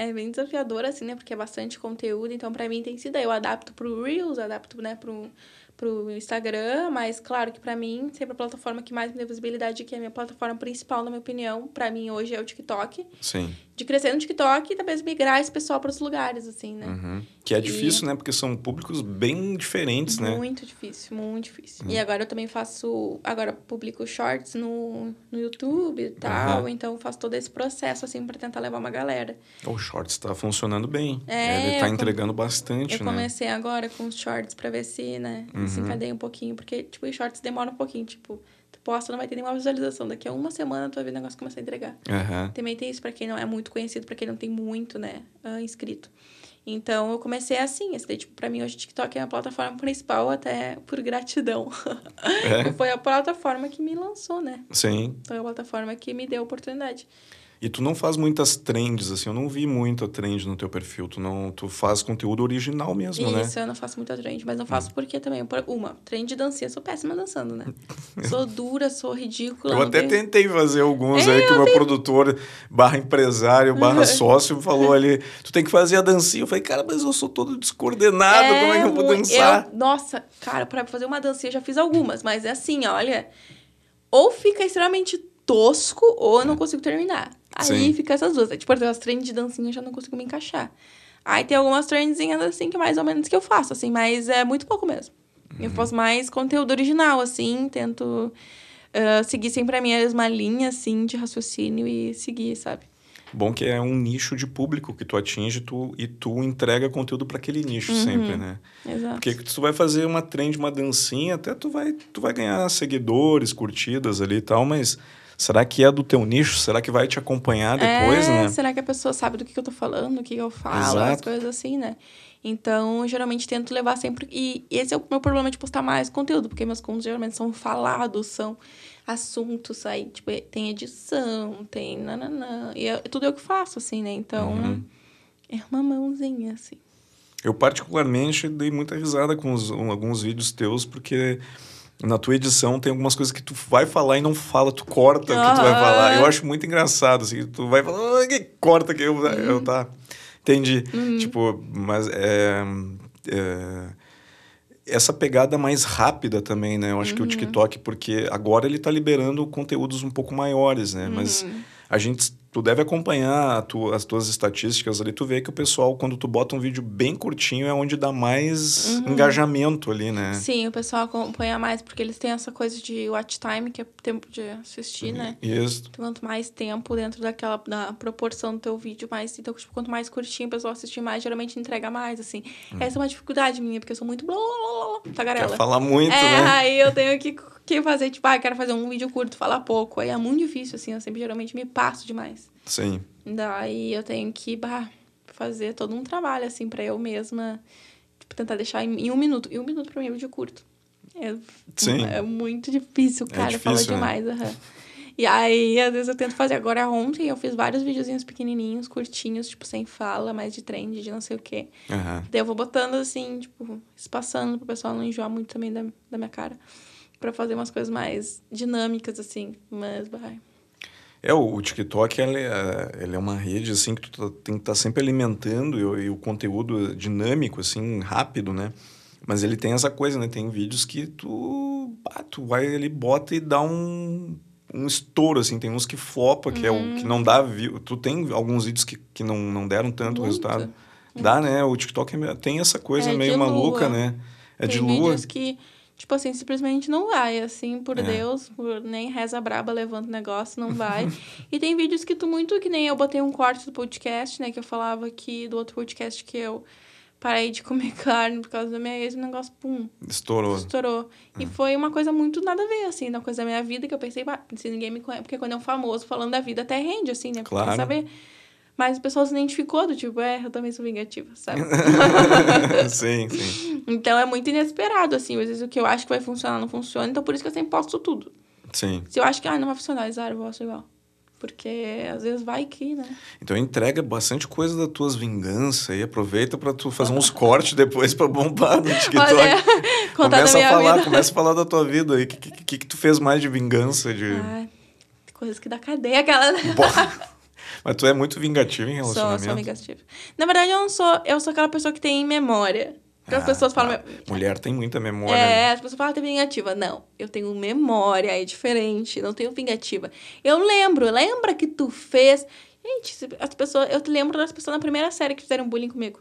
é bem desafiador, assim, né? Porque é bastante conteúdo. Então, para mim tem sido. Eu adapto pro Reels, adapto, né, pro, pro Instagram, mas claro que para mim, sempre a plataforma que mais me deu visibilidade, que é a minha plataforma principal, na minha opinião, para mim hoje é o TikTok. Sim. De crescer no TikTok e talvez migrar esse pessoal para outros lugares, assim, né? Uhum. Que é e... difícil, né? Porque são públicos bem diferentes, muito né? Muito difícil, muito difícil. Uhum. E agora eu também faço. Agora publico shorts no, no YouTube e tal, uhum. então faço todo esse processo, assim, para tentar levar uma galera. O shorts tá funcionando bem. É, Ele tá entregando bastante, eu né? Eu comecei agora com os shorts para ver se, né? Uhum. se encadeia um pouquinho, porque, tipo, os shorts demoram um pouquinho, tipo, posta, não vai ter nenhuma visualização. Daqui a uma semana tu vai ver o negócio começar a entregar. Uhum. Também tem isso para quem não é muito conhecido, para quem não tem muito, né, uh, inscrito. Então eu comecei assim, esse daí, tipo, pra mim hoje o TikTok é a plataforma principal, até por gratidão. É. Foi a plataforma que me lançou, né? Sim. Foi a plataforma que me deu a oportunidade. E tu não faz muitas trends, assim, eu não vi muita trend no teu perfil. Tu não, tu faz conteúdo original mesmo, Isso, né? Isso, eu não faço muita trend, mas não faço hum. porque também, uma, trend de dancinha, sou péssima dançando, né? sou dura, sou ridícula. Eu até tenho... tentei fazer alguns é, aí que o meu tenho... produtor, barra empresário, barra sócio, falou ali, tu tem que fazer a dancinha. Eu falei, cara, mas eu sou todo descoordenado, é, como é que eu vou dançar? Eu, nossa, cara, para fazer uma dancinha eu já fiz algumas, mas é assim, olha, ou fica extremamente tosco ou eu não consigo terminar. Aí Sim. fica essas duas. Tipo, as trends de dancinha eu já não consigo me encaixar. Aí tem algumas trendzinhas assim que mais ou menos que eu faço, assim, mas é muito pouco mesmo. Uhum. Eu faço mais conteúdo original, assim, tento uh, seguir sempre a mesma linha, assim, de raciocínio e seguir, sabe? Bom que é um nicho de público que tu atinge tu, e tu entrega conteúdo para aquele nicho uhum. sempre, né? Exato. Porque tu vai fazer uma trend, uma dancinha, até tu vai, tu vai ganhar seguidores, curtidas ali e tal, mas Será que é do teu nicho? Será que vai te acompanhar depois, é, né? Será que a pessoa sabe do que, que eu tô falando, o que, que eu falo, Exato. as coisas assim, né? Então, geralmente tento levar sempre. E esse é o meu problema de postar mais conteúdo, porque meus conteúdos geralmente são falados, são assuntos aí, tipo, tem edição, tem nananã. E é, tudo eu que faço, assim, né? Então, uhum. é uma mãozinha, assim. Eu, particularmente, dei muita risada com os, alguns vídeos teus, porque na tua edição tem algumas coisas que tu vai falar e não fala, tu corta o que tu vai falar. Eu acho muito engraçado, assim, tu vai falar, que corta que eu, uhum. eu tá. Entendi. Uhum. Tipo, mas é, é, essa pegada mais rápida também, né? Eu acho uhum. que o uhum. TikTok, porque agora ele tá liberando conteúdos um pouco maiores, né? Mas uhum. A gente tu deve acompanhar tu, as tuas estatísticas ali, tu vê que o pessoal, quando tu bota um vídeo bem curtinho, é onde dá mais uhum. engajamento ali, né? Sim, o pessoal acompanha mais, porque eles têm essa coisa de watch time, que é tempo de assistir, né? Isso. Quanto mais tempo dentro daquela da proporção do teu vídeo, mais. Então, tipo, quanto mais curtinho o pessoal assistir mais, geralmente entrega mais, assim. Hum. Essa é uma dificuldade minha, porque eu sou muito blá, blá, blá, tagarela. Quer falar muito, é, né? aí eu tenho que que fazer, tipo, ah, quero fazer um vídeo curto, falar pouco. Aí é muito difícil, assim, eu sempre geralmente me passo demais. Sim. Daí eu tenho que, bah, fazer todo um trabalho, assim, pra eu mesma, tipo, tentar deixar em, em um minuto. E um minuto pra mim é vídeo curto. É, Sim. É muito difícil, cara, é difícil, fala demais. Né? Uhum. E aí, às vezes eu tento fazer. Agora, ontem eu fiz vários videozinhos pequenininhos, curtinhos, tipo, sem fala, mais de trend, de não sei o quê. Uhum. Daí eu vou botando, assim, tipo, espaçando pro pessoal não enjoar muito também da, da minha cara para fazer umas coisas mais dinâmicas, assim. Mas vai. É, o, TikTok, ele é, ele é uma rede, assim, que tu tá, tem que estar tá sempre alimentando e, e, o conteúdo dinâmico, assim, rápido, né? Mas ele tem essa coisa, né? Tem vídeos que tu, ah, tu vai ali, bota e dá um, um estouro, assim. Tem uns que flopa, que, uhum. é o, que não uhum. dá view. Tu tem alguns vídeos que, que não, não deram tanto Muito. resultado. Muito. Dá, né? O TikTok é tem essa coisa é meio maluca, né? É tem de lua. que Tipo assim, simplesmente não vai, assim, por é. Deus, por nem reza braba, levanta o negócio, não vai. e tem vídeos que tu muito, que nem eu botei um corte do podcast, né, que eu falava aqui do outro podcast que eu parei de comer carne por causa da minha ex, o negócio, pum. Estourou. Estourou. É. E foi uma coisa muito nada a ver, assim, na coisa da minha vida, que eu pensei, se ninguém me conhece, porque quando é um famoso falando da vida, até rende, assim, né? Claro. Quer saber. Mas o pessoal se identificou do tipo, é, eu também sou vingativa, sabe? sim, sim. Então é muito inesperado, assim. Às vezes o que eu acho que vai funcionar não funciona, então por isso que eu sempre posto tudo. Sim. Se eu acho que ah, não vai funcionar, Zara, eu posto igual. Porque às vezes vai que, né? Então entrega bastante coisa das tuas vinganças e aproveita para tu fazer uns cortes depois para bombar no TikTok. Olha, começa a falar, vida. começa a falar da tua vida aí. O que, que, que, tu fez mais de vingança? De... Ah, coisas que dá cadeia, aquela. Mas tu é muito vingativa em relacionamento? Sou, sou vingativa. Na verdade, eu não sou... Eu sou aquela pessoa que tem memória. Porque ah, as pessoas falam... Tá. Mulher tem muita memória. É, as pessoas falam que ah, tem vingativa. Não, eu tenho memória, é diferente. Não tenho vingativa. Eu lembro, lembra que tu fez... Gente, as pessoas... Eu lembro das pessoas na primeira série que fizeram bullying comigo.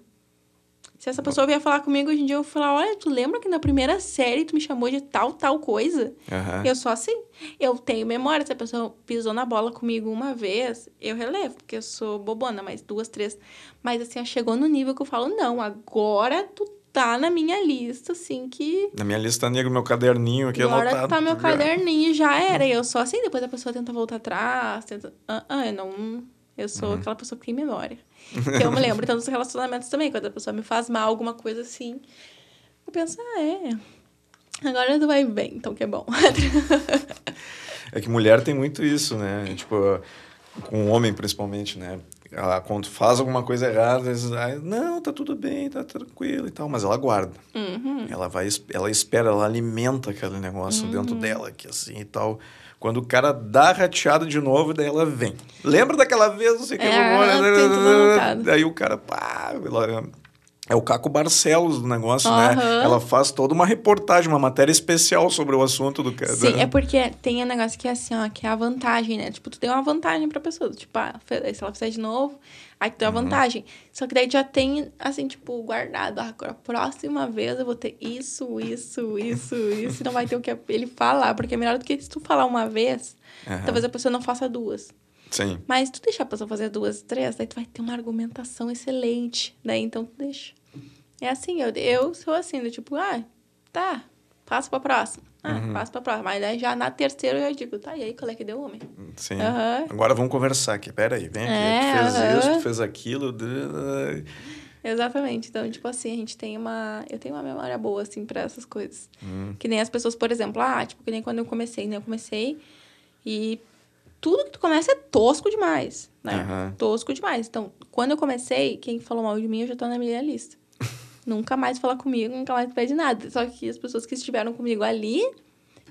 Se essa pessoa vier falar comigo hoje em dia, eu vou falar: olha, tu lembra que na primeira série tu me chamou de tal, tal coisa? Uhum. Eu sou assim. Eu tenho memória. Se a pessoa pisou na bola comigo uma vez, eu relevo, porque eu sou bobona, mas duas, três. Mas assim, chegou no nível que eu falo: não, agora tu tá na minha lista, assim, que. Na minha lista negra, meu caderninho aqui Agora anotado. tá meu caderninho, já era. E eu sou assim, depois a pessoa tenta voltar atrás, tenta. Ah, ah eu não. Eu sou uhum. aquela pessoa que tem memória. Que eu me lembro então dos relacionamentos também, quando a pessoa me faz mal, alguma coisa assim. Eu penso, ah, é. Agora tu vai bem, então que é bom. é que mulher tem muito isso, né? Tipo, com homem principalmente, né? Ela, quando faz alguma coisa errada, vezes, ah, não, tá tudo bem, tá tranquilo e tal, mas ela guarda. Uhum. Ela vai, ela espera, ela alimenta aquele negócio uhum. dentro dela, que assim e tal. Quando o cara dá rateado de novo, daí ela vem. Lembra daquela vez, não sei o que, é, daí o cara, pá, é o Caco Barcelos do negócio, uhum. né? Ela faz toda uma reportagem, uma matéria especial sobre o assunto do cara. Sim, é porque tem um negócio que é assim, ó, que é a vantagem, né? Tipo, tu tem uma vantagem pra pessoa. Tipo, ah, se ela fizer de novo, Aí tu tem a uhum. vantagem. Só que daí já tem, assim, tipo, guardado. Ah, agora, próxima vez eu vou ter isso, isso, isso, isso. E não vai ter o que ele falar. Porque é melhor do que se tu falar uma vez, uhum. talvez a pessoa não faça duas. Sim. Mas tu deixar a pessoa fazer duas, três, daí tu vai ter uma argumentação excelente. Daí então tu deixa. É assim, eu, eu sou assim, do tipo, ah, tá, passa pra próxima. Ah, uhum. passa pra próxima. Mas aí já na terceira eu digo, tá, e aí qual é que deu homem? Sim. Uhum. Agora vamos conversar aqui. Pera aí, vem aqui. É, tu fez uhum. isso, tu fez aquilo. Exatamente. Então, tipo assim, a gente tem uma. Eu tenho uma memória boa, assim, pra essas coisas. Hum. Que nem as pessoas, por exemplo, ah, tipo, que nem quando eu comecei, né? Eu comecei e tudo que tu começa é tosco demais, né? Tosco demais. Então, quando eu comecei, quem falou mal de mim, eu já tô na minha lista nunca mais fala comigo, nunca mais pede nada. Só que as pessoas que estiveram comigo ali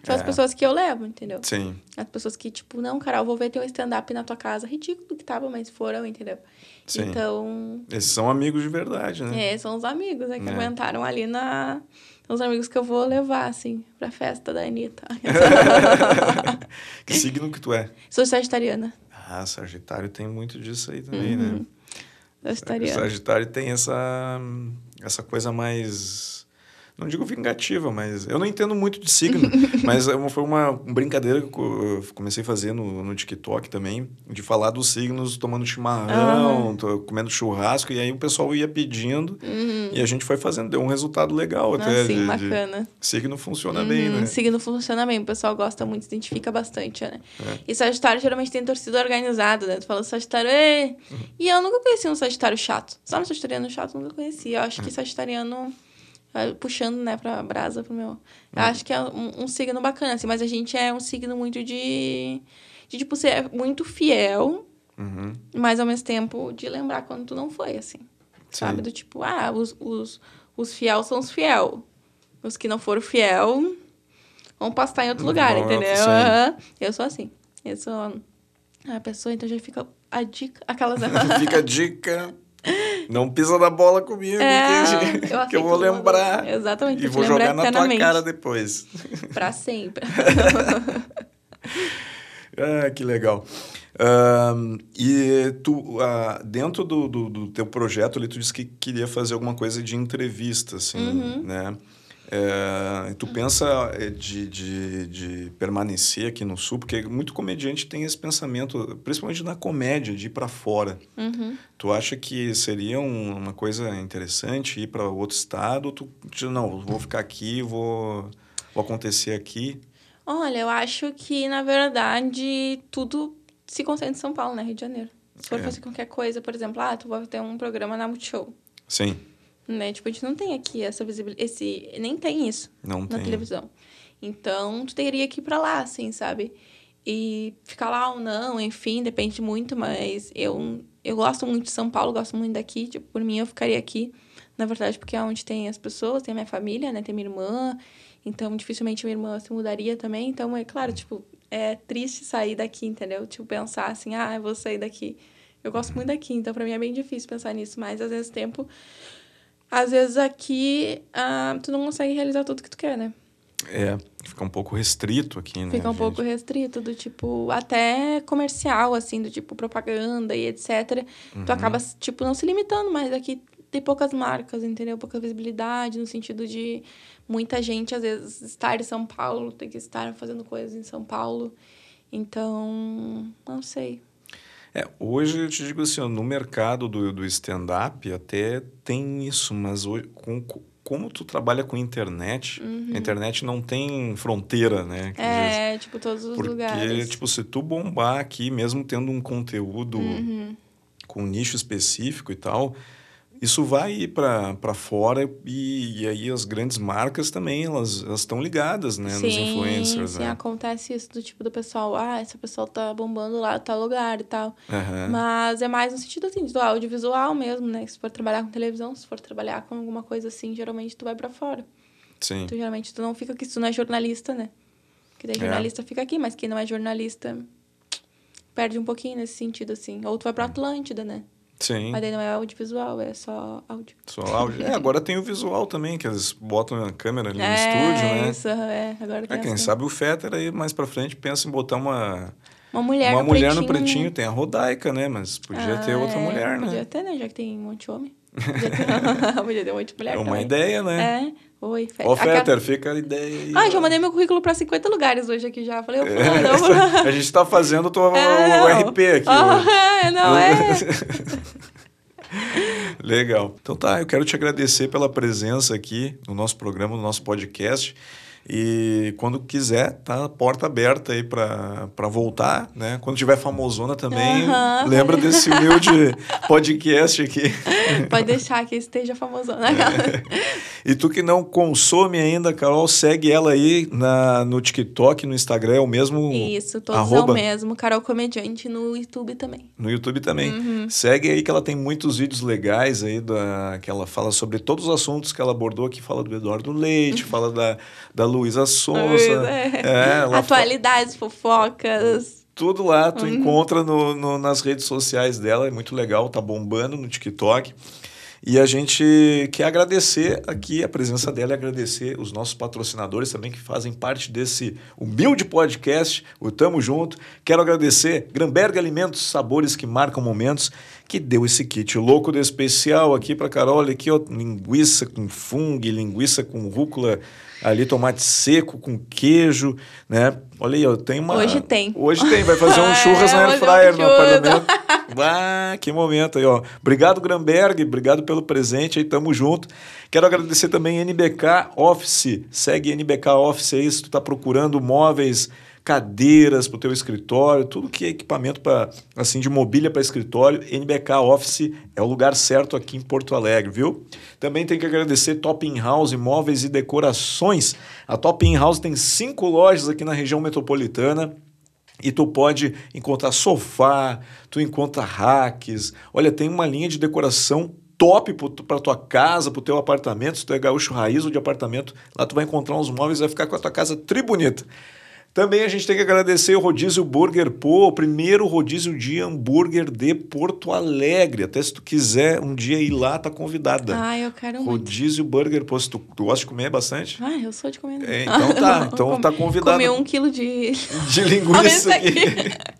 são é. as pessoas que eu levo, entendeu? Sim. As pessoas que, tipo, não, Carol, vou ver teu stand-up na tua casa. Ridículo que tava, mas foram, entendeu? Sim. Então. Esses são amigos de verdade, né? É, são os amigos, né? Que é. aguentaram ali na. São os amigos que eu vou levar, assim, pra festa da Anitta. que signo que tu é? Sou sagitariana. Ah, Sagitário tem muito disso aí também, né? uhum. né? Sagitariano. Sagitário tem essa essa coisa mais não digo vingativa, mas eu não entendo muito de signo, mas é foi uma brincadeira que eu comecei a fazer no, no TikTok também, de falar dos signos tomando chimarrão, uhum. comendo churrasco, e aí o pessoal ia pedindo uhum. e a gente foi fazendo, deu um resultado legal até. Sim, de, bacana. De, signo funciona uhum. bem, né? Signo funciona bem, o pessoal gosta muito, se identifica bastante, né? É. E Sagitário geralmente tem torcida organizada, né? Tu fala Sagitário! Uhum. e eu nunca conheci um Sagitário chato. Sabe um Sagitariano chato? Nunca conheci. Eu acho que uhum. Sagitariano puxando, né, pra brasa pro meu. Uhum. Acho que é um, um, signo bacana, assim, mas a gente é um signo muito de. de, tipo, ser muito fiel, uhum. mas ao mesmo tempo de lembrar quando tu não foi, assim. Sim. Sabe? Do tipo, ah, os, os, os fiel são os fiel. Os que não foram fiel vão pastar em outro lugar, entendeu? Uhum. Eu sou assim. Eu sou. A pessoa, então já fica a dica. Aquelas. fica a dica. Não pisa na bola comigo, é, que, eu, que eu vou lembrar. Exatamente. E vou jogar na tua cara depois. Pra sempre. ah, que legal. Uh, e tu, uh, dentro do, do, do, teu projeto ali, tu disse que queria fazer alguma coisa de entrevista, assim, uhum. né? É, tu pensa é, de, de, de, permanecer aqui no Sul, porque muito comediante tem esse pensamento, principalmente na comédia, de ir para fora. Uhum. Tu acha que seria um, uma coisa interessante ir para outro estado? Ou tu não, vou ficar aqui, vou, vou acontecer aqui? Olha, eu acho que, na verdade, tudo se concentra em São Paulo, né? Rio de Janeiro. Se for é. fazer qualquer coisa, por exemplo, ah, tu vai ter um programa na Multishow. Sim. Né? Tipo, a gente não tem aqui essa visibilidade, esse... Nem tem isso não na tem. televisão. Então, tu teria que ir pra lá, assim, sabe? E ficar lá ou não, enfim, depende muito, mas eu, eu gosto muito de São Paulo, gosto muito daqui. Tipo, por mim, eu ficaria aqui. Na verdade, porque é onde tem as pessoas, tem a minha família, né? Tem minha irmã. Então, dificilmente minha irmã se mudaria também. Então, é claro, tipo, é triste sair daqui, entendeu? Tipo, pensar assim, ah, eu vou sair daqui. Eu gosto muito daqui, então para mim é bem difícil pensar nisso, mas às vezes tempo. Às vezes aqui ah, tu não consegue realizar tudo que tu quer, né? É, fica um pouco restrito aqui, né? Fica um gente? pouco restrito, do tipo, até comercial, assim, do tipo propaganda e etc. Uhum. Tu acaba, tipo, não se limitando, mas aqui tem poucas marcas, entendeu? Pouca visibilidade, no sentido de muita gente, às vezes, estar em São Paulo, tem que estar fazendo coisas em São Paulo. Então, não sei. É, hoje eu te digo assim, no mercado do, do stand-up até tem isso, mas hoje, com, como tu trabalha com internet, uhum. a internet não tem fronteira, né? É, diz, tipo, todos os porque, lugares. Porque, tipo, se tu bombar aqui, mesmo tendo um conteúdo uhum. com nicho específico e tal, isso vai para fora e, e aí as grandes marcas também, elas estão ligadas, né, sim, nos influencers. Sim, né? acontece isso do tipo do pessoal, ah, essa pessoa tá bombando lá tal lugar e tal. Uhum. Mas é mais no sentido assim, do audiovisual mesmo, né? Se for trabalhar com televisão, se for trabalhar com alguma coisa assim, geralmente tu vai para fora. Sim. Tu geralmente tu não fica aqui, tu não é jornalista, né? Porque daí é. jornalista é. fica aqui, mas quem não é jornalista perde um pouquinho nesse sentido, assim. Ou tu vai pra Atlântida, né? Sim. Mas daí não é audiovisual, é só áudio. Só áudio. é, agora tem o visual também, que eles botam a câmera ali é, no estúdio, né? Isso, é. Agora tem é, quem assim. sabe o Fetter aí mais pra frente pensa em botar uma. Uma mulher, uma no, mulher pretinho, no pretinho. Tem a Rodaica, né? Mas podia ah, ter outra é, mulher, né? Podia ter, né? Já que tem um monte de homem. Podia ter, um monte de mulher. É uma também. ideia, né? É. Oi, Fetter. Ô, Fetter, fica a ideia aí. Ah, já mandei meu currículo para 50 lugares hoje aqui já. Falei, eu é, não. A gente tá fazendo o, é, RP aqui. Ah, é, não, é. Legal. Então tá, eu quero te agradecer pela presença aqui no nosso programa, no nosso podcast. E quando quiser, tá a porta aberta aí para voltar, né? Quando tiver famosona também, uhum. lembra desse humilde podcast aqui. Pode deixar que esteja famosona. É. E tu que não consome ainda, Carol, segue ela aí na, no TikTok, no Instagram, é o mesmo Isso, todos arroba. é o mesmo. Carol Comediante no YouTube também. No YouTube também. Uhum. Segue aí que ela tem muitos vídeos legais aí, da, que ela fala sobre todos os assuntos que ela abordou aqui, fala do Eduardo Leite, uhum. fala da, da Lu Luísa Souza. É. É, Atualidades, fa... fofocas. Tudo lá, tu uhum. encontra no, no, nas redes sociais dela, é muito legal, tá bombando no TikTok. E a gente quer agradecer aqui a presença dela e agradecer os nossos patrocinadores também que fazem parte desse humilde podcast, o Tamo Junto. Quero agradecer Gramberg Alimentos, sabores que marcam momentos, que deu esse kit louco de especial aqui para Carol. Olha aqui, ó, linguiça com fungo, linguiça com rúcula ali tomate seco com queijo, né? Olha aí, ó, tem uma... Hoje tem. Hoje tem, vai fazer um churras é, na air fryer no apartamento. Ah, que momento aí, ó. Obrigado, Gramberg, obrigado pelo presente aí, tamo junto. Quero agradecer também NBK Office, segue NBK Office aí se tu tá procurando móveis cadeiras para o teu escritório, tudo que é equipamento para assim de mobília para escritório, NBK Office é o lugar certo aqui em Porto Alegre, viu? Também tem que agradecer Top In House Móveis e Decorações. A Top In House tem cinco lojas aqui na região metropolitana. E tu pode encontrar sofá, tu encontra racks. Olha, tem uma linha de decoração top para tua casa, para o teu apartamento. Se tu é gaúcho raiz ou de apartamento, lá tu vai encontrar uns móveis e vai ficar com a tua casa tri bonita. Também a gente tem que agradecer o Rodízio Burger Pô, o primeiro rodízio de hambúrguer de Porto Alegre. Até se tu quiser um dia ir lá, tá convidada. Ah, eu quero Rodízio muito. Burger Pô. Se tu, tu gosta de comer bastante? Ah, eu sou de comer. É, então tá, então tá convidada. Comer um quilo de... De linguiça aqui.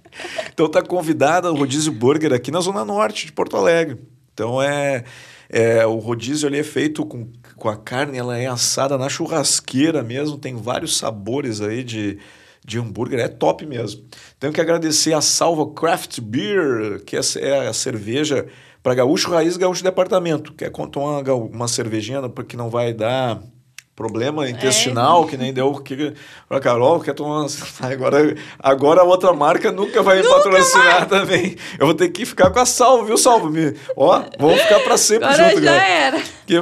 então tá convidada o Rodízio Burger aqui na Zona Norte de Porto Alegre. Então é... É, o rodízio ali é feito com, com a carne, ela é assada na churrasqueira mesmo, tem vários sabores aí de, de hambúrguer, é top mesmo. Tenho que agradecer a Salva Craft Beer, que é, é a cerveja para gaúcho raiz gaúcho de apartamento. Quer contar uma, uma cervejinha porque não vai dar problema intestinal, é. que nem deu que a Carol, quer tomar agora agora a outra marca nunca vai me patrocinar também. Eu vou ter que ficar com a Salva, viu, Salva? Me, ó, vamos ficar para sempre agora junto, já cara. era. Que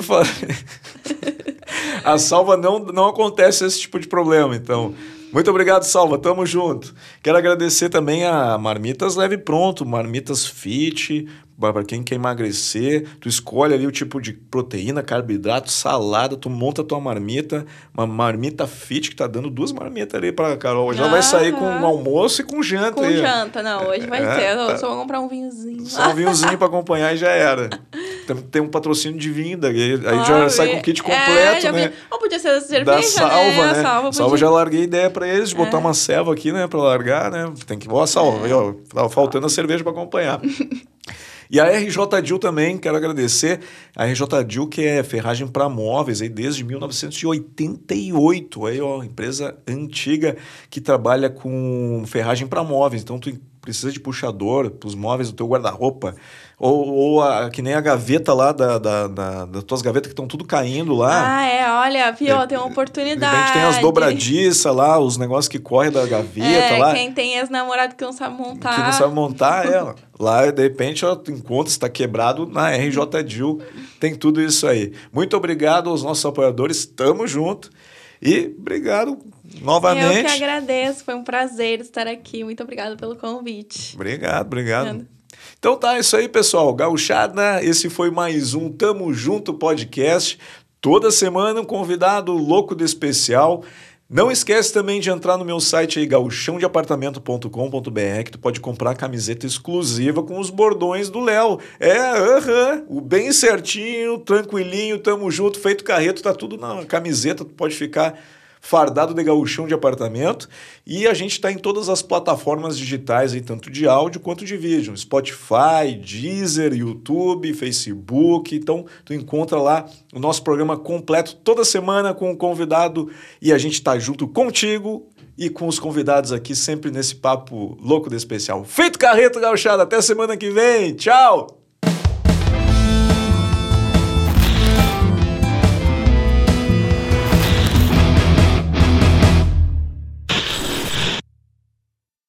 a Salva não não acontece esse tipo de problema, então muito obrigado, Salva. Tamo junto. Quero agradecer também a Marmitas Leve Pronto, Marmitas Fit, para quem quer emagrecer, tu escolhe ali o tipo de proteína, carboidrato, salada, tu monta a tua marmita, uma marmita fit que tá dando duas marmitas ali para Carol. Já ah, vai sair com um almoço e com janta com aí. janta, não, hoje vai é, ter, tá. só vou comprar um vinhozinho. Só um vinhozinho para acompanhar e já era. Tem, tem um patrocínio de vinda, aí, aí ah, já sai com o kit completo, é, né? Ou podia ser a cerveja, da salva, né? né? Salva, salva já larguei ideia para eles de botar é. uma selva aqui, né, para largar, né? Tem que, ó, salva, é. ó, tava faltando a cerveja para acompanhar. E a RJ Dil também, quero agradecer. A RJ Dil, que é ferragem para móveis aí desde 1988. Aí, ó, empresa antiga que trabalha com ferragem para móveis. Então, tu precisa de puxador para os móveis do teu guarda-roupa. Ou, ou a, que nem a gaveta lá da, da, da, das tuas gavetas que estão tudo caindo lá. Ah, é, olha, viu, é, tem uma oportunidade. A gente tem as dobradiças lá, os negócios que correm da gaveta é, lá. Quem tem ex-namorado que não sabe montar. Que não sabe montar, é. Lá, de repente, ó, tu encontra, está quebrado na RJ Dil. Tem tudo isso aí. Muito obrigado aos nossos apoiadores, tamo junto. E obrigado novamente. Eu que agradeço, foi um prazer estar aqui. Muito obrigado pelo convite. Obrigado, obrigado. Então tá, é isso aí, pessoal. Gauchada, esse foi mais um Tamo Junto podcast. Toda semana um convidado louco de especial. Não esquece também de entrar no meu site aí, gauchãodeapartamento.com.br, que tu pode comprar camiseta exclusiva com os bordões do Léo. É, aham, uh -huh, o bem certinho, tranquilinho, tamo junto, feito carreto, tá tudo na camiseta, tu pode ficar fardado de gauchão de apartamento. E a gente está em todas as plataformas digitais, aí, tanto de áudio quanto de vídeo. Spotify, Deezer, YouTube, Facebook. Então, tu encontra lá o nosso programa completo toda semana com um convidado e a gente está junto contigo e com os convidados aqui sempre nesse papo louco de especial. Feito carreto gauchado, até semana que vem. Tchau!